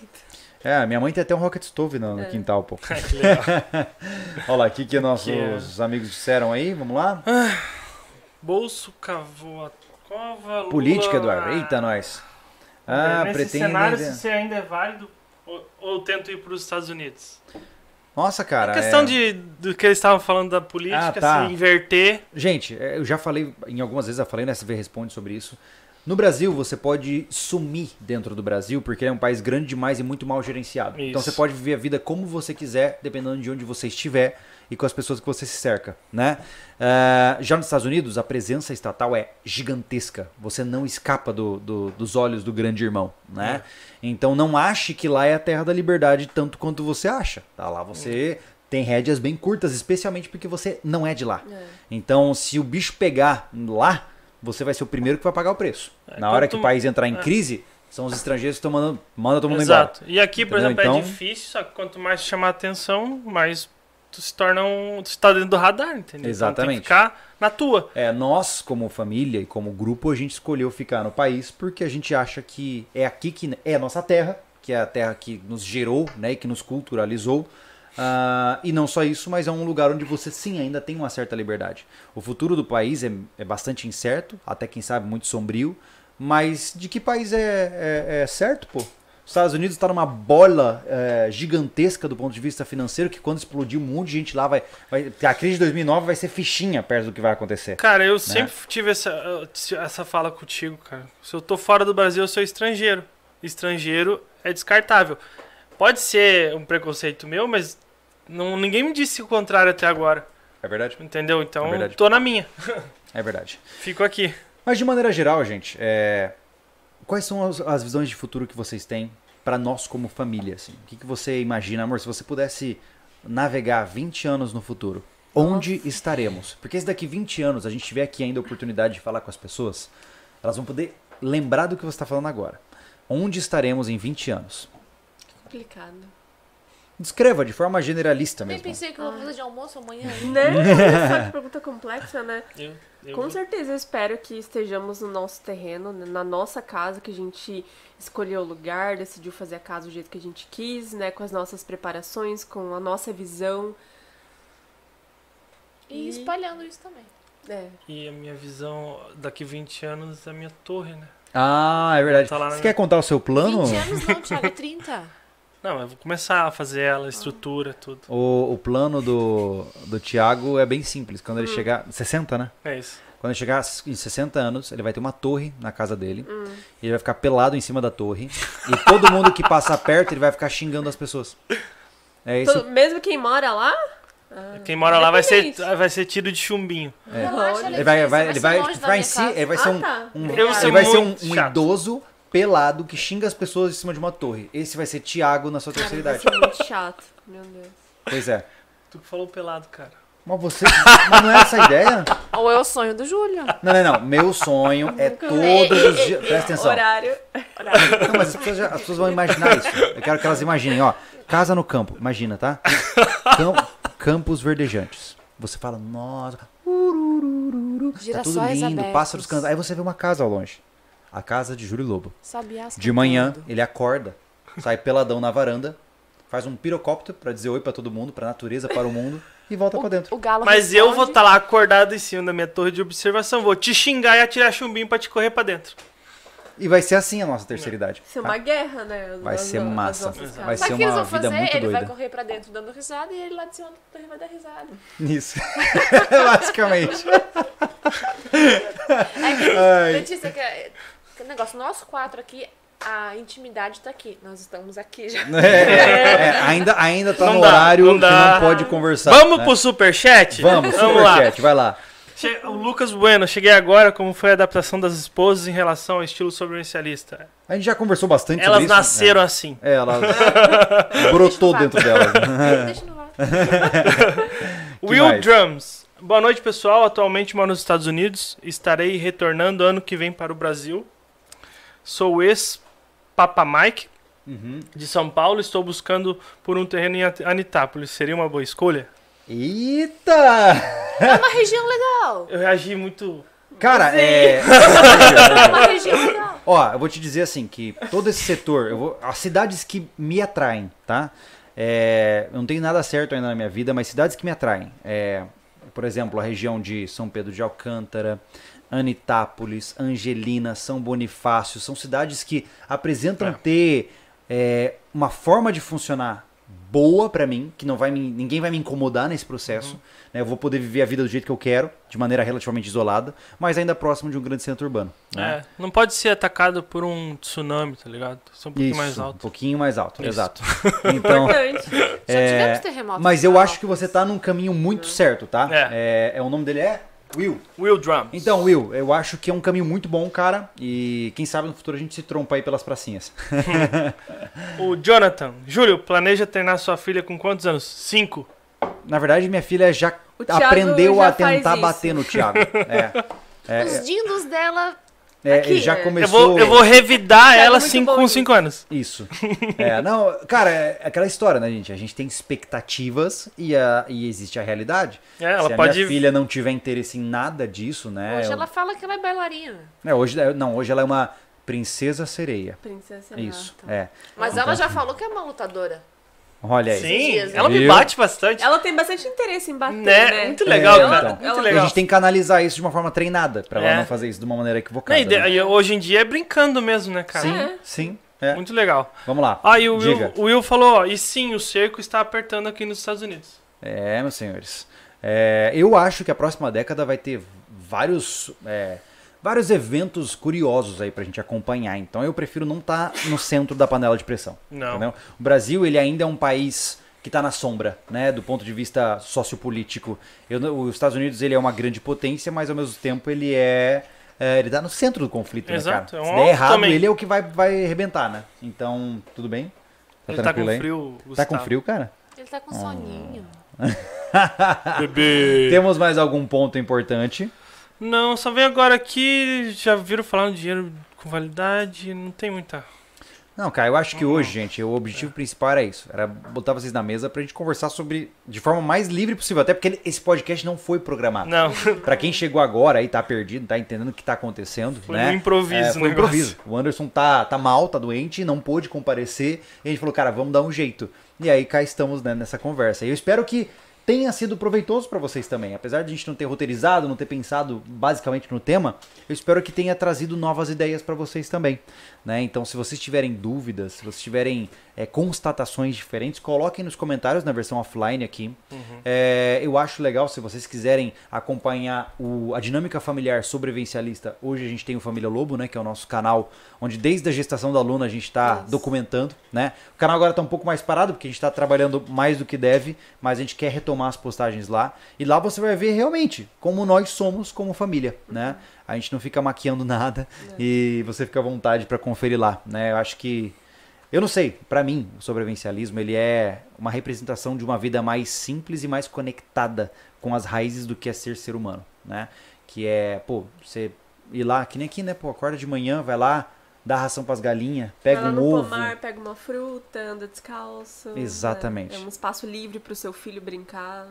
É, minha mãe tem até um rocket stove no, no É. quintal, pô. que legal. Olha lá, o que, que nossos Que amigos disseram aí? Vamos lá? Bolso cavou a cova. Lula... Política, Eduardo. Eita, nós. Ah, Nesse pretende. cenário, se você ainda é válido ou, ou tento ir para os Estados Unidos? Nossa, cara. a questão é- de, do que eles estavam falando da política, Ah, tá. se inverter. Gente, é, eu já falei, em algumas vezes eu falei, né? SV responde sobre isso. No Brasil, você pode sumir dentro do Brasil, porque ele é um país grande demais e muito mal gerenciado. Então Isso. você pode viver a vida como você quiser, dependendo de onde você estiver e com as pessoas que você se cerca, né? Ah, já nos Estados Unidos, a presença estatal é gigantesca. Você não escapa do- do- dos olhos do grande irmão, né? Então não ache que lá é a terra da liberdade tanto quanto você acha. Tá? Lá você tem rédeas bem curtas, especialmente porque você não é de lá. É. Então, se o bicho pegar lá, você vai ser o primeiro que vai pagar o preço. É, Na hora que o país entrar em é. crise, são os estrangeiros que estão mandando, manda todo mundo embora. Exato. E aqui, por Entendeu? exemplo, Então- é difícil, só que quanto mais tu chamar atenção, mais tu se torna um. Tu está dentro do radar, entendeu? Então Exatamente. que ficar na tua. É, nós, como família e como grupo, a gente escolheu ficar no país porque a gente acha que é aqui que é a nossa terra, que é a terra que nos gerou, né, e que nos culturalizou. Ah, e não só isso, mas é um lugar onde você sim ainda tem uma certa liberdade. O futuro do país é, é bastante incerto, até quem sabe muito sombrio, mas de que país é, é- é certo, pô? Os Estados Unidos está numa bola é, gigantesca do ponto de vista financeiro que quando explodir um monte de gente lá vai, vai. A crise de 2009 vai ser fichinha perto do que vai acontecer. Cara, Né? eu sempre tive essa, essa fala contigo, cara. Se eu tô fora do Brasil, eu sou estrangeiro. Estrangeiro é descartável. Pode ser um preconceito meu, mas não, ninguém me disse o contrário até agora. É verdade? Entendeu? Então, É verdade. tô na minha. É verdade. Fico aqui. Mas de maneira geral, gente, é, quais são as, as visões de futuro que vocês têm para nós como família? Assim? O que, que você imagina, amor? Se você pudesse navegar 20 anos no futuro, Onde estaremos? Porque se daqui 20 anos a gente tiver aqui ainda a oportunidade de falar com as pessoas, elas vão poder lembrar do que você está falando agora. Onde estaremos em 20 anos? Complicado. Descreva de forma generalista Nem mesmo. pensei que eu vou fazer de almoço amanhã. Né? Só que pergunta complexa, né? Eu, eu Com certeza eu espero que estejamos no nosso terreno, né, na nossa casa, que a gente escolheu o lugar, decidiu fazer a casa do jeito que a gente quis, né? Com as nossas preparações, com a nossa visão. E espalhando isso também. É. E a minha visão daqui 20 anos é a minha torre, né? Ah, é verdade. Tá Você quer contar o seu plano? 20 anos não, Thiago, 30. Não, eu vou começar a fazer ela, a estrutura, tudo. O, o plano do, do Thiago é bem simples. Quando ele chegar. 60, né? É isso. Quando ele chegar em 60 anos, ele vai ter uma torre na casa dele. E ele vai ficar pelado em cima da torre. e todo mundo que passar perto, ele vai ficar xingando as pessoas. É isso. Todo- mesmo quem mora lá, ah, Quem mora lá vai ser, vai ser tido de chumbinho. Relaxa, Ele vai, vai, ele ser vai da ficar em si, ele vai ser Ah, um, tá. um- Eu vou ser ele vai ser um, um idoso pelado que xinga as pessoas em cima de uma torre. Esse vai ser Thiago na sua terceira vai idade. ser muito chato. Meu Deus. Pois é. Tu que falou pelado, cara. Mas você. Mas não é essa a ideia? Ou é o sonho do Júlio. Não, não, não. Meu sonho é todos os dias. Presta atenção. Horário. Não, mas as pessoas, já- as pessoas vão imaginar isso. Eu quero que elas imaginem, ó. Casa no campo, imagina, tá? Cam- campos verdejantes. Você fala, nossa, ururururu, tá tudo lindo, abertos. pássaros cantando. Aí você vê uma casa ao longe. A casa de Júlio Lobo. Sabiás De manhã, cantando. ele acorda, sai peladão na varanda, faz um pirocóptero pra dizer oi pra todo mundo, pra natureza, para o mundo, e volta pra dentro. O galo Mas eu vou responde. estar lá acordado em cima da minha torre de observação. Vou te xingar e atirar chumbinho pra te correr pra dentro. E vai ser assim a nossa terceira idade. Vai ser uma guerra, né? Vai ser as massa. Vai ser Sabe o que eles uma vão vida fazer? muito ele vai doida. correr pra dentro dando risada e ele lá de cima da torre vai dar risada. Isso. Basicamente. É que, Ai. Letícia, que, é- que negócio, nós quatro aqui, a intimidade tá aqui. Nós estamos aqui já. É, é, ainda, ainda tá Não no dá, horário não que dá. não pode conversar. Vamos né? pro superchat? Vamos, Vamos lá. superchat, vai lá. Che- O Lucas Bueno, cheguei agora. Como foi a adaptação das esposas em relação ao estilo sobrevivencialista? A gente já conversou bastante Elas sobre isso. nasceram assim. É, é elas brotou dentro delas. Deixa no. Will mais? Drums. Boa noite, pessoal. Atualmente moro nos Estados Unidos. Estarei retornando ano que vem para o Brasil. Sou ex-Papa Mike, Uhum. de São Paulo. Estou buscando por um terreno em Anitápolis. Seria uma boa escolha? Eita! É uma região legal. Eu reagi muito. Cara, é. É uma região legal. Ó, eu vou te dizer assim que todo esse setor, eu vou, as cidades que me atraem, tá? É, eu não tenho nada certo ainda na minha vida, mas cidades que me atraem, é, por exemplo, a região de São Pedro de Alcântara, Anitápolis, Angelina, São Bonifácio, são cidades que apresentam É. ter é, uma forma de funcionar boa pra mim, que não vai me, ninguém vai me incomodar nesse processo. né? Eu vou poder viver a vida do jeito que eu quero, de maneira relativamente isolada, mas ainda próximo de um grande centro urbano. né? É, não pode ser atacado por um tsunami, tá ligado? Ser um pouquinho Isso, mais um alto. pouquinho mais alto, Isso. exato. Então, Importante. Já É, tivemos terremotos. mas eu acho que você tá num caminho muito certo, tá? É. É, é, o nome dele é Will. Will Drums. Então, Will, eu acho que é um caminho muito bom, cara. E quem sabe no futuro a gente se trompa aí pelas pracinhas. O Jonathan. Júlio, planeja treinar sua filha com quantos anos? Cinco. Na verdade, minha filha já O Thiago aprendeu já a tentar bater no Thiago. É. É, Os dindos dela. É, Aqui, já é. Eu começou. vou, eu vou revidar é ela cinco, com nisso. 5 anos. Isso. É, não, cara, é aquela história, né, gente? A gente tem expectativas e, a, e existe a realidade. É, ela Se a pode. minha filha não tiver interesse em nada disso, né? Hoje eu- ela fala que ela é bailarina. É, hoje, não, hoje ela é uma princesa sereia. Princesa Isso, Renata. é. Mas ela já falou que é uma lutadora. Olha aí. Sim, dias, ela me bate bastante. Ela tem bastante interesse em bater, Né? né? Muito legal, É, cara. então. Muito Ela- E a legal. gente tem que canalizar isso de uma forma treinada, pra ela É. não fazer isso de uma maneira Não, equivocada. de- né? hoje em dia é brincando mesmo, né, cara? Sim, É. sim. é. Muito legal. Vamos lá. Ah, e o Will, o Will falou, ó, e sim, o cerco está apertando aqui nos Estados Unidos. É, meus senhores. É, eu acho que a próxima década vai ter vários, é, vários eventos curiosos aí pra gente acompanhar. Então eu prefiro não estar no centro da panela de pressão. Não. entendeu? O Brasil, ele ainda é um país que está na sombra, né, do ponto de vista sociopolítico. Eu, os Estados Unidos, ele é uma grande potência, mas ao mesmo tempo ele é, é, ele tá no centro do conflito, Exato, né, é cara? um Se der errado, também. ele é o que vai, vai arrebentar, né? Então, tudo bem? Tá Ele tá tranquilo com aí? frio, Tá Gustavo. com frio, cara? Ele tá com soninho. Bebê. Temos mais algum ponto importante? Não, só vem agora aqui, já viram falar no dinheiro com validade, não tem muita. Não, cara, eu acho que hoje, gente, o objetivo principal era isso. Era botar vocês na mesa pra gente conversar sobre de forma mais livre possível. Até porque esse podcast não foi programado. Não, Pra quem chegou agora aí, tá perdido, tá entendendo o que tá acontecendo, Foi né? no improviso É, foi negócio. improviso. O Anderson tá, tá mal, tá doente, não pôde comparecer. E a gente falou, cara, vamos dar um jeito. E aí cá estamos né, nessa conversa. E eu espero que tenha sido proveitoso pra vocês também. Apesar de a gente não ter roteirizado, não ter pensado basicamente no tema, eu espero que tenha trazido novas ideias pra vocês também. Né? Então, se vocês tiverem dúvidas, se vocês tiverem é, constatações diferentes, coloquem nos comentários na versão offline aqui. É, eu acho legal, se vocês quiserem acompanhar o- a dinâmica familiar sobrevivencialista, hoje a gente tem o Família Lobo, né, que é o nosso canal, onde desde a gestação da Luna a gente está documentando. Né? O canal agora está um pouco mais parado, porque a gente está trabalhando mais do que deve, mas a gente quer retomar as postagens lá. E lá você vai ver realmente como nós somos como família. Né? A gente não fica maquiando nada e você fica à vontade para conferir lá. Né? Eu acho que eu não sei, pra mim, o sobrevivencialismo ele é uma representação de uma vida mais simples e mais conectada com as raízes do que é ser ser humano, né? Que é, pô, você ir lá, que nem aqui, né, pô, acorda de manhã, vai lá, dá ração pras galinhas, pega Vai lá um no ovo. pomar, pega uma fruta, anda descalço. né? Exatamente. É um espaço livre pro seu filho brincar.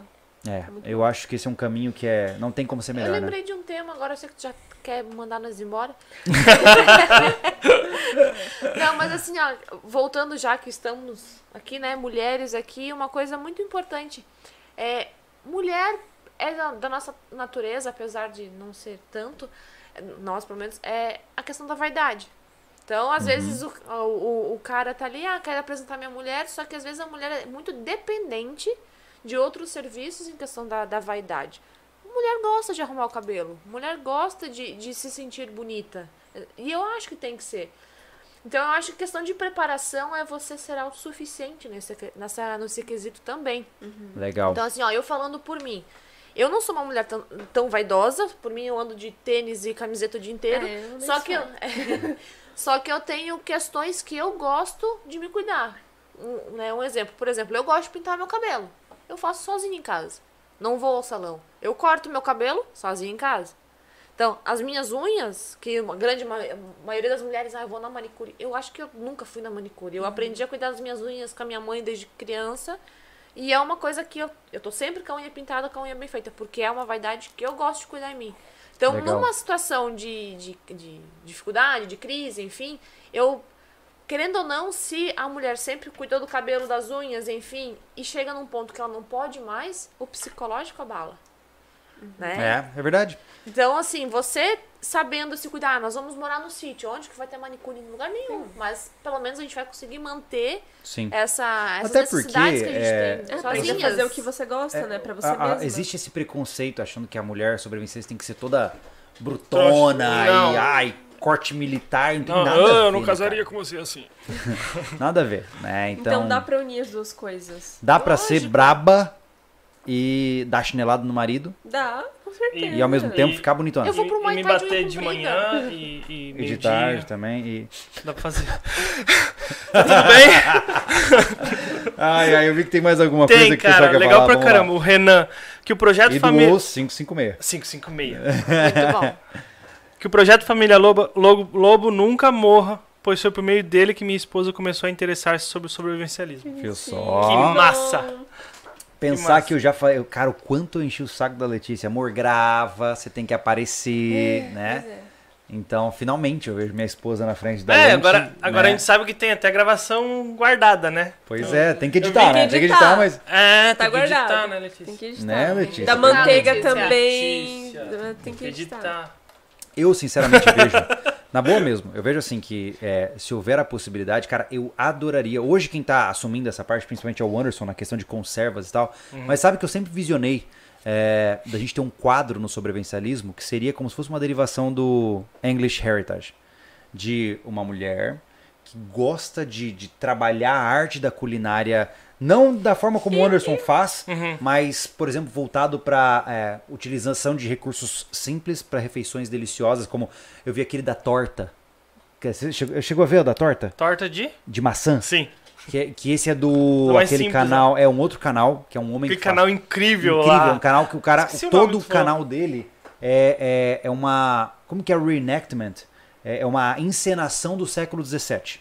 É, muito eu acho que esse é um caminho que é, não tem como ser Eu melhor, né? lembrei de um tema, agora eu sei que tu já quer mandar nós embora. Não, mas assim, ó, voltando já que estamos aqui, né, mulheres aqui, uma coisa muito importante. É, mulher é da, da nossa natureza, apesar de não ser tanto, é, nós pelo menos, é a questão da vaidade. Então, às vezes o, o, o cara tá ali, ah, quero apresentar minha mulher, só que às vezes a mulher é muito dependente de outros serviços em questão da, da vaidade. Mulher gosta de arrumar o cabelo, mulher gosta de, de se sentir bonita. E eu acho que tem que ser. Então eu acho que questão de preparação é você ser autossuficiente nesse, nessa, nesse quesito também. Legal. Então, assim, ó, eu falando por mim. Eu não sou uma mulher tão, tão vaidosa, por mim eu ando de tênis e camiseta o dia inteiro. É, só que eu, sou. só que eu tenho questões que eu gosto de me cuidar. Um, né, um exemplo, por exemplo, eu gosto de pintar meu cabelo. Eu faço sozinha em casa. Não vou ao salão. Eu corto meu cabelo sozinha em casa. Então, as minhas unhas, que uma grande ma maioria das mulheres, ah, eu vou na manicure. Eu acho que eu nunca fui na manicure. Eu aprendi a cuidar das minhas unhas com a minha mãe desde criança. E é uma coisa que eu, eu tô sempre com a unha pintada, com a unha bem feita, porque é uma vaidade que eu gosto de cuidar em mim. Então, Legal. numa situação de, de, de dificuldade, de crise, enfim, eu, querendo ou não, se a mulher sempre cuidou do cabelo, das unhas, enfim, e chega num ponto que ela não pode mais, o psicológico abala. Né? É, é verdade. Então, assim, você sabendo se cuidar, ah, nós vamos morar no sítio, onde que vai ter manicure? Em lugar nenhum. Mas pelo menos a gente vai conseguir manter Sim. essa, essas Até necessidades porque, que a gente é, tem. É, sozinhas. fazer o que você gosta, né? Pra você A- a- existe esse preconceito achando que a mulher sobrevivencialista tem que ser toda brutona Não. e ai, corte militar, não tem Não, nada a eu ver, não né, casaria cara? com você assim. Nada a ver, né? Então, Então dá pra unir as duas coisas. dá pra ser Lógico. braba e dar chinelada no marido Dá, com certeza. e ao mesmo tempo E- ficar bonitona. Eu vou E- pro e Muay me Thai de bater de manhã e, e E de tarde também. E... Dá pra fazer. Tudo bem? Ai, ai, eu vi que tem mais alguma coisa Tem, que o pessoal cara. quer Legal falar. pra Vamos lá. caramba. O Renan. Que o projeto E Família. Os 556. 556. Muito bom. Que o projeto Família Lobo, Lobo, Lobo nunca morra, pois foi por meio dele que minha esposa começou a interessar-se sobre o sobrevivencialismo. Viu só? Que massa. Pensar massa. que eu já falei, cara, o quanto eu enchi o saco da Letícia. Amor, grava, você tem que aparecer, né? Pois é. Então, finalmente eu vejo minha esposa na frente da É, lente, agora, agora né? a gente sabe que tem até gravação guardada, né? Pois é, tem que editar, que né? Tem que editar. editar, mas... É, Tá tem que editar, guardado. né, Letícia? Tem que editar. Né, Letícia? Da que- manteiga Letícia. também. Letícia. Tem que editar. Eu, sinceramente, vejo. Na boa mesmo, eu vejo assim que é, se houver a possibilidade, cara, eu adoraria. Hoje quem tá assumindo essa parte, principalmente é o Anderson, na questão de conservas e tal. Mas sabe que eu sempre visionei é, da gente ter um quadro no sobrevivencialismo que seria como se fosse uma derivação do English Heritage. De uma mulher que gosta de, de trabalhar a arte da culinária, não da forma como o Anderson faz, Uhum. mas, por exemplo, voltado para utilização de recursos simples para refeições deliciosas, como eu vi aquele da torta. Que Você chegou, chegou a ver o da torta? Torta de? De maçã? Sim. Que, que esse é do. Não é aquele simples, canal. É um outro canal, que é um homem que faz- canal incrível, incrível, lá. um canal que o cara. Esqueci o todo do o canal dele é, é, é uma. Como que é reenactment? É, é uma encenação do século XVII.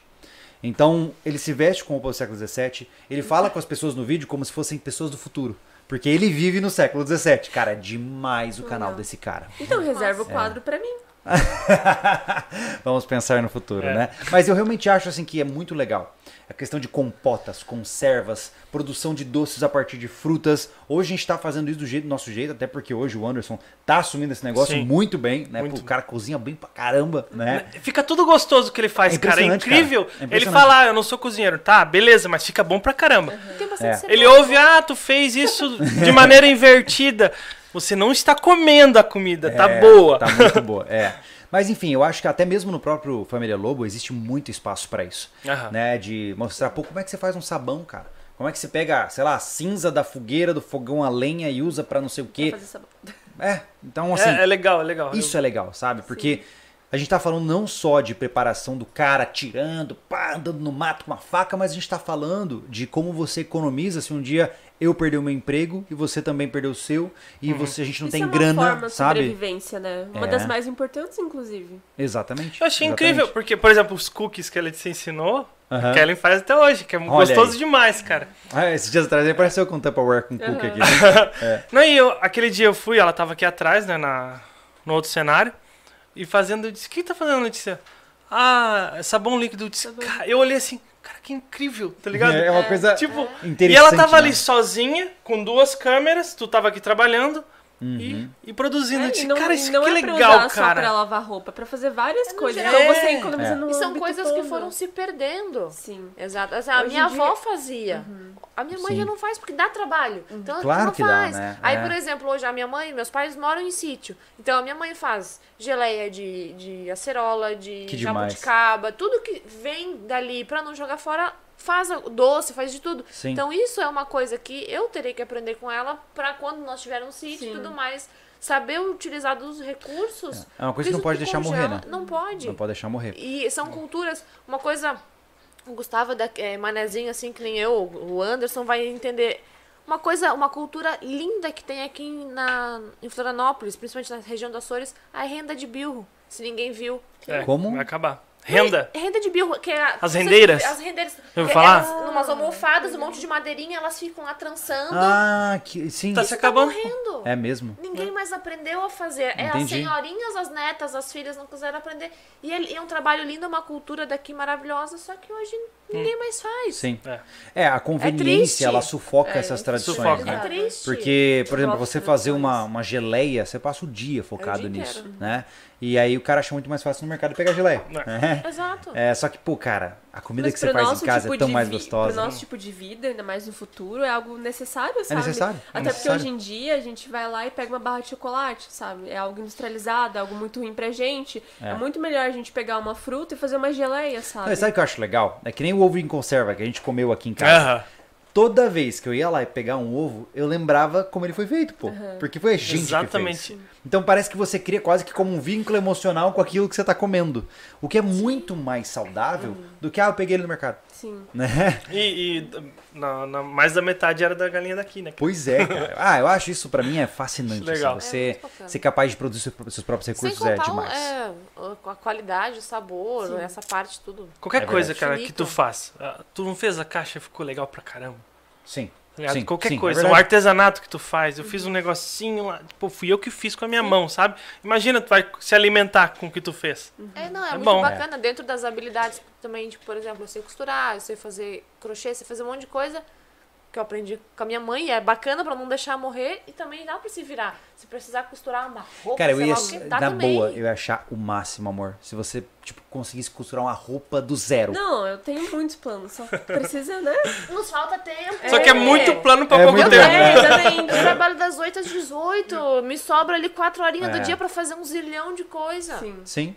Então, ele se veste com roupa do século XVII, ele fala com as pessoas no vídeo como se fossem pessoas do futuro. Porque ele vive no século XVII. Cara, é demais o canal desse cara. Então reserva o quadro pra mim. Vamos pensar no futuro, É. né? Mas eu realmente acho assim que é muito legal. A questão de compotas, conservas, produção de doces a partir de frutas. Hoje a gente tá fazendo isso do, jeito, do nosso jeito, até porque hoje o Anderson tá assumindo esse negócio Sim. muito bem, né? Muito. Pô, o cara cozinha bem pra caramba, né? Fica tudo gostoso o que ele faz, É cara. É incrível. cara. É ele fala, ah, eu não sou cozinheiro. Tá, beleza, mas fica bom pra caramba. Bastante É. Ele ouve, ah, tu fez isso de maneira invertida. Você não está comendo a comida, tá É, boa. Tá muito boa, é. Mas enfim, eu acho que até mesmo no próprio Família Lobo existe muito espaço pra isso. Aham. Né? De mostrar, pô, como é que você faz um sabão, cara? Como é que você pega, sei lá, a cinza da fogueira, do fogão a lenha e usa pra não sei o Pra quê? fazer sabor. É, então assim, É, é legal, é legal. Isso é legal, sabe? Porque a gente tá falando não só de preparação do cara tirando, pá, andando no mato com uma faca, mas a gente tá falando de como você economiza se um dia eu perder o meu emprego e você também perder o seu e você a gente não Isso tem é uma grana, forma de sabe? sobrevivência, né? Uma É. das mais importantes, inclusive. Exatamente. Eu achei exatamente. incrível, porque, por exemplo, os cookies que ele te ensinou, Aham. a Kellen faz até hoje, que é gostoso aí. demais, cara. Ah, esses dias atrás ele apareceu com Tupperware com cookie aqui. Não, e eu, aquele dia eu fui, ela tava aqui atrás, né, na, no outro cenário, e fazendo, eu disse, o que tá fazendo, Letícia? Ah, sabão líquido. Eu, disse, Sabão. "Cara", eu olhei assim, cara, que incrível, tá ligado? É uma coisa Tipo, interessante. e ela tava né? ali sozinha, com duas câmeras, tu tava aqui trabalhando Uhum. e, e produzindo. É, e disse, não, cara, isso não que é legal, pra usar só cara. pra lavar roupa, é pra fazer várias É coisas. Então você É. economiza É. no E são coisas que todo. foram se perdendo. Sim. Exato. Assim, a Hoje minha avó dia- fazia. A minha mãe Sim. já não faz porque dá trabalho. Então Claro não que dá, faz. né? Aí, É. por exemplo, hoje a minha mãe, meus pais moram em sítio. Então a minha mãe faz geleia de, de acerola, de Que demais. jabuticaba, tudo que vem dali pra não jogar fora, faz o doce, faz de tudo. Sim. Então isso é uma coisa que eu terei que aprender com ela pra quando nós tivermos um sítio e tudo mais. Saber utilizar dos recursos. É uma coisa que não pode deixar morrer, congela- né? Não pode. Não pode deixar morrer. E são culturas, uma coisa, o Gustavo da é, manezinho assim que nem eu, o Anderson vai entender. Uma coisa, uma cultura linda que tem aqui na em Florianópolis, principalmente na região das Açores, a renda de bilro. Se ninguém viu. É, Como? Vai acabar. Renda. Renda de bilro, que é As rendeiras? As rendeiras. Eu vou é- falar? Elas, numas almofadas, um monte de madeirinha, elas ficam lá trançando. Ah, que sim. Tá se acabando. morrendo. É mesmo. Ninguém mais aprendeu a fazer. É as senhorinhas, as netas, as filhas não quiseram aprender. E é, e é um trabalho lindo, uma cultura daqui maravilhosa, só que hoje ninguém mais faz. Sim. É. É, a conveniência, ela sufoca É, essas tradições, sufoca. né? É triste. Porque, por exemplo, você fazer uma, uma geleia, você passa o dia focado É o dia nisso, inteiro. né? E aí o cara acha muito mais fácil no mercado pegar geleia. É. Exato. É, só que, pô, cara, a comida Mas que você faz nosso em casa tipo é tão de mais gostosa. Pro nosso tipo de vida, ainda mais no futuro, é algo necessário, sabe? necessário, é Até necessário. porque hoje em dia a gente vai lá e pega uma barra de chocolate, sabe? É algo industrializado, é algo muito ruim pra gente. É. É, muito melhor a gente pegar uma fruta e fazer uma geleia, Não, sabe? e sabe o que eu acho legal? É que nem o ovo em conserva que a gente comeu aqui em casa. Toda vez que eu ia lá e pegar um ovo, eu lembrava como ele foi feito, pô. Porque foi a gente que Exatamente. fez. Então parece que você cria quase que como um vínculo emocional com aquilo que você tá comendo. O que é muito mais saudável do que, ah, eu peguei ele no mercado. Sim. Né? E, e na, na- mais da metade era da galinha daqui, né? Pois é, cara. Ah, eu acho isso pra mim é fascinante. Legal. assim, É você bacana. ser capaz de produzir seus próprios Sem recursos é contar o- demais. é, a qualidade, o sabor, Sim. essa parte, tudo. Qualquer É coisa, verdade. cara, que tu faz. ah, Tu não fez a caixa e ficou legal pra caramba. Sim. Sim, Qualquer sim, é coisa, verdade. o artesanato que tu faz, eu fiz um negocinho lá, tipo, fui eu que fiz com a minha mão, sabe? Imagina tu vai se alimentar com o que tu fez. É, não, é, É muito bom. bacana. Dentro das habilidades também, tipo, por exemplo, eu sei costurar, eu sei fazer crochê, eu sei fazer um monte de coisa que eu aprendi com a minha mãe. e É bacana pra não deixar morrer e também dá pra se virar. Se precisar costurar uma roupa, Cara, eu sei ia, lá dá na também. boa, eu ia achar o máximo, amor. Se você, tipo, conseguisse costurar uma roupa do zero. Não, eu tenho muitos planos, só precisa, né? Nos falta tempo. Só que é muito plano pra É pouco tempo. É, exatamente. Eu trabalho das 8 às 18, me sobra ali 4 horinhas É. do dia pra fazer um zilhão de coisa. Sim. Sim.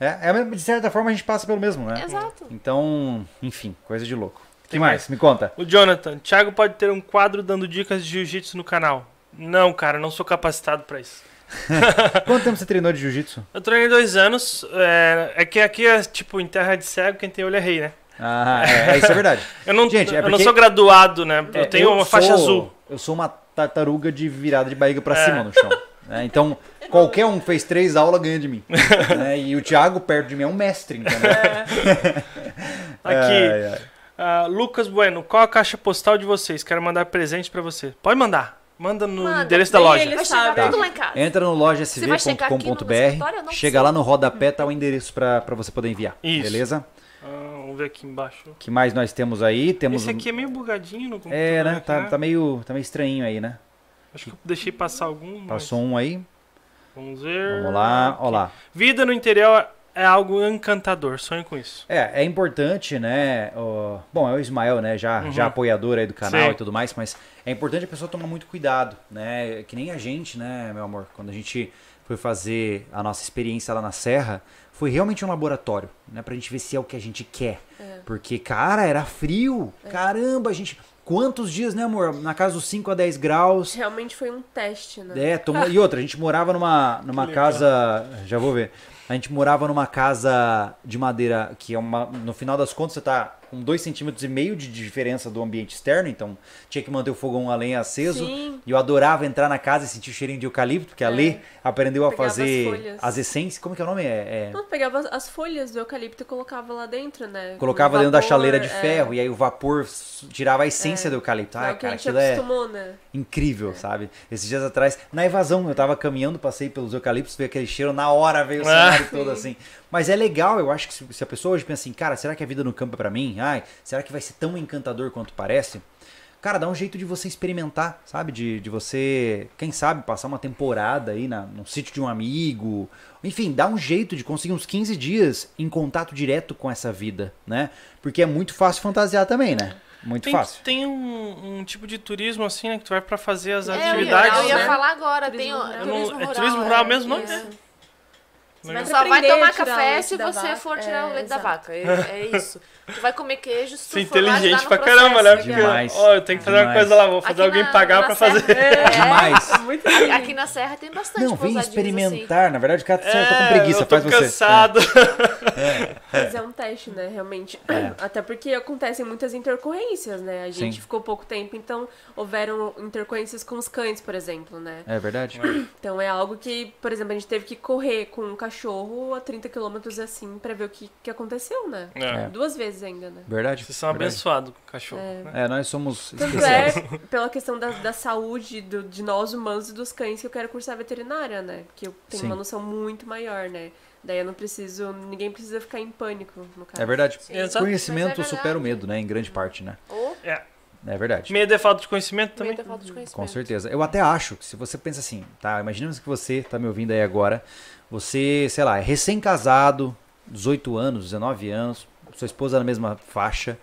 É, é, de certa forma a gente passa pelo mesmo, né? Exato. Então, enfim, coisa de louco. O que Tem mais? mais? Me conta. O Jonathan, Thiago pode ter um quadro dando dicas de jiu-jitsu no canal. Não, cara, não sou capacitado pra isso. Quanto tempo você treinou de jiu-jitsu? Eu treinei dois anos. É, é que aqui é tipo em terra de cego, quem tem olho é rei, né? Ah, é, isso é verdade. Eu não, Gente, é eu não porque- sou graduado, né? Eu É, tenho uma faixa sou- azul. Eu sou uma tartaruga de virada de barriga pra É. cima no chão. né? Então, qualquer um fez três aulas ganha de mim. né? E o Thiago, perto de mim, é um mestre, entendeu? Aqui, Ai, ai. Ah, Lucas Bueno, qual a caixa postal de vocês? Quero mandar presente pra você. Pode mandar. Manda no Manda. endereço da loja. ele sabe. tudo lá em casa. Entra no lojasv.com.br, chega sei. lá no rodapé, tá o endereço pra pra você poder enviar. Isso. Beleza? Ah, vamos ver aqui embaixo. O que mais nós temos aí? Temos Esse um- aqui é meio bugadinho no computador. É, né? Tá, tá meio, tá meio estranhinho aí, né? Acho que eu deixei passar algum. mas Passou um aí. Vamos ver. Vamos lá, ó lá. Vida no interior é algo encantador. Sonho com isso. É, é importante, né? ó, bom, é o Ismael, né? Já, Uhum. já apoiador aí do canal Sim. e tudo mais, mas é importante a pessoa tomar muito cuidado, né? Que nem a gente, né, meu amor? Quando a gente foi fazer a nossa experiência lá na Serra, foi realmente um laboratório, né? Pra gente ver se é o que a gente quer. Porque, cara, era frio. Caramba, a gente. Quantos dias, né, amor? Na casa dos 5 a 10 graus. Realmente foi um teste, né? É, toma- e outra, a gente morava numa, numa casa. Já vou ver. A gente morava numa casa de madeira que é uma. No final das contas, você tá com 2,5 centímetros e meio de diferença do ambiente externo, então tinha que manter o fogão a lenha aceso. Sim. E eu adorava entrar na casa e sentir o cheirinho de eucalipto, porque a É. Lê aprendeu a Pegava as fazer folhas. as essências. Como que é o nome? É, é- Eu pegava as- as folhas do eucalipto e colocava lá dentro, né? colocava Com dentro da vapor, chaleira de é. ferro, e aí o vapor tirava a essência do eucalipto. É Ai, o que a cara, aquilo é né? incrível, sabe? Esses dias atrás, na evasão, eu tava caminhando, passei pelos eucaliptos, veio aquele cheiro, na hora veio o Ah. cenário todo assim. Mas é legal, eu acho que se, se a pessoa hoje pensa assim, cara, será que a vida no campo é pra mim? Ai, será que vai ser tão encantador quanto parece? Cara, dá um jeito de você experimentar, sabe? De, de você, quem sabe, passar uma temporada aí na, no sítio de um amigo. Enfim, dá um jeito de conseguir uns 15 dias em contato direto com essa vida, né? Porque é muito fácil fantasiar também, né? Muito Tem, fácil. tem um, um tipo de turismo assim, né? Que tu vai pra fazer as É, eu ia, atividades. eu ia né? falar agora, Turismo tem rural. Turismo é rural. turismo rural é, mesmo, não? isso. É. Vai Só vai tomar café se você vaca. for tirar É, o leite da vaca. É, é isso. Tu vai comer queijo se tu é for lá inteligente no pra processo, caramba, né? Porque, Demais. ó, eu tenho que fazer uma coisa lá, vou fazer Aqui alguém na- pagar na pra fazer. É, Demais. Muito Aqui, lindo. aqui na Serra tem bastante Não, vem experimentar. Na verdade, o cara eu tô com É, preguiça, eu tô faz você. cansado. Mas é um teste, né, realmente. É. Até porque acontecem muitas intercorrências, né? A gente Sim. ficou pouco tempo, então houveram intercorrências com os cães, por exemplo, né? É, é verdade? Então é algo que, por exemplo, a gente teve que correr com um cachorro a 30 quilômetros assim pra ver o que, que aconteceu, né? É. Duas vezes ainda, né? Verdade. Vocês são abençoados com o cachorro. né? É, nós somos Tanto especiais. é pela questão da, da saúde do- de nós humanos e dos cães que eu quero cursar veterinária, né? Porque eu tenho Sim. uma noção muito maior, né? Daí eu não preciso. Ninguém precisa ficar em pânico, no caso. É verdade. Conhecimento é supera o verdade. medo, né? Em grande parte, né? Ou É. É verdade. Medo é falta de conhecimento também. medo da falta de conhecimento. Com certeza. Eu até acho que se você pensa assim, tá? Imaginemos que você tá me ouvindo aí agora. Você, sei lá, é recém-casado, 18 anos, 19 anos, sua esposa na mesma faixa.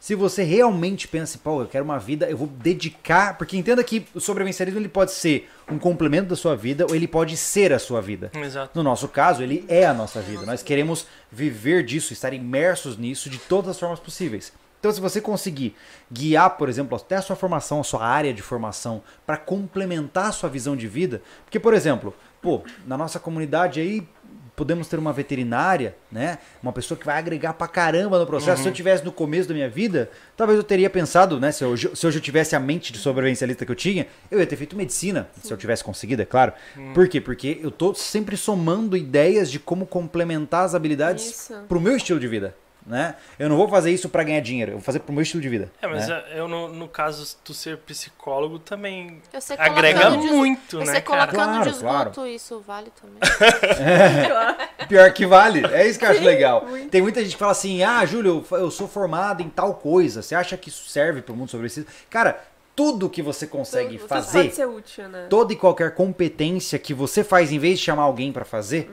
Se você realmente pensa, pô, eu quero uma vida, eu vou dedicar. Porque entenda que o sobrevivencialismo ele pode ser um complemento da sua vida ou ele pode ser a sua vida. Exato. No nosso caso, ele é a nossa vida. Nós queremos viver disso, estar imersos nisso de todas as formas possíveis. Então, se você conseguir guiar, por exemplo, até a sua formação, a sua área de formação, para complementar a sua visão de vida, porque, por exemplo, pô, na nossa comunidade aí podemos ter uma veterinária, né? Uma pessoa que vai agregar pra caramba no processo. Se eu tivesse no começo da minha vida, talvez eu teria pensado, né? Se hoje, se eu tivesse a mente de sobrevivencialista que eu tinha, eu ia ter feito medicina, se eu tivesse conseguido, é claro. Por quê? Porque eu tô sempre somando ideias de como complementar as habilidades Isso. pro meu estilo de vida, né? Eu não vou fazer isso pra ganhar dinheiro, eu vou fazer pro meu estilo de vida. É, mas né? eu, no, no caso, tu ser psicólogo também agrega muito, eu né, cara? colocando Claro, de esgoto, claro. isso vale também. Pior que vale. É isso que eu acho Sim, legal. muito. Tem muita gente que fala assim: ah, Júlio, eu- sou formado em tal coisa. Você acha que isso serve pro mundo sobre isso? Cara, tudo que você consegue Tudo fazer, Pode ser útil, né? toda e qualquer competência que você faz em vez de chamar alguém pra fazer,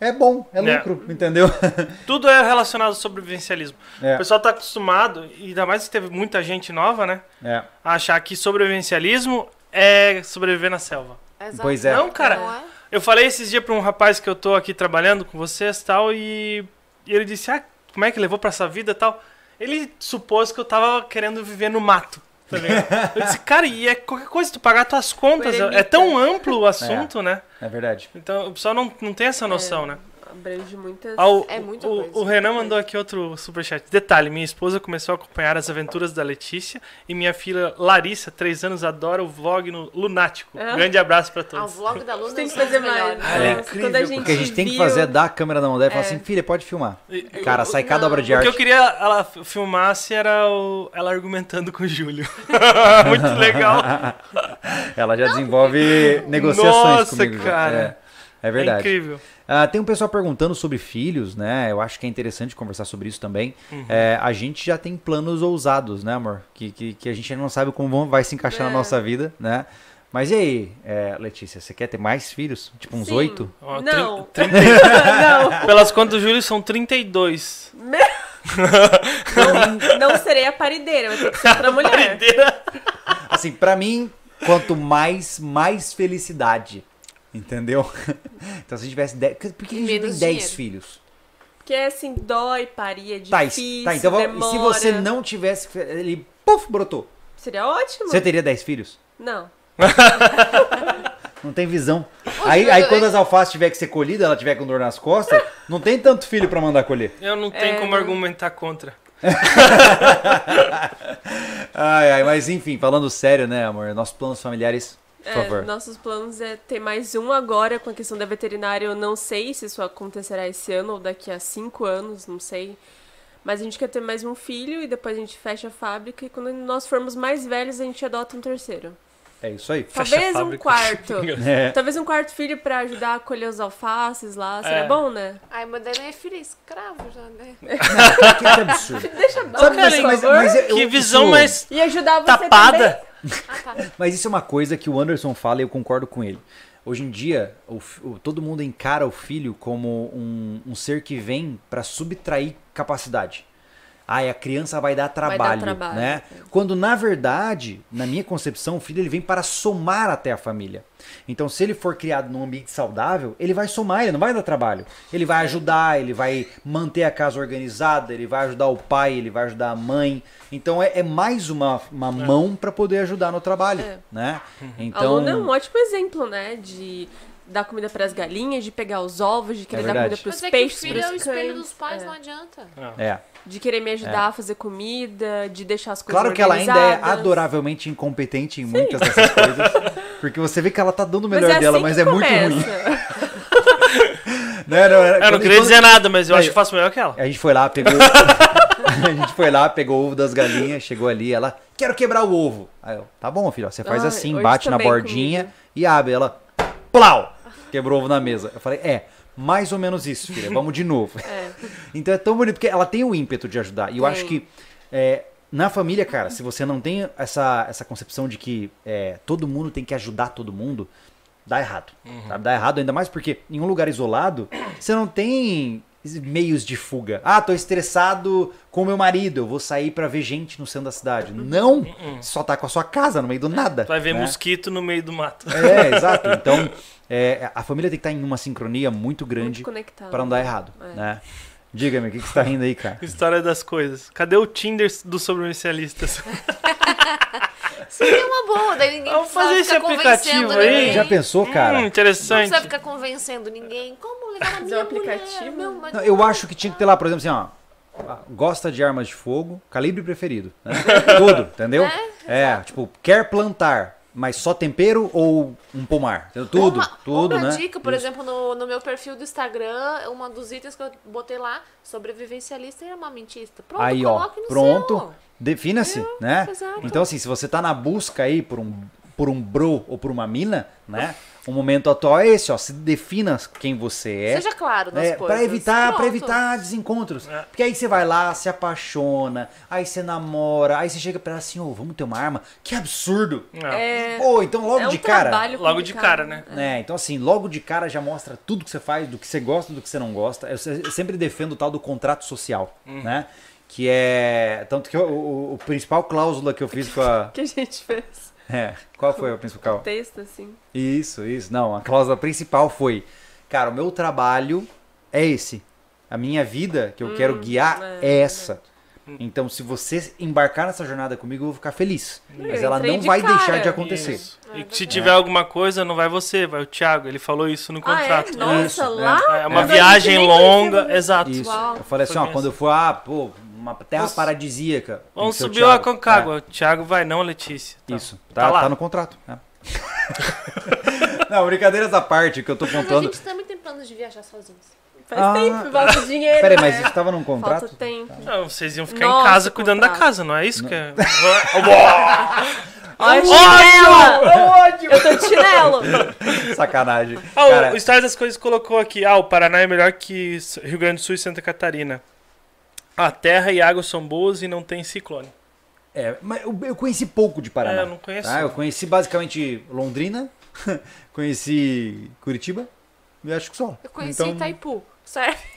é bom, é É. lucro, entendeu? Tudo é relacionado ao sobrevivencialismo. É. O pessoal tá acostumado, e ainda mais que teve muita gente nova, né? É. A achar que sobrevivencialismo é sobreviver na selva. Exato. Pois é. Não, cara. Não é? Eu falei esses dias pra um rapaz que eu tô aqui trabalhando com vocês e tal, e, e ele disse, ah, como é que levou pra essa vida e tal? Ele supôs que eu tava querendo viver no mato. Tá ligado? Eu disse, cara, e é qualquer coisa, tu pagar tuas contas, é, é tão amplo o assunto, né? É verdade. Então o pessoal não, não tem essa noção, né? Abrange muitas. Ah, o, É muita o, coisa. o Renan mandou aqui outro superchat. Detalhe: minha esposa começou a acompanhar as aventuras da Letícia e minha filha Larissa, três anos, adora o vlog no Lunático. Ah. Grande abraço pra Ah, o todos. vlog da Luna tem que fazer mais. Ah, é Nossa, incrível, Quando a gente O que a gente tem que viu- fazer é dar a câmera na mão dela e falar É. assim, filha, pode filmar. E- Cara, sai cada Não. obra de O que arte. eu queria ela filmasse era o- ela argumentando com o Júlio. Muito legal. Ela já desenvolve negociações Nossa, comigo. já. cara. É, é É verdade. incrível. Ah, tem um pessoal perguntando sobre filhos, né? Eu acho que é interessante conversar sobre isso também. Uhum. É, a gente já tem planos ousados, né, amor? Que, que, que a gente ainda não sabe como vão- vai se encaixar na É. nossa vida, né? Mas e aí, é, Letícia, você quer ter mais filhos? Tipo uns oito? Ó, Não. trin- não, Pelas contas do Júlio são 32. não, não serei a parideira, vai ter que ser outra mulher. Assim, pra mim, quanto mais, mais felicidade. Entendeu? Então, se a gente tivesse 10. Por que a gente tem Menos 10 dinheiro. filhos? Porque assim, dói, parir, é Tá, difícil, e- tá, então vamos- e se demora. você não tivesse. Ele, puf, brotou. Seria ótimo. Você teria 10 filhos? Não. Não tem visão. Aí, aí quando as alfaces tiver que ser colhidas, ela tiver com dor nas costas, não tem tanto filho pra mandar colher. Eu não tenho É, como não. argumentar contra. Ai, ai, mas enfim, falando sério, né, amor? Nossos planos familiares, por É, favor. nossos planos é ter mais um agora com a questão da veterinária. Eu não sei se isso acontecerá esse ano ou daqui a cinco anos, não sei. Mas a gente quer ter mais um filho e depois a gente fecha a fábrica. E quando nós formos mais velhos, a gente adota um terceiro. É isso aí. Fecha a Talvez um quarto. É. Talvez um quarto filho pra ajudar a colher os alfaces lá. Seria É. bom, né? Ai, mas daí não é filho, é escravo já, né? Que, que absurdo. Deixa bom, Sabe, mas, mas, mas eu- Que visão isso- mais E ajudar você tapada. Ah, tá. Mas isso é uma coisa que o Anderson fala e eu concordo com ele. Hoje em dia, o o- todo mundo encara o filho como um, um ser que vem pra subtrair capacidade. Ai, a criança vai dar trabalho, trabalho, né? é. Quando na verdade, na minha concepção, o filho ele vem para somar até a família. Então, se ele for criado num ambiente saudável, ele vai somar, ele não vai dar trabalho. Ele vai ajudar, ele vai manter a casa organizada, ele vai ajudar o pai, ele vai ajudar a mãe. Então, é, é mais uma, uma mão para poder ajudar no trabalho, É. né? A Então, Luna é um ótimo exemplo, né? De dar comida pras galinhas, de pegar os ovos, de querer dar verdade. comida pros Mas é que o peixes, filho é o espelho cães. dos pais, é. não adianta. é. De querer me ajudar a fazer comida, de deixar as coisas Claro que ela ainda é adoravelmente incompetente em muitas dessas coisas. Porque você vê que ela tá dando o melhor Mas é dela, assim mas que é muito ruim. começa. Né? Não, Eu não queria dizer nada, mas eu Aí- acho que faço melhor que ela. A gente foi lá, pegou. a gente foi lá, pegou o ovo das galinhas, chegou ali, ela, quero quebrar o ovo. Aí eu, tá bom, filho, ó, você faz Ai, assim, bate na bordinha comigo. e abre. Ela, plau! Quebrou ovo na mesa. Eu falei, é, mais ou menos isso, filha, vamos de novo. É. Então é tão bonito, porque ela tem o ímpeto de ajudar. E eu Tem. acho que é, na família, cara, se você não tem essa, essa concepção de que é, todo mundo tem que ajudar todo mundo, dá errado. sabe? Dá errado, ainda mais porque em um lugar isolado, você não tem meios de fuga. Ah, tô estressado com meu marido, eu vou sair pra ver gente no centro da cidade. Não! Você só tá com a sua casa, no meio do nada. Tu vai ver né? mosquito no meio do mato. É, exato. Então, é, a família tem que estar em uma sincronia muito grande pra não dar errado, É. né? Diga-me, o que, que você tá rindo aí, cara? História das coisas. Cadê o Tinder dos sobrevivencialistas? Seria uma boa, daí ninguém Vamos fazer esse aplicativo convencendo aí. ninguém. Já pensou, cara? Hum, Não interessante. precisa ficar convencendo ninguém. Como ligar na Fazer minha um aplicativo? mulher? Não, eu acho que tinha que ter lá, por exemplo, assim, ó. Gosta de armas de fogo, calibre preferido. né? Tudo, entendeu? É, tipo, quer plantar, mas só tempero ou um pomar? Tudo, uma, tudo, uma né? dica, por Isso. exemplo, no, no meu perfil do Instagram, uma dos itens que eu botei lá, sobrevivencialista e armamentista. Pronto, Aí, ó, coloque no pronto. Defina-se, né? exato. Então, assim, se você tá na busca aí por um, por um bro ou por uma mina, né? O momento atual é esse, ó. Se defina quem você é. Seja claro nas É, coisas. pra evitar, pra Pronto. evitar desencontros. É. Porque aí você vai lá, se apaixona, aí você namora, aí você chega pra ela assim, ô, vamos ter uma arma? Que absurdo! É. É, Pô, então logo é um de cara. Logo de cara, né? né? Então, assim, logo de cara já mostra tudo que você faz, do que você gosta, do que você não gosta. Eu, se- eu sempre defendo o tal do contrato social, Uhum. né? Que é. Tanto que o, o- o principal cláusula que eu fiz com a. que a gente fez. É, qual foi a principal? Texto, assim. Isso, isso. Não, a cláusula principal foi: cara, o meu trabalho é esse. A minha vida que eu quero guiar é é essa. Então, se você embarcar nessa jornada comigo, eu vou ficar feliz. Mas Eu ela entrei não de vai cara. deixar de acontecer. Isso. E se tiver alguma coisa, não vai você, vai o Thiago. Ele falou isso no Ah, é? contrato. Nossa, Isso, lá? É uma Quando a viagem longa, exato. Isso. Uau. Eu falei assim, Foi ó, mesmo. quando eu for, ah, pô, uma terra Vamos- paradisíaca. Vamos o subir a Thiago. Concagua. O Thiago vai, não Letícia. É, Tá. isso. Tá Tá, lá. tá no contrato. né? não, brincadeiras à parte, que eu tô Mas a gente também tem planos de viajar sozinhos. Faz Ah. tempo, falta dinheiro. Peraí, mas né? isso tava num contrato? Falta tempo. Não, vocês iam ficar em Nossa, casa cuidando da contrato. casa, não é isso que é? Olha a chinela! Eu tô de chinelo. Sacanagem. Ah, Cara, o Stars das Coisas colocou aqui. Ah, o Paraná é melhor que Rio Grande do Sul e Santa Catarina. A terra e água são boas e não tem ciclone. é, mas eu, eu conheci pouco de Paraná. É, eu não conheço. tá? Eu conheci basicamente Londrina, conheci Curitiba e acho que só. Eu conheci Então, Itaipu, certo?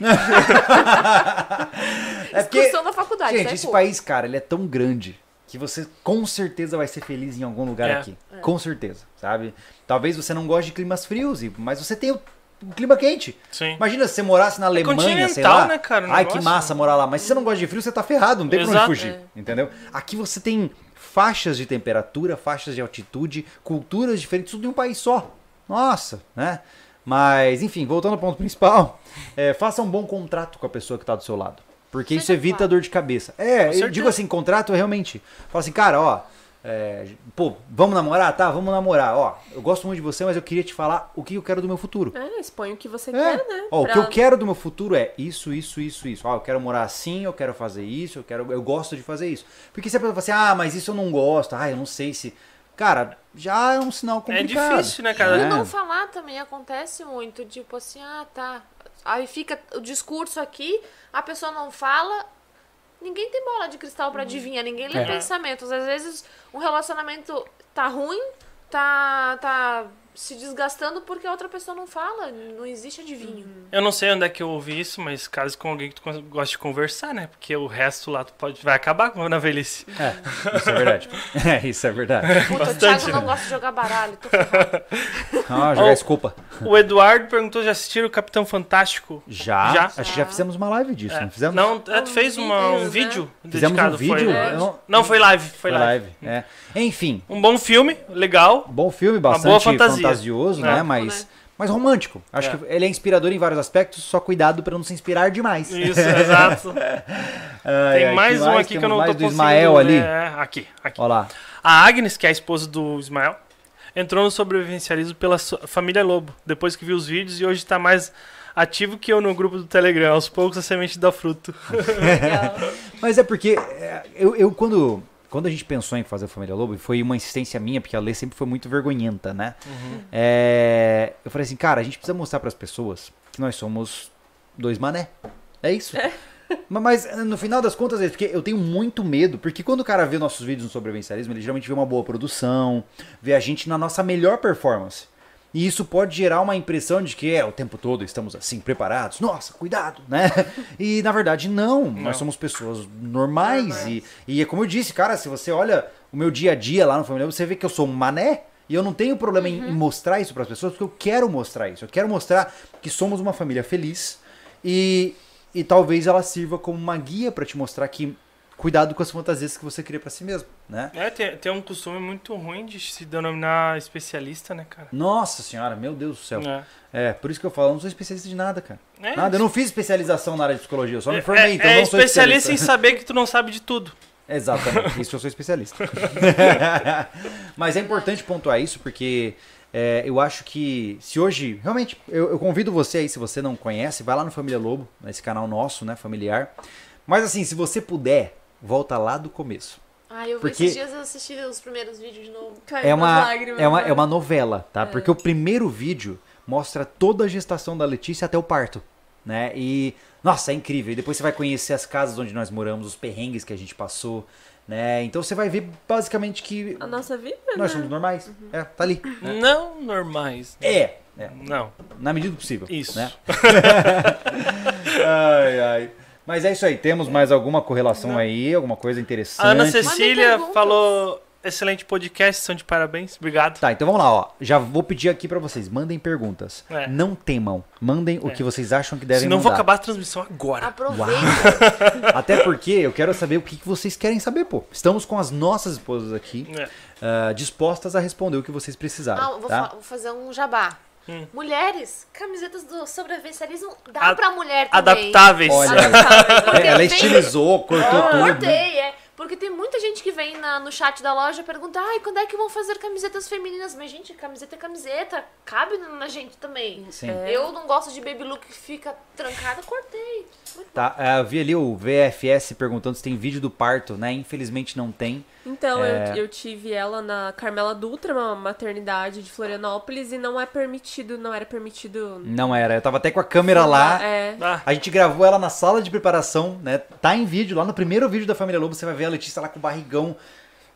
É porque, Excursão da faculdade, gente, Itaipu. esse país, cara, ele é tão grande que você com certeza vai ser feliz em algum lugar É. aqui. Com certeza, sabe? Talvez você não goste de climas frios, e- mas você tem o, o clima quente. Sim. Imagina se você morasse na Alemanha, sei continental, lá. né, cara, Ai, que negócio. massa morar lá. Mas se você não gosta de frio, você tá ferrado, não tem pra onde Exato. fugir. Entendeu? Aqui você tem faixas de temperatura, faixas de altitude, culturas diferentes, tudo em um país só. Nossa, né? Mas, enfim, voltando ao ponto principal, é, faça um bom contrato com a pessoa que tá do seu lado. Porque isso evita claro. dor de cabeça. É, eu certeza. digo assim, contrato é realmente. Fala assim, cara, ó. É, pô, vamos namorar? Tá, vamos namorar. Ó, eu gosto muito de você, mas eu queria te falar o que eu quero do meu futuro. É, expõe o que você É. quer, né? Ó, o Pra- que eu quero do meu futuro é isso, isso, isso, isso. Ó, eu quero morar assim, eu quero fazer isso, eu quero, eu gosto de fazer isso. Porque se a pessoa fala assim, ah, mas isso eu não gosto, ah, eu não sei se. Cara, já é um sinal É complicado. difícil, né, cara? E É. não falar também acontece muito, tipo assim, ah, tá. Aí fica o discurso aqui, a pessoa não fala. Ninguém tem bola de cristal pra adivinhar, ninguém lê É. pensamentos. Às vezes um relacionamento tá ruim, tá, tá se desgastando porque a outra pessoa não fala. Não existe adivinho. Eu não sei onde é que eu ouvi isso, mas caso com alguém que tu gosta de conversar, né? Porque o resto lá tu pode, vai acabar com na velhice. É, isso é verdade. é, isso é verdade. Puta, o Bastante, Thiago não né? gosta de jogar baralho. Tô ferrado. Ah, jogar Ó, escopa. O Eduardo perguntou, já assistiram o Capitão Fantástico? Já, Já? Acho que já fizemos uma live disso, É. não fizemos? Não, é, tu Um fez uma- um vídeo, né? vídeo Fizemos dedicado, um vídeo? Foi, Eu não- não, foi live, foi, Foi live. live. É. Enfim, Um bom filme, legal. bom filme, boa bastante fantasia. Fantasioso, né? É. Mas, mas romântico. Acho É. que ele é inspirador em vários aspectos, só cuidado pra não se inspirar demais. Isso, exato. Ai, Tem ai, mais um aqui que eu Temos não mais tô do Ismael ali. É, aqui, aqui. Olha lá. A Agnes, que é a esposa do Ismael, entrou no sobrevivencialismo pela família Lobo, depois que viu os vídeos e hoje tá mais ativo que eu no grupo do Telegram. Aos poucos a semente dá fruto. Mas é porque é, eu, eu quando, quando a gente pensou em fazer a Família Lobo, e foi uma insistência minha, porque a Lê sempre foi muito vergonhenta, né? É, eu falei assim, cara, a gente precisa mostrar pras pessoas que nós somos dois mané. É isso. Ma- Mas no final das contas, é porque eu tenho muito medo, porque quando o cara vê nossos vídeos no sobrevivencialismo, ele geralmente vê uma boa produção, vê a gente na nossa melhor performance. E isso pode gerar uma impressão de que é o tempo todo estamos assim preparados. Nossa, cuidado, né? E na verdade não, Não. nós somos pessoas normais e, e é como eu disse, cara, se você olha o meu dia a dia lá no Família, você vê que eu sou um mané e eu não tenho problema em, em mostrar isso para as pessoas, porque eu quero mostrar isso. Eu quero mostrar que somos uma família feliz e, e talvez ela sirva como uma guia para te mostrar que cuidado com as fantasias que você cria para si mesmo, né? É, tem, tem um costume muito ruim de se denominar especialista, né, cara? Nossa senhora, meu Deus do céu. É. É, por isso que eu falo, eu não sou especialista de nada, cara. É, Nada, eu não fiz especialização na área de psicologia, eu só me é, formei, então é não sou especialista especialista. em saber que tu não sabe de tudo. Exatamente, isso eu sou especialista. Mas é importante pontuar isso porque é, eu acho que se hoje, realmente, eu, eu convido você aí, se você não conhece, vai lá no Família Lobo, nesse canal nosso, né, familiar. Mas assim, se você puder, volta lá do começo. Ah, eu vi Porque- esses dias eu assisti os primeiros vídeos de novo. Caiu É uma, lágrimas, é uma, né? é uma novela, tá? Porque o primeiro vídeo mostra toda a gestação da Letícia até o parto, né? E, nossa, é incrível. E depois você vai conhecer as casas onde nós moramos, os perrengues que a gente passou, né? Então você vai ver basicamente que A nossa vida, nós né? somos normais. É, tá ali. Não normais. É, é, Não, na medida do possível. isso. Né? ai, ai. Mas é isso aí. Temos mais alguma correlação aí? Alguma coisa interessante? A Ana Cecília falou. excelente podcast, são de parabéns. Obrigado. Tá, então vamos lá, ó. Já vou pedir aqui pra vocês, mandem perguntas. É. Não temam. Mandem o É. que vocês acham que devem Senão eu mandar. vou acabar a transmissão agora. Aproveita. Até porque eu quero saber o que vocês querem saber, pô. Estamos com as nossas esposas aqui, É. ah, dispostas a responder o que vocês precisarem, Ah, vou, tá? fa- vou fazer um jabá. Hum. Mulheres, camisetas do sobrevivencialismo dá A- pra mulher também. Adaptáveis. Olha, Adaptáveis. É, ela Tem- estilizou, cortou Ah, tudo. cortei, é. Porque tem muita gente que vem na- no chat da loja e pergunta, ai, quando é que vão fazer camisetas femininas? Mas, gente, camiseta é camiseta. Cabe na gente também. Sim. Eu não gosto de baby look que fica trancada, cortei. Tá, eu vi ali o VFS perguntando se tem vídeo do parto, né? Infelizmente não tem. Então, É. eu, eu tive ela na Carmela Dutra, uma maternidade de Florianópolis, e não é permitido, não era permitido. Não era. Eu tava até com a câmera lá. É. Ah, A gente gravou ela na sala de preparação, né? Tá em vídeo, lá no primeiro vídeo da Família Lobo, você vai ver a Letícia lá com o barrigão.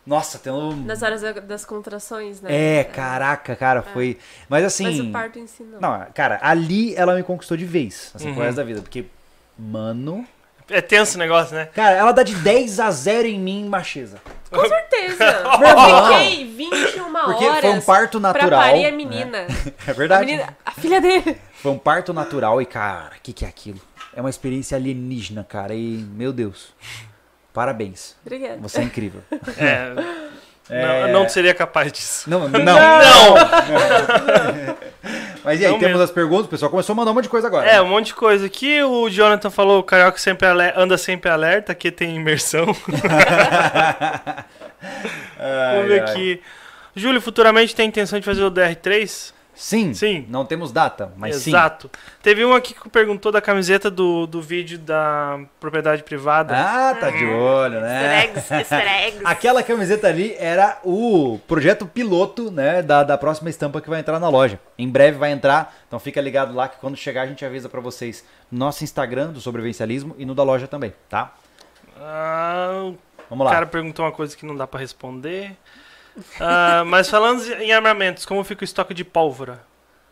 Nossa, tendo. Nas horas da- das contrações, né? É, caraca, cara, foi. Mas assim. Mas o parto em si não. Não, cara, ali ela me conquistou de vez, assim, Uhum. pro resto da vida. Porque, mano. É tenso o negócio, né? Cara, ela dá de 10 a 0 em mim em macheza. Com certeza. Meu irmão. Eu fiquei 21 Porque horas foi um parto pra natural. parir a né? menina. É A, verdade. menina, a filha dele. Foi um parto natural e, cara, o que, que é aquilo? É uma experiência alienígena, cara. E, meu Deus. Parabéns. Obrigada. Você é incrível. É. É. Não, não seria capaz disso. Não, não. Não! Mas e aí, Não temos mesmo. as perguntas? O pessoal começou a mandar um monte de coisa agora. É, um monte de coisa. Aqui o Jonathan falou, o Carioca sempre ale- anda sempre alerta, aqui tem imersão. Ai, Vamos ver ai. aqui. Júlio, futuramente tem intenção de fazer o DR3? Sim. Sim. Não temos data, mas sim. Exato. Teve um aqui que perguntou da camiseta do, do vídeo da propriedade privada. Ah, tá de olho, Easter né? eggs, easter eggs. Aquela camiseta ali era o projeto piloto, né, da, da próxima estampa que vai entrar na loja. Em breve vai entrar, então fica ligado lá que quando chegar a gente avisa pra vocês no nosso Instagram do Sobrevivencialismo e no da loja também, tá? Ah, Vamos o lá. cara perguntou uma coisa que não dá pra responder. Ah, mas falando em armamentos, como fica o estoque de pólvora?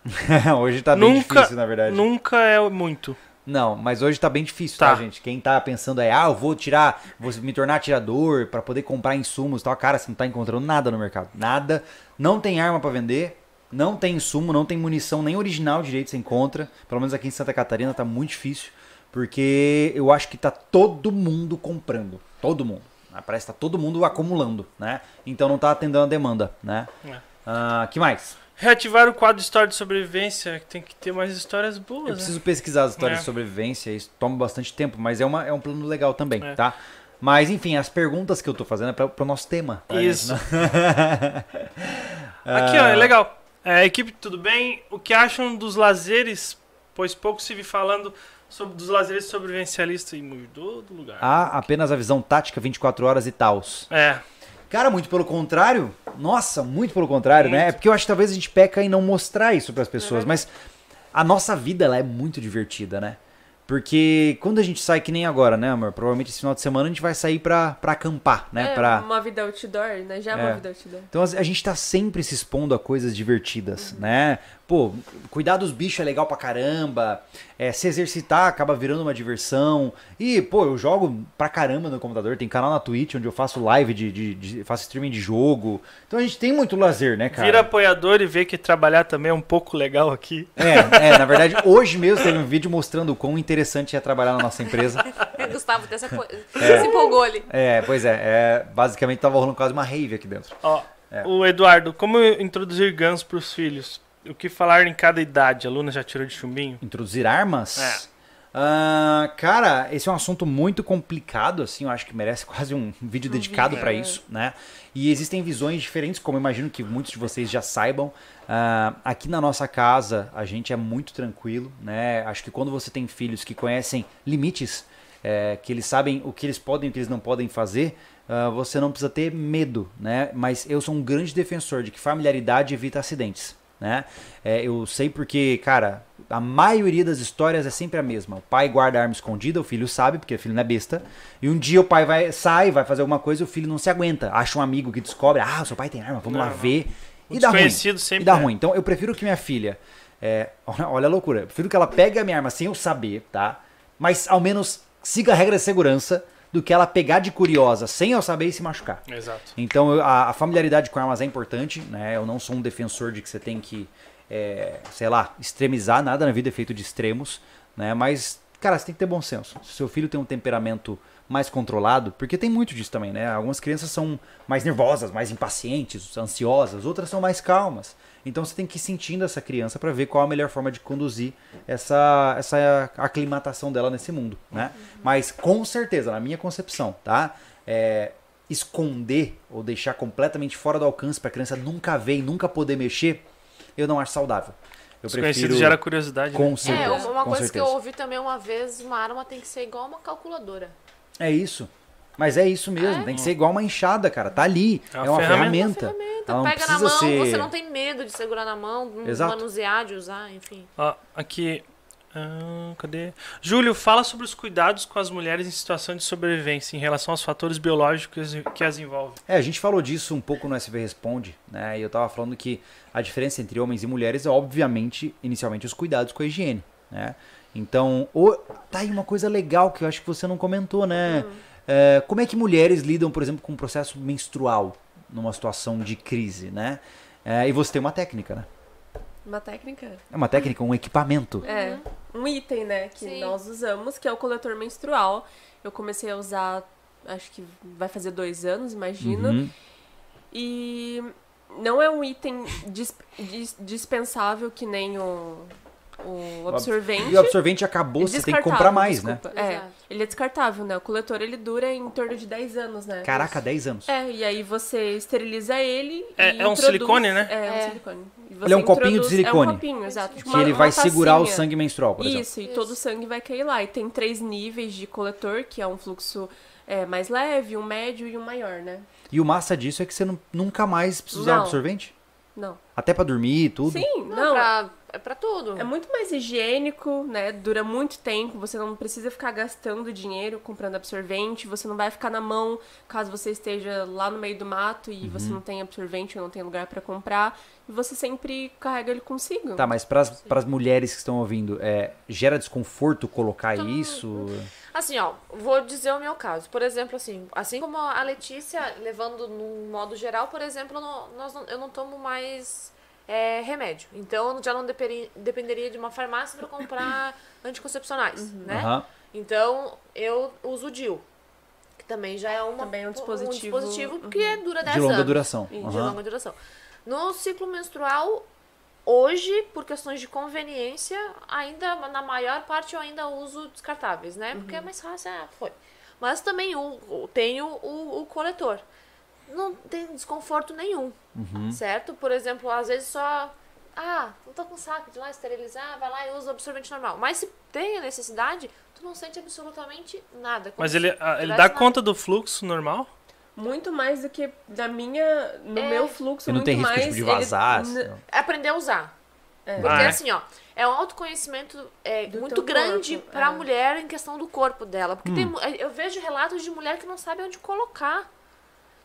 hoje tá bem Nunca- difícil, na verdade. Nunca é muito. Não, mas hoje tá bem difícil, tá, Tá. gente? Quem tá pensando aí, ah, eu vou tirar, vou me tornar atirador pra poder comprar insumos e tal, cara, você não tá encontrando nada no mercado. Nada. Não tem arma pra vender, não tem insumo, não tem munição, nem original direito você encontra. Pelo menos aqui em Santa Catarina tá muito difícil, porque eu acho que tá todo mundo comprando. Todo mundo. Ah, Parece que tá todo mundo acumulando, né? Então não tá atendendo a demanda, né? É. Ah, que mais? Reativar o quadro de história de sobrevivência, que tem que ter mais histórias boas, Eu né? preciso pesquisar as histórias É. de sobrevivência, isso toma bastante tempo, mas é, uma, é um plano legal também, É. tá? Mas enfim, as perguntas que eu tô fazendo é para o nosso tema. tá, Isso. gente? Né? Aqui, ó, é legal. É, equipe, tudo bem? O que acham dos lazeres? Pois pouco se vi falando sobre, dos lazeres sobrevivencialistas e mudou do lugar. Há apenas a visão tática 24 horas e tals. É, Cara, muito pelo contrário. Nossa, muito pelo contrário, né? Muito. É porque eu acho que talvez a gente peca em não mostrar isso pras pessoas, mas a nossa vida ela é muito divertida, né? Porque quando a gente sai que nem agora, né, amor? Provavelmente esse final de semana a gente vai sair pra, pra acampar, né? É, pra... uma vida outdoor, né? Já é É. uma vida outdoor. Então a a gente tá sempre se expondo a coisas divertidas, né? Pô, cuidar dos bichos é legal pra caramba. É, se exercitar acaba virando uma diversão. E, pô, eu jogo pra caramba no computador. Tem canal na Twitch onde eu faço live de, de- de- faço streaming de jogo. Então a gente tem muito lazer, né, cara? vira apoiador e vê que trabalhar também é um pouco legal aqui. É, é, na verdade, hoje mesmo teve um vídeo mostrando o quão interessante é trabalhar na nossa empresa. Gustavo até se, apo- se empolgou ali. É, pois é, é basicamente tava rolando quase uma rave aqui dentro. Ó, É. o Eduardo, como introduzir ganso pros filhos? O que falar em cada idade? A Luna já tirou de chumbinho? Introduzir armas? É. Ah, cara, esse é um assunto muito complicado, assim, eu acho que merece quase um vídeo dedicado pra isso, né? E existem visões diferentes, como eu imagino que muitos de vocês já saibam. Ah, aqui na nossa casa, a gente é muito tranquilo, né? Acho que quando você tem filhos que conhecem limites, é, que eles sabem o que eles podem e o que eles não podem fazer, ah, você não precisa ter medo, né? Mas eu sou um grande defensor de que familiaridade evita acidentes, né? É, eu sei porque, cara, a maioria das histórias é sempre a mesma. O pai guarda a arma escondida, o filho sabe, porque o filho não é besta. E um dia o pai vai sai, vai fazer alguma coisa e o filho não se aguenta. Acha um amigo que descobre, ah, seu pai tem arma, vamos lá Não, não. ver. O E dá ruim. sempre E dá é. ruim. Então eu prefiro que minha filha. é, olha, olha a loucura. Eu prefiro que ela pegue a minha arma sem eu saber, tá? Mas ao menos siga a regra de segurança do que ela pegar de curiosa sem eu saber e se machucar. Exato. Então a, a familiaridade com armas é importante, né? Eu não sou um defensor de que você tem que, é, sei lá, extremizar nada na vida é feito de extremos, né? Mas, cara, você tem que ter bom senso. Se seu filho tem um temperamento mais controlado, porque tem muito disso também, né? Algumas crianças são mais nervosas, mais impacientes, ansiosas, outras são mais calmas. Então você tem que ir sentindo essa criança para ver qual a melhor forma de conduzir essa, essa aclimatação dela nesse mundo, né? Mas com certeza, na minha concepção, tá? É, esconder ou deixar completamente fora do alcance para a criança nunca ver e nunca poder mexer, eu não acho saudável. Eu Desconhecido prefiro gera curiosidade. com né? certeza, É, uma com coisa certeza. que eu ouvi também uma vez, uma arma tem que ser igual uma calculadora. É isso. Mas é isso mesmo, É. tem que ser igual uma enxada, cara. Tá ali. É É uma uma, ferramenta. ferramenta. Ferramenta, Ela não pega na precisa mão, ser- você não tem medo de segurar na mão, Exato. manusear, de usar, enfim. Ó, aqui. ah, cadê? Júlio, fala sobre os cuidados com as mulheres em situação de sobrevivência em relação aos fatores biológicos que as envolvem. É, a gente falou disso um pouco no SV Responde, né? E eu tava falando que a diferença entre homens e mulheres é, obviamente, inicialmente, os cuidados com a higiene, né? Então, o... tá aí uma coisa legal que eu acho que você não comentou, né? É, como é que mulheres lidam, por exemplo, com o processo menstrual numa situação de crise, né? É, e você tem uma técnica, né? Uma técnica. É uma técnica, um equipamento. É, um item, né, que Sim. nós usamos, que é o coletor menstrual. Eu comecei a usar, acho que vai fazer dois anos, imagino. Uhum. E não é um item dis- dispensável que nem o, o absorvente. E o absorvente acabou, você tem que comprar mais, né? desculpa. É, Exato. ele é descartável, né? O coletor ele dura em torno de 10 anos, né? Caraca, 10 anos. É, e aí você esteriliza ele. É- e é um introduz- silicone, né? É, é É. um silicone. E Ele é um você copinho de introduz- silicone. É um copinho, exato. tipo Que uma- ele vai segurar o sangue menstrual, por exemplo. Isso, e Isso. todo o sangue vai cair lá. E tem três níveis de coletor, que é um fluxo é, mais leve, um médio e um maior, né? E o massa disso é que você não- nunca mais precisa usar absorvente? Não. Até pra dormir e tudo? Sim, Não, não. Pra, é pra tudo. É muito mais higiênico, né? Dura muito tempo, você não precisa ficar gastando dinheiro comprando absorvente, você não vai ficar na mão caso você esteja lá no meio do mato e você Uhum. não tem absorvente ou não tem lugar pra comprar, e você sempre carrega ele consigo. Tá, mas pras, pras mulheres que estão ouvindo, é, gera desconforto colocar Então, isso? Assim, ó, vou dizer o meu caso. Por exemplo, assim, assim como a Letícia, levando num modo geral, por exemplo, no- nós não- eu não tomo mais é, remédio. Então, eu já não deperi- dependeria de uma farmácia para comprar anticoncepcionais, né? Aham. Então, eu uso o DIL, que também já é uma, Também é um dispositivo- um dispositivo que dura 10 De longa anos. duração. De longa duração. No ciclo menstrual, hoje, por questões de conveniência, ainda na maior parte eu ainda uso descartáveis, né? Porque é mais fácil, ah, foi. Mas também o, o- tenho o, o coletor. Não tem desconforto nenhum, certo? Por exemplo, às vezes só. Ah, não tô com saco de lá esterilizar, vai lá e usa o absorvente normal. Mas se tem a necessidade, tu não sente absolutamente nada. Mas ele, ah, ele dá nada. conta do fluxo normal? Muito mais do que da minha. No É. meu fluxo, E não muito tem risco mais. tipo, de ele- vazar? não. É aprender a usar. Porque Ah, é. assim, ó, é um autoconhecimento é, muito grande corpo, pra é. mulher em questão do corpo dela. Porque tem Hum. mu- eu vejo relatos de mulher que não sabe onde colocar.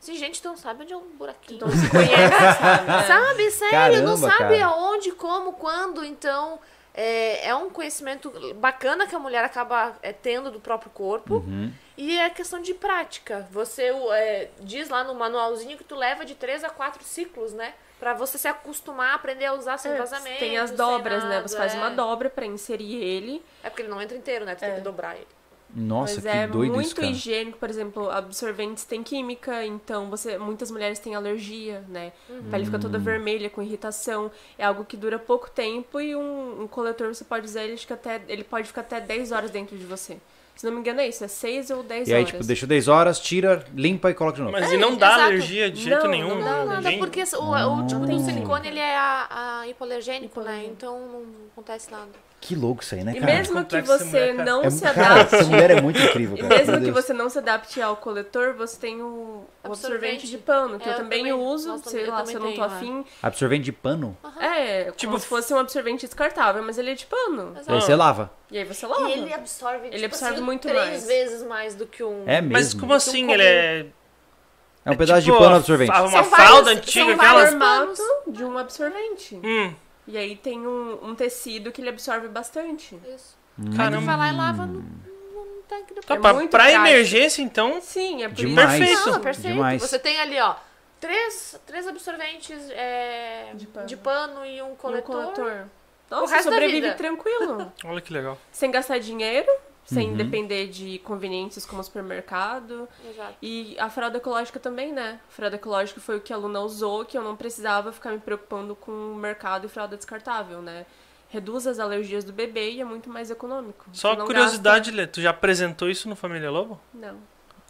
Assim, gente, tu não sabe onde é um buraquinho. Então se conhece, sabe? É. Sabe, sério, não Caramba, sabe cara. aonde, como, quando. Então, é, é um conhecimento bacana que a mulher acaba é, tendo do próprio corpo. Uhum. E é questão de prática. Você é, diz lá no manualzinho que tu leva de três a quatro ciclos, né? Pra você se acostumar a aprender a usar sem É, vazamento. tem as dobras, né? nada, Você faz é. uma dobra pra inserir ele. É porque ele não entra inteiro, né? Tu tem que dobrar ele. Nossa, mas que é doido muito isso, cara. higiênico, por exemplo, absorventes têm química, então você muitas mulheres têm alergia, né? A pele fica Hum. toda vermelha com irritação. É algo que dura pouco tempo e um, um coletor você pode usar ele acho que até ele pode ficar até 10 horas dentro de você. Se não me engano é isso, é 6 ou 10 E aí, horas. tipo, deixa 10 horas, tira, limpa e coloca de novo. Mas É, e não dá exato. alergia de jeito Não, nenhum? não dá Não, nada, Ninguém- porque o, o tipo do silicone ele é a, a hipoalergênico, né? Então não acontece nada. Que louco isso aí, né, E cara? mesmo que você mulher, não É- se cara, adapte, essa mulher é muito incrível, e cara. mesmo que você não se adapte ao coletor, você tem o, absorvente Absorvente. de pano, que É, eu eu também, também- uso, nós sei eu lá, se eu não tô é. afim. Absorvente de pano? É, Tipo, como se fosse um absorvente descartável, mas ele é de pano. Aí Exato. você lava. E aí você lava. E ele absorve, Ele tipo absorve assim, muito três mais. vezes mais do que um... É mesmo. Mas como assim? comum. Ele é. É um pedaço tipo de pano absorvente. Uma São fralda vários- antiga, são aquelas. vários- formato de um absorvente. Hum, E aí tem um, um tecido que ele absorve bastante. Isso. Hum. Aí tu vai lá e lava no, no tanque do Tá, É pra, pra emergência, então. Sim, é por Demais. isso. Perfeito. Não, perfeito. Demais. Você tem ali, ó, três, três absorventes é, De pano. de pano e um Um coletor. coletor. Nossa, resto da sobrevive vida. tranquilo. Olha que legal. sem gastar dinheiro, sem Uhum. depender de conveniências como supermercado. Exato. E a fralda ecológica também, né? A fralda ecológica foi o que a Luna usou, que eu não precisava ficar me preocupando com o mercado e fralda descartável, né? Reduz as alergias do bebê e é muito mais econômico. Só curiosidade, Lê, tu já apresentou isso no Família Lobo? gasta- Não.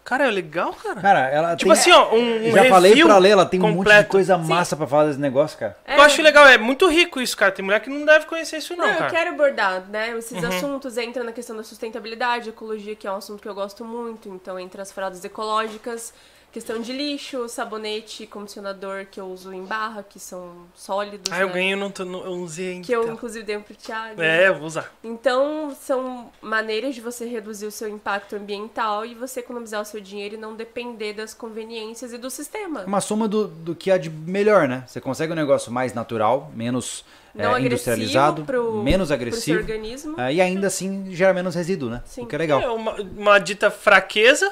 Cara, é legal, cara. Cara, ela Tipo tem... assim, ó, um, um Já falei pra ler, ela tem um monte de completo. coisa massa pra falar desse negócio, cara. Eu acho legal, é muito rico isso, cara. Tem mulher que não deve conhecer isso não, Não, eu cara. quero abordar, né? Esses Uhum. assuntos entra na questão da sustentabilidade, ecologia, que é um assunto que eu gosto muito. Então, entre as fraldas ecológicas, questão de lixo, sabonete, condicionador que eu uso em barra, que são sólidos. Ah, eu né? ganhei, eu não, tô, não eu usei ainda. Que eu, inclusive, dei um pro Thiago. É, eu vou usar. Então, são maneiras de você reduzir o seu impacto ambiental e você economizar o seu dinheiro e não depender das conveniências e do sistema. Uma soma do, do que há de melhor, né? Você consegue um negócio mais natural, menos Não é, industrializado, agressivo pro, menos pro seu agressivo. organismo. é, e ainda assim gera menos resíduo, né? Sim. O que é legal. É uma, uma dita fraqueza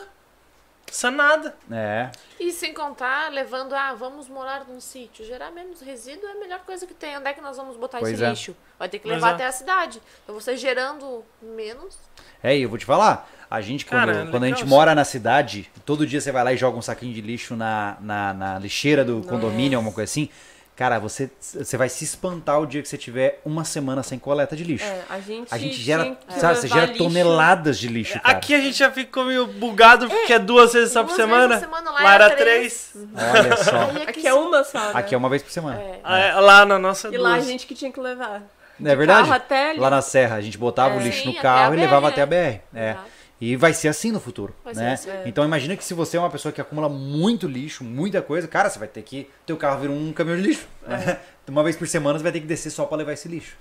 sanada. É. E sem contar, levando, ah, vamos morar num sítio. Gerar menos resíduo é a melhor coisa que tem. Onde é que nós vamos botar Pois esse é. lixo? Vai ter que levar é. até a cidade. Então você gerando menos. É, e eu vou te falar, a gente, quando, Cara, é quando a gente mora na cidade, todo dia você vai lá e joga um saquinho de lixo na, na, na lixeira do condomínio, alguma coisa assim. Cara, você, você vai se espantar o dia que você tiver uma semana sem coleta de lixo. É, a gente, A gente gera, sabe, você gera lixo. toneladas de lixo, cara. Aqui a gente já ficou meio bugado, porque é duas vezes só por duas vezes semana. por semana, lá lá era três. três. Olha só. Aí Aqui é uma só, né? Aqui é uma vez por semana. É. Ah, é, Lá na nossa E lá a duas. gente que tinha que levar. Não é verdade? carro até ali. Lá na serra, a gente botava o É. lixo Sim, no carro e levava até a BR. É. Exato. E vai ser assim no futuro, Vai ser né? assim. É. Então imagina que se você é uma pessoa que acumula muito lixo, muita coisa, cara, você vai ter que teu carro vira um caminhão de lixo. É. né? Uma vez por semana você vai ter que descer só pra levar esse lixo.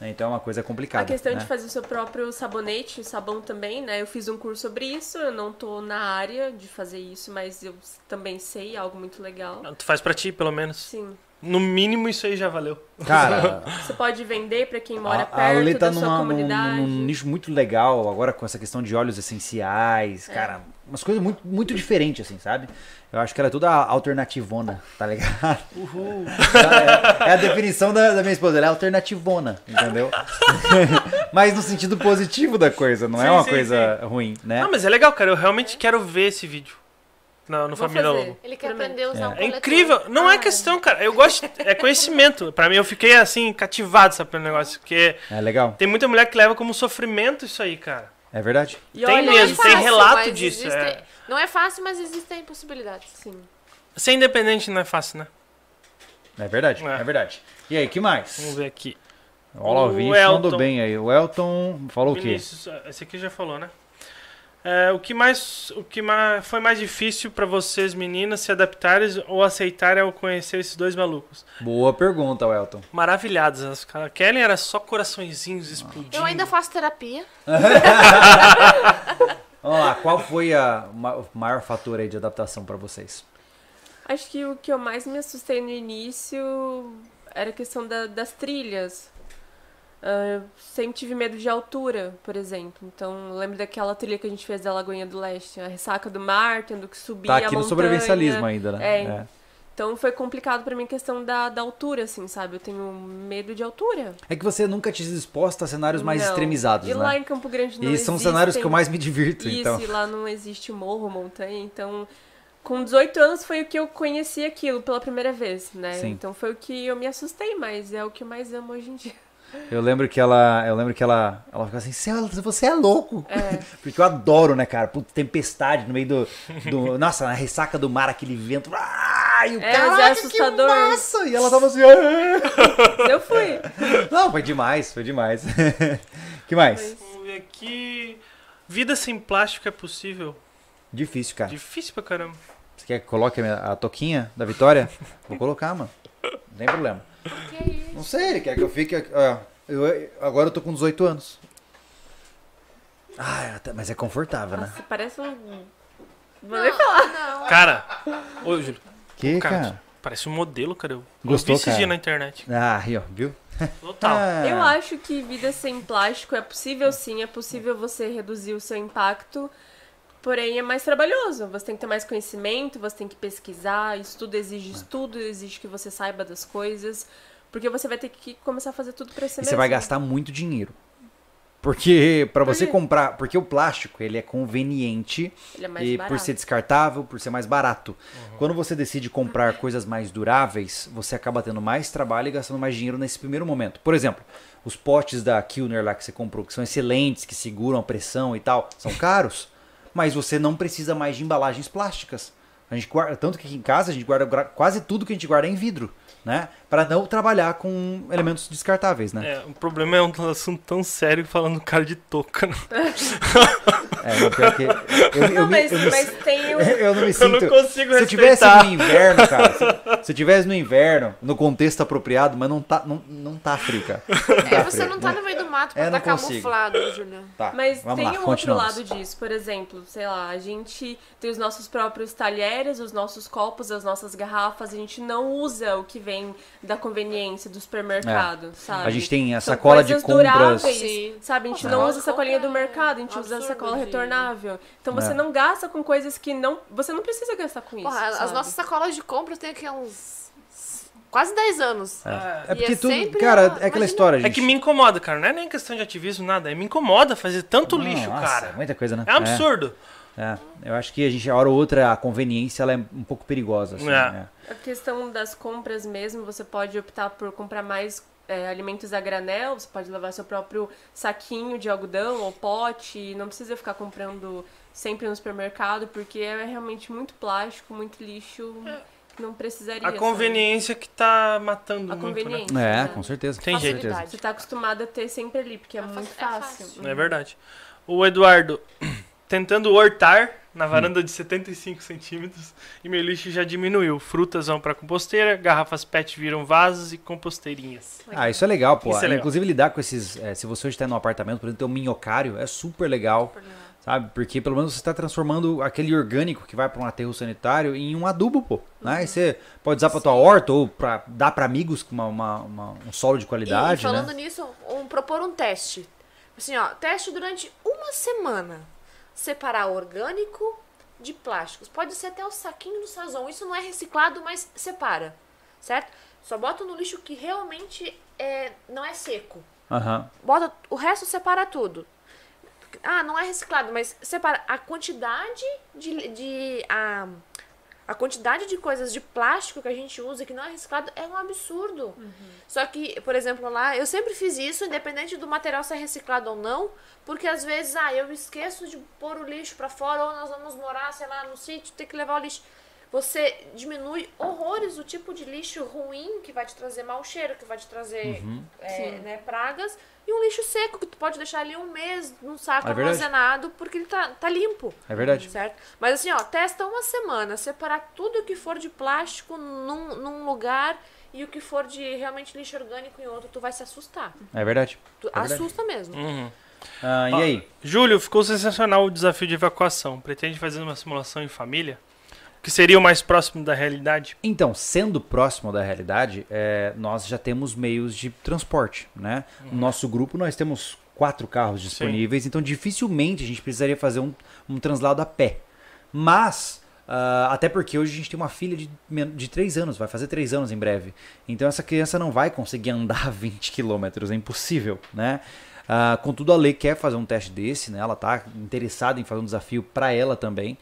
né? Então é uma coisa complicada. A questão né? de fazer o seu próprio sabonete, sabão também, né? Eu fiz um curso sobre isso, eu não tô na área de fazer isso, mas eu também sei, é algo muito legal. Tu faz pra ti, pelo menos. Sim. No mínimo isso aí já valeu. Cara, Você pode vender pra quem mora a, a Lê perto tá da sua numa, num, comunidade. num nicho muito legal agora com essa questão de óleos essenciais, É. cara, umas coisas muito, muito diferentes, assim, sabe? Eu acho que ela é toda alternativona, tá ligado? Uhul. É, é a definição da, da minha esposa, ela é alternativona, entendeu? mas no sentido positivo da coisa, não é Sim, uma sim, coisa ruim, né? Ah, mas é legal, cara. Eu realmente quero ver esse vídeo. No, no Vou Família fazer. Lobo. Ele quer aprender a usar um É coletor. incrível. Não é Ah. questão, cara. Eu gosto. É conhecimento. Pra mim, eu fiquei assim, cativado, sabe, pelo negócio. Porque É legal, tem muita mulher que leva como sofrimento isso aí, cara. é verdade. E Tem olha, Não é mesmo, tem fácil, relato mas disso, existem- é. Não é fácil, mas existem possibilidades. Sim. Ser independente não é fácil, né? É verdade, É. é, verdade. E aí, que mais? Vamos ver aqui. Olha, o O Vinícius mandou Elton. bem aí. O Elton falou o quê? Vinícius, esse aqui já falou, né? É, o que mais, o que mais foi mais difícil pra vocês meninas se adaptarem ou aceitarem ao conhecer esses dois malucos? Boa pergunta, Elton. Maravilhadas, as caras. Kelly era só coraçõezinhos explodindo. Eu ainda faço terapia. Vamos lá, qual foi a, o maior fator aí de adaptação pra vocês? Acho que o que eu mais me assustei no início era a questão da- das trilhas. Eu sempre tive medo de altura, por exemplo. Então, lembro daquela trilha que a gente fez da Lagoinha do Leste, a ressaca do mar, tendo que subir Tá a aqui no montanha. sobrevivencialismo ainda, né? É. Então, foi complicado pra mim a questão da, da altura, assim, sabe? Eu tenho medo de altura. É que você nunca te exposta a cenários mais Não. extremizados, E né? lá em Campo Grande não E são existem- cenários que eu mais me divirto, Isso, então. e lá não existe morro, montanha, então... Com 18 anos foi o que eu conheci aquilo pela primeira vez, né? Sim. Então foi o que eu me assustei, mas é o que eu mais amo hoje em dia. Eu lembro que ela, eu lembro que ela, ela ficava assim, "Você- você é louco. É. Porque eu adoro, né, cara? Puta, tempestade no meio do, do nossa, na ressaca do mar, aquele vento. Ah, e o É, é assustador. Que massa! E ela tava assim, "Ah." Eu fui. não, foi demais, foi demais. que mais? Vamos ver aqui. Vida sem plástico é possível? Difícil, cara. Difícil pra caramba. Você quer que coloque a, minha- a toquinha da Vitória? Vou colocar, mano. Não tem problema. Que é isso? Não sei, ele quer que eu fique. ó, eu, agora eu tô com 18 anos. Ah, até- mas é confortável, né? Nossa, parece um. Vou Não, nem falar. não. Cara, ô Júlio, Que, cara, cara? parece um modelo, cara. Eu Gostou, eu vi esses cara? dias na internet. Ah, aí, ó, viu? Total. É. Eu acho que vida sem plástico é possível sim, é possível você reduzir o seu impacto, porém é mais trabalhoso. Você tem que ter mais conhecimento, você tem que pesquisar, estudo exige estudo, exige que você saiba das coisas, porque você vai ter que começar a fazer tudo pra si E mesmo. você vai gastar muito dinheiro. Porque para você quê? comprar, porque o plástico ele é conveniente Ele é mais e barato. por ser descartável, por ser mais barato. Quando você decide comprar coisas mais duráveis, você acaba tendo mais trabalho e gastando mais dinheiro nesse primeiro momento. Por exemplo, os potes da Kilner lá que você comprou, que são excelentes, que seguram a pressão e tal, são caros, mas você não precisa mais de embalagens plásticas. A gente guarda, tanto que aqui em casa a gente guarda quase tudo que a gente guarda é em vidro, né? Para não trabalhar com elementos descartáveis, né? É, o problema é um assunto tão sério falando cara de touca. né? É, não, pior que eu, eu, Não, me- mas, eu me- mas tem o... eu não me Eu sinto. não consigo se eu tivesse no inverno, cara, se, se eu tivesse no inverno, no contexto apropriado, mas não tá, não, não tá frio, cara. Não É, você frio, não tá no meio do mato pra É, tá camuflado, Julião. Tá, Mas vamos tem lá, um outro lado disso, por exemplo, sei lá, a gente tem os nossos próprios talheres, os nossos copos, as nossas garrafas, a gente não usa o que vem da conveniência do supermercado, sabe? É. A gente tem a São sacola de compras. duráveis, sabe? A gente É. não usa a sacolinha do mercado, a gente usa a absurdo sacola retornável. Então você É. não gasta com coisas que não. Você não precisa gastar com isso. Porra, as sabe? nossas sacolas de compras tem aqui há uns quase 10 anos. É porque E é tudo, sempre cara, é aquela imagina- história, gente. É que me incomoda, cara. Não é nem questão de ativismo, nada. É me incomoda fazer tanto lixo, Nossa, cara. Muita coisa, né? É um absurdo. É, eu acho que a gente, a hora ou outra, a conveniência ela é um pouco perigosa. Assim, É. né? A questão das compras mesmo, você pode optar por comprar mais é, alimentos a granel, você pode levar seu próprio saquinho de algodão ou pote, não precisa ficar comprando sempre no supermercado, porque é realmente muito plástico, muito lixo, que não precisaria. A sabe? conveniência que tá matando A muito, né? conveniência. É, né? com certeza. Tem jeito. Você tá acostumado a ter sempre ali, porque é, É muito fácil- é fácil. fácil. É verdade. O Eduardo, tentando hortar na Hum. varanda de 75 centímetros e meu lixo já diminuiu. Frutas vão pra composteira, garrafas PET viram vasos e composteirinhas. Ah, isso é legal, pô. Isso é legal. Inclusive lidar com esses. é, se você hoje está num apartamento, por exemplo, tem um minhocário, é super legal. Sabe? Porque pelo menos você está transformando aquele orgânico que vai para um aterro sanitário em um adubo, pô. Né? E você pode usar para tua horta ou para dar para amigos com uma, uma- uma- um solo de E, qualidade, falando né? nisso, um, propor um teste. Assim, ó, teste durante uma semana. Separar orgânico de plásticos. Pode ser até o saquinho do sazon. Isso não é reciclado, mas separa. Certo? Só bota no lixo que realmente é, não é seco. Aham. Bota o resto separa tudo. Ah, não é reciclado, mas separa a quantidade de, de a, a quantidade de coisas de plástico que a gente usa que não é reciclado é um absurdo. Só que, por exemplo, lá eu sempre fiz isso, independente do material ser reciclado ou não, porque às vezes, ah, eu esqueço de pôr o lixo pra fora ou nós vamos morar, sei lá, no sítio, tem que levar o lixo. Você diminui horrores o tipo de lixo ruim que vai te trazer mau cheiro, que vai te trazer é, Sim. né, pragas, e um lixo seco que tu pode deixar ali um mês num saco É verdade. armazenado porque ele tá, tá limpo. É verdade. Certo? Mas assim, ó, testa uma semana, separar tudo que for de plástico num, num lugar e o que for de realmente lixo orgânico em outro, tu vai se assustar. É verdade. Tu É verdade. assusta mesmo. Uhum. Ah, e aí? Júlio, ficou sensacional o desafio de evacuação. Pretende fazer uma simulação em família? Que seria o mais próximo da realidade? Então, sendo próximo da realidade, é, nós já temos meios de transporte, né? No nosso grupo nós temos quatro carros disponíveis, então dificilmente a gente precisaria fazer um, um translado a pé. Mas, ah, até porque hoje a gente tem uma filha de, de 3 anos, vai fazer 3 anos em breve. Então essa criança não vai conseguir andar 20 quilômetros, é impossível, né? Ah, contudo, a Lei quer fazer um teste desse, né? Ela tá interessada em fazer um desafio para ela também,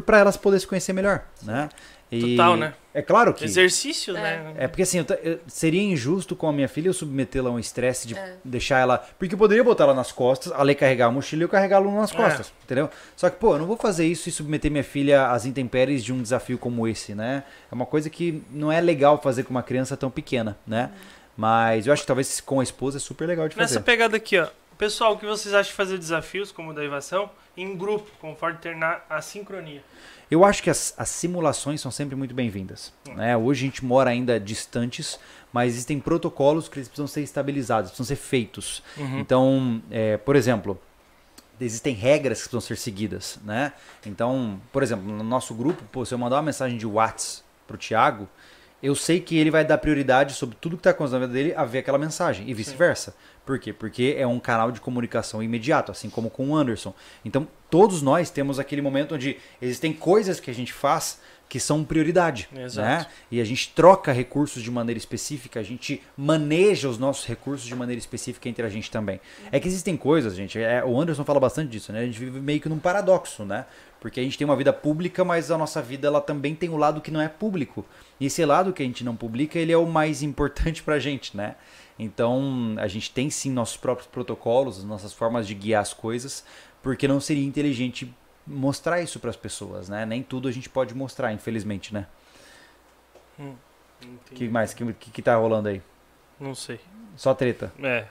para elas poderem se conhecer melhor, né? E Total, né? É claro que Exercício, É. né? é porque assim, eu seria injusto com a minha filha eu submetê-la a um estresse de É. deixar ela. Porque eu poderia botar ela nas costas, a Lei carregar a mochila e eu carregar ela nas É. costas, entendeu? Só que, pô, eu não vou fazer isso e submeter minha filha às intempéries de um desafio como esse, né? É uma coisa que não é legal fazer com uma criança tão pequena, né? Mas eu acho que talvez com a esposa é super legal de fazer. Nessa pegada aqui, ó. Pessoal, o que vocês acham de fazer desafios como o da Ivação em grupo, conforme terminar a sincronia? Eu acho que as, as simulações são sempre muito bem-vindas. Né? Hoje a gente mora ainda distantes, mas existem protocolos que eles precisam ser estabilizados, precisam ser feitos. Então, é, por exemplo, existem regras que precisam ser seguidas. Né? Então, por exemplo, no nosso grupo, pô, se eu mandar uma mensagem de WhatsApp pro Thiago eu sei que ele vai dar prioridade sobre tudo que está acontecendo na vida dele a ver aquela mensagem e vice-versa. Por quê? Porque é um canal de comunicação imediato, assim como com o Anderson. Então, todos nós temos aquele momento onde existem coisas que a gente faz que são prioridade, Exato. né? E a gente troca recursos de maneira específica, a gente maneja os nossos recursos de maneira específica entre a gente também. É que existem coisas, gente, é, o Anderson fala bastante disso, né? A gente vive meio que num paradoxo, né? Porque a gente tem uma vida pública, mas a nossa vida ela também tem o lado que não é público. E esse lado que a gente não publica, ele é o mais importante pra gente, né? Então, a gente tem sim nossos próprios protocolos, as nossas formas de guiar as coisas, porque não seria inteligente mostrar isso para as pessoas, né? Nem tudo a gente pode mostrar, infelizmente, né? O que mais? O que, que, que tá rolando aí? Não sei. Só treta. É.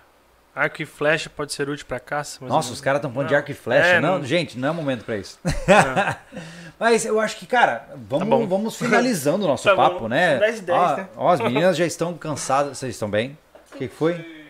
Arco e flecha pode ser útil pra caça, Nossa, eu- os caras estão falando de Não. arco e flecha. É, não, não- gente, não é momento pra isso. É. Mas eu acho que, cara, vamos, Tá bom. vamos finalizando o nosso Tá bom. papo, né? São 10 e 10, ó, né? ó, as meninas já estão cansadas. Vocês estão bem? O que que foi?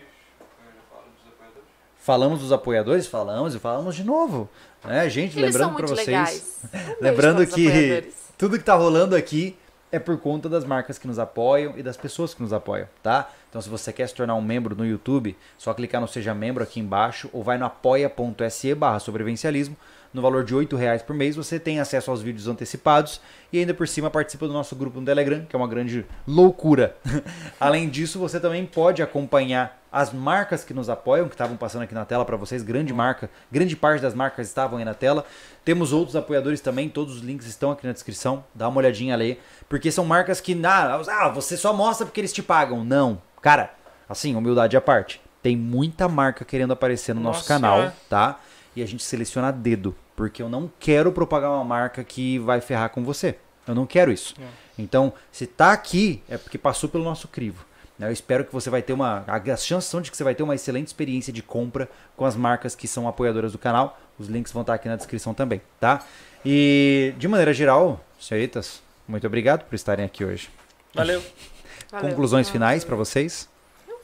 Falamos dos apoiadores? Falamos e falamos de novo. Né, gente, Eles lembrando pra muito vocês. Um Lembrando para que tudo que tá rolando aqui é por conta das marcas que nos apoiam e das pessoas que nos apoiam, tá? Então se você quer se tornar um membro no YouTube, só clicar no Seja Membro aqui embaixo ou vai no apoia.se barra sobrevivencialismo. No valor de 8 reais por mês, você tem acesso aos vídeos antecipados e ainda por cima participa do nosso grupo no Telegram, que é uma grande loucura. Além disso, você também pode acompanhar as marcas que nos apoiam, que estavam passando aqui na tela para vocês, grande marca, grande parte das marcas estavam aí na tela. Temos outros apoiadores também, todos os links estão aqui na descrição, dá uma olhadinha ali, porque são marcas que, ah, ah, você só mostra porque eles te pagam. Não, cara, assim, humildade à parte, tem muita marca querendo aparecer no nosso Nossa canal, Senhora. tá? E a gente seleciona a dedo, porque eu não quero propagar uma marca que vai ferrar com você. Eu não quero isso. Então, se tá aqui, é porque passou pelo nosso crivo. né? Eu espero que você vai ter uma. As chances são de que você vai ter uma excelente experiência de compra com as marcas que são apoiadoras do canal. Os links vão estar aqui na descrição também, tá? E de maneira geral, senhoritas, muito obrigado por estarem aqui hoje. Valeu. Valeu. Conclusões finais para vocês?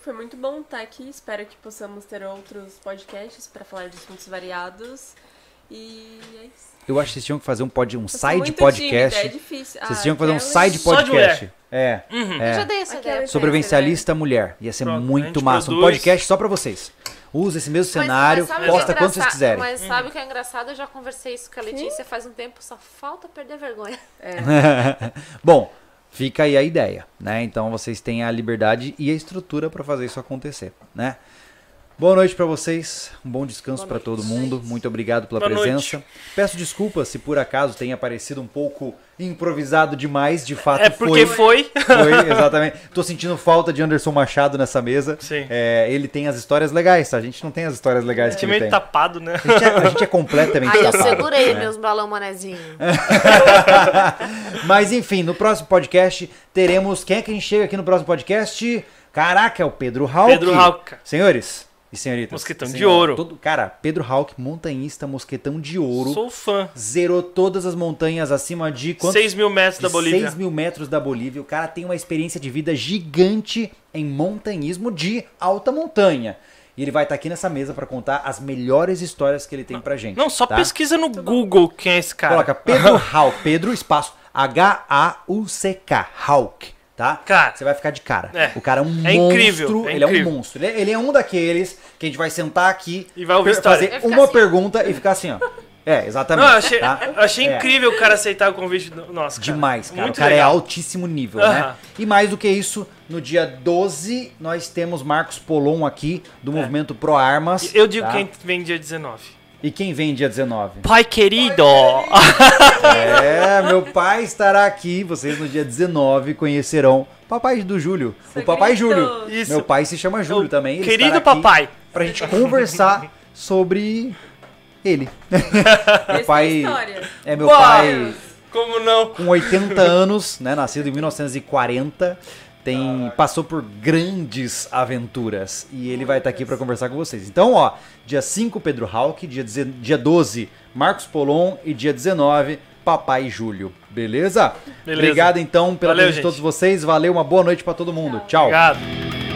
Foi muito bom estar aqui. Espero que possamos ter outros podcasts para falar de assuntos variados. E é isso. Eu acho que vocês tinham que fazer um, pod, um Eu side podcast. tímida, é difícil. Vocês Ah, tinham que fazer um side Só de podcast. É. Uhum. Eu é. já dei essa Aquela ideia. Sobrevivencialista mulher. Ia ser Pronto, muito massa. Um produz. podcast só pra vocês. Usa esse mesmo Mas- cenário, mas é posta quando vocês quiserem. Mas sabe o que é engraçado? Eu já conversei isso com a Letícia faz um tempo, só falta perder vergonha. Bom, fica aí a ideia, né? Então vocês têm a liberdade e a estrutura pra fazer isso acontecer, né? Boa noite pra vocês, um bom descanso noite. todo mundo. Muito obrigado pela Boa presença. Peço desculpas se por acaso tenha parecido um pouco improvisado demais, de fato É porque foi. Foi, exatamente. Tô sentindo falta de Anderson Machado nessa mesa. Sim. É, ele tem as histórias legais, tá? A gente não tem as histórias legais que Time ele tem. meio tapado, né? A gente é, a gente é completamente Aí eu tapado, segurei né? meus balão manezinho. Mas enfim, no próximo podcast teremos. Quem é que a gente chega aqui no próximo podcast? Caraca, é o Pedro Hauck. Pedro Hauck. Senhores e senhoritas. Mosquetão de ouro. todo- cara, Pedro Hauck, montanhista, mosquetão de ouro. Sou fã. Zerou todas as montanhas acima de quantos? 6 mil metros da de Bolívia. 6 mil metros da Bolívia. O cara tem uma experiência de vida gigante em montanhismo de alta montanha. E ele vai estar aqui nessa mesa para contar as melhores histórias que ele tem pra gente. Não, só tá? pesquisa no Google quem é esse cara. Coloca Pedro Hauck, Pedro espaço H-A-U-C-K, Hauck, tá? Cara. Você vai ficar de cara. É. O cara é um É monstro, incrível, é ele é um monstro. Ele é, ele é um daqueles que a gente vai sentar aqui E vai ouvir fazer uma assim. pergunta e ficar assim, ó. É, exatamente. Não, eu achei, tá? eu achei É. incrível o cara aceitar o convite. do- cara. Demais, cara. Muito o cara legal. é altíssimo nível, né? E mais do que isso, no dia 12, nós temos Marcos Polon aqui, do movimento Pro Armas. Eu digo tá? quem vem dia 19. E quem vem dia 19? Pai querido! É, meu pai estará aqui. Vocês no dia 19 conhecerão Papai do Júlio. O Papai. Júlio. Isso. Meu pai se chama Júlio Eu- também. ele Querido papai. Pra gente conversar sobre ele. Meu pai. é a história. É meu Uau! pai Como não? com 80 anos, né? Nascido em 1940. Tem, passou por grandes aventuras e ele vai estar aqui para conversar com vocês. Então, ó, dia 5, Pedro Hauck, dia, dia 12, Marcos Polon e dia 19, Papai Júlio. Beleza? Beleza. Obrigado então pela Valeu, presença de todos vocês. Valeu, uma boa noite para todo mundo. Tchau. Obrigado.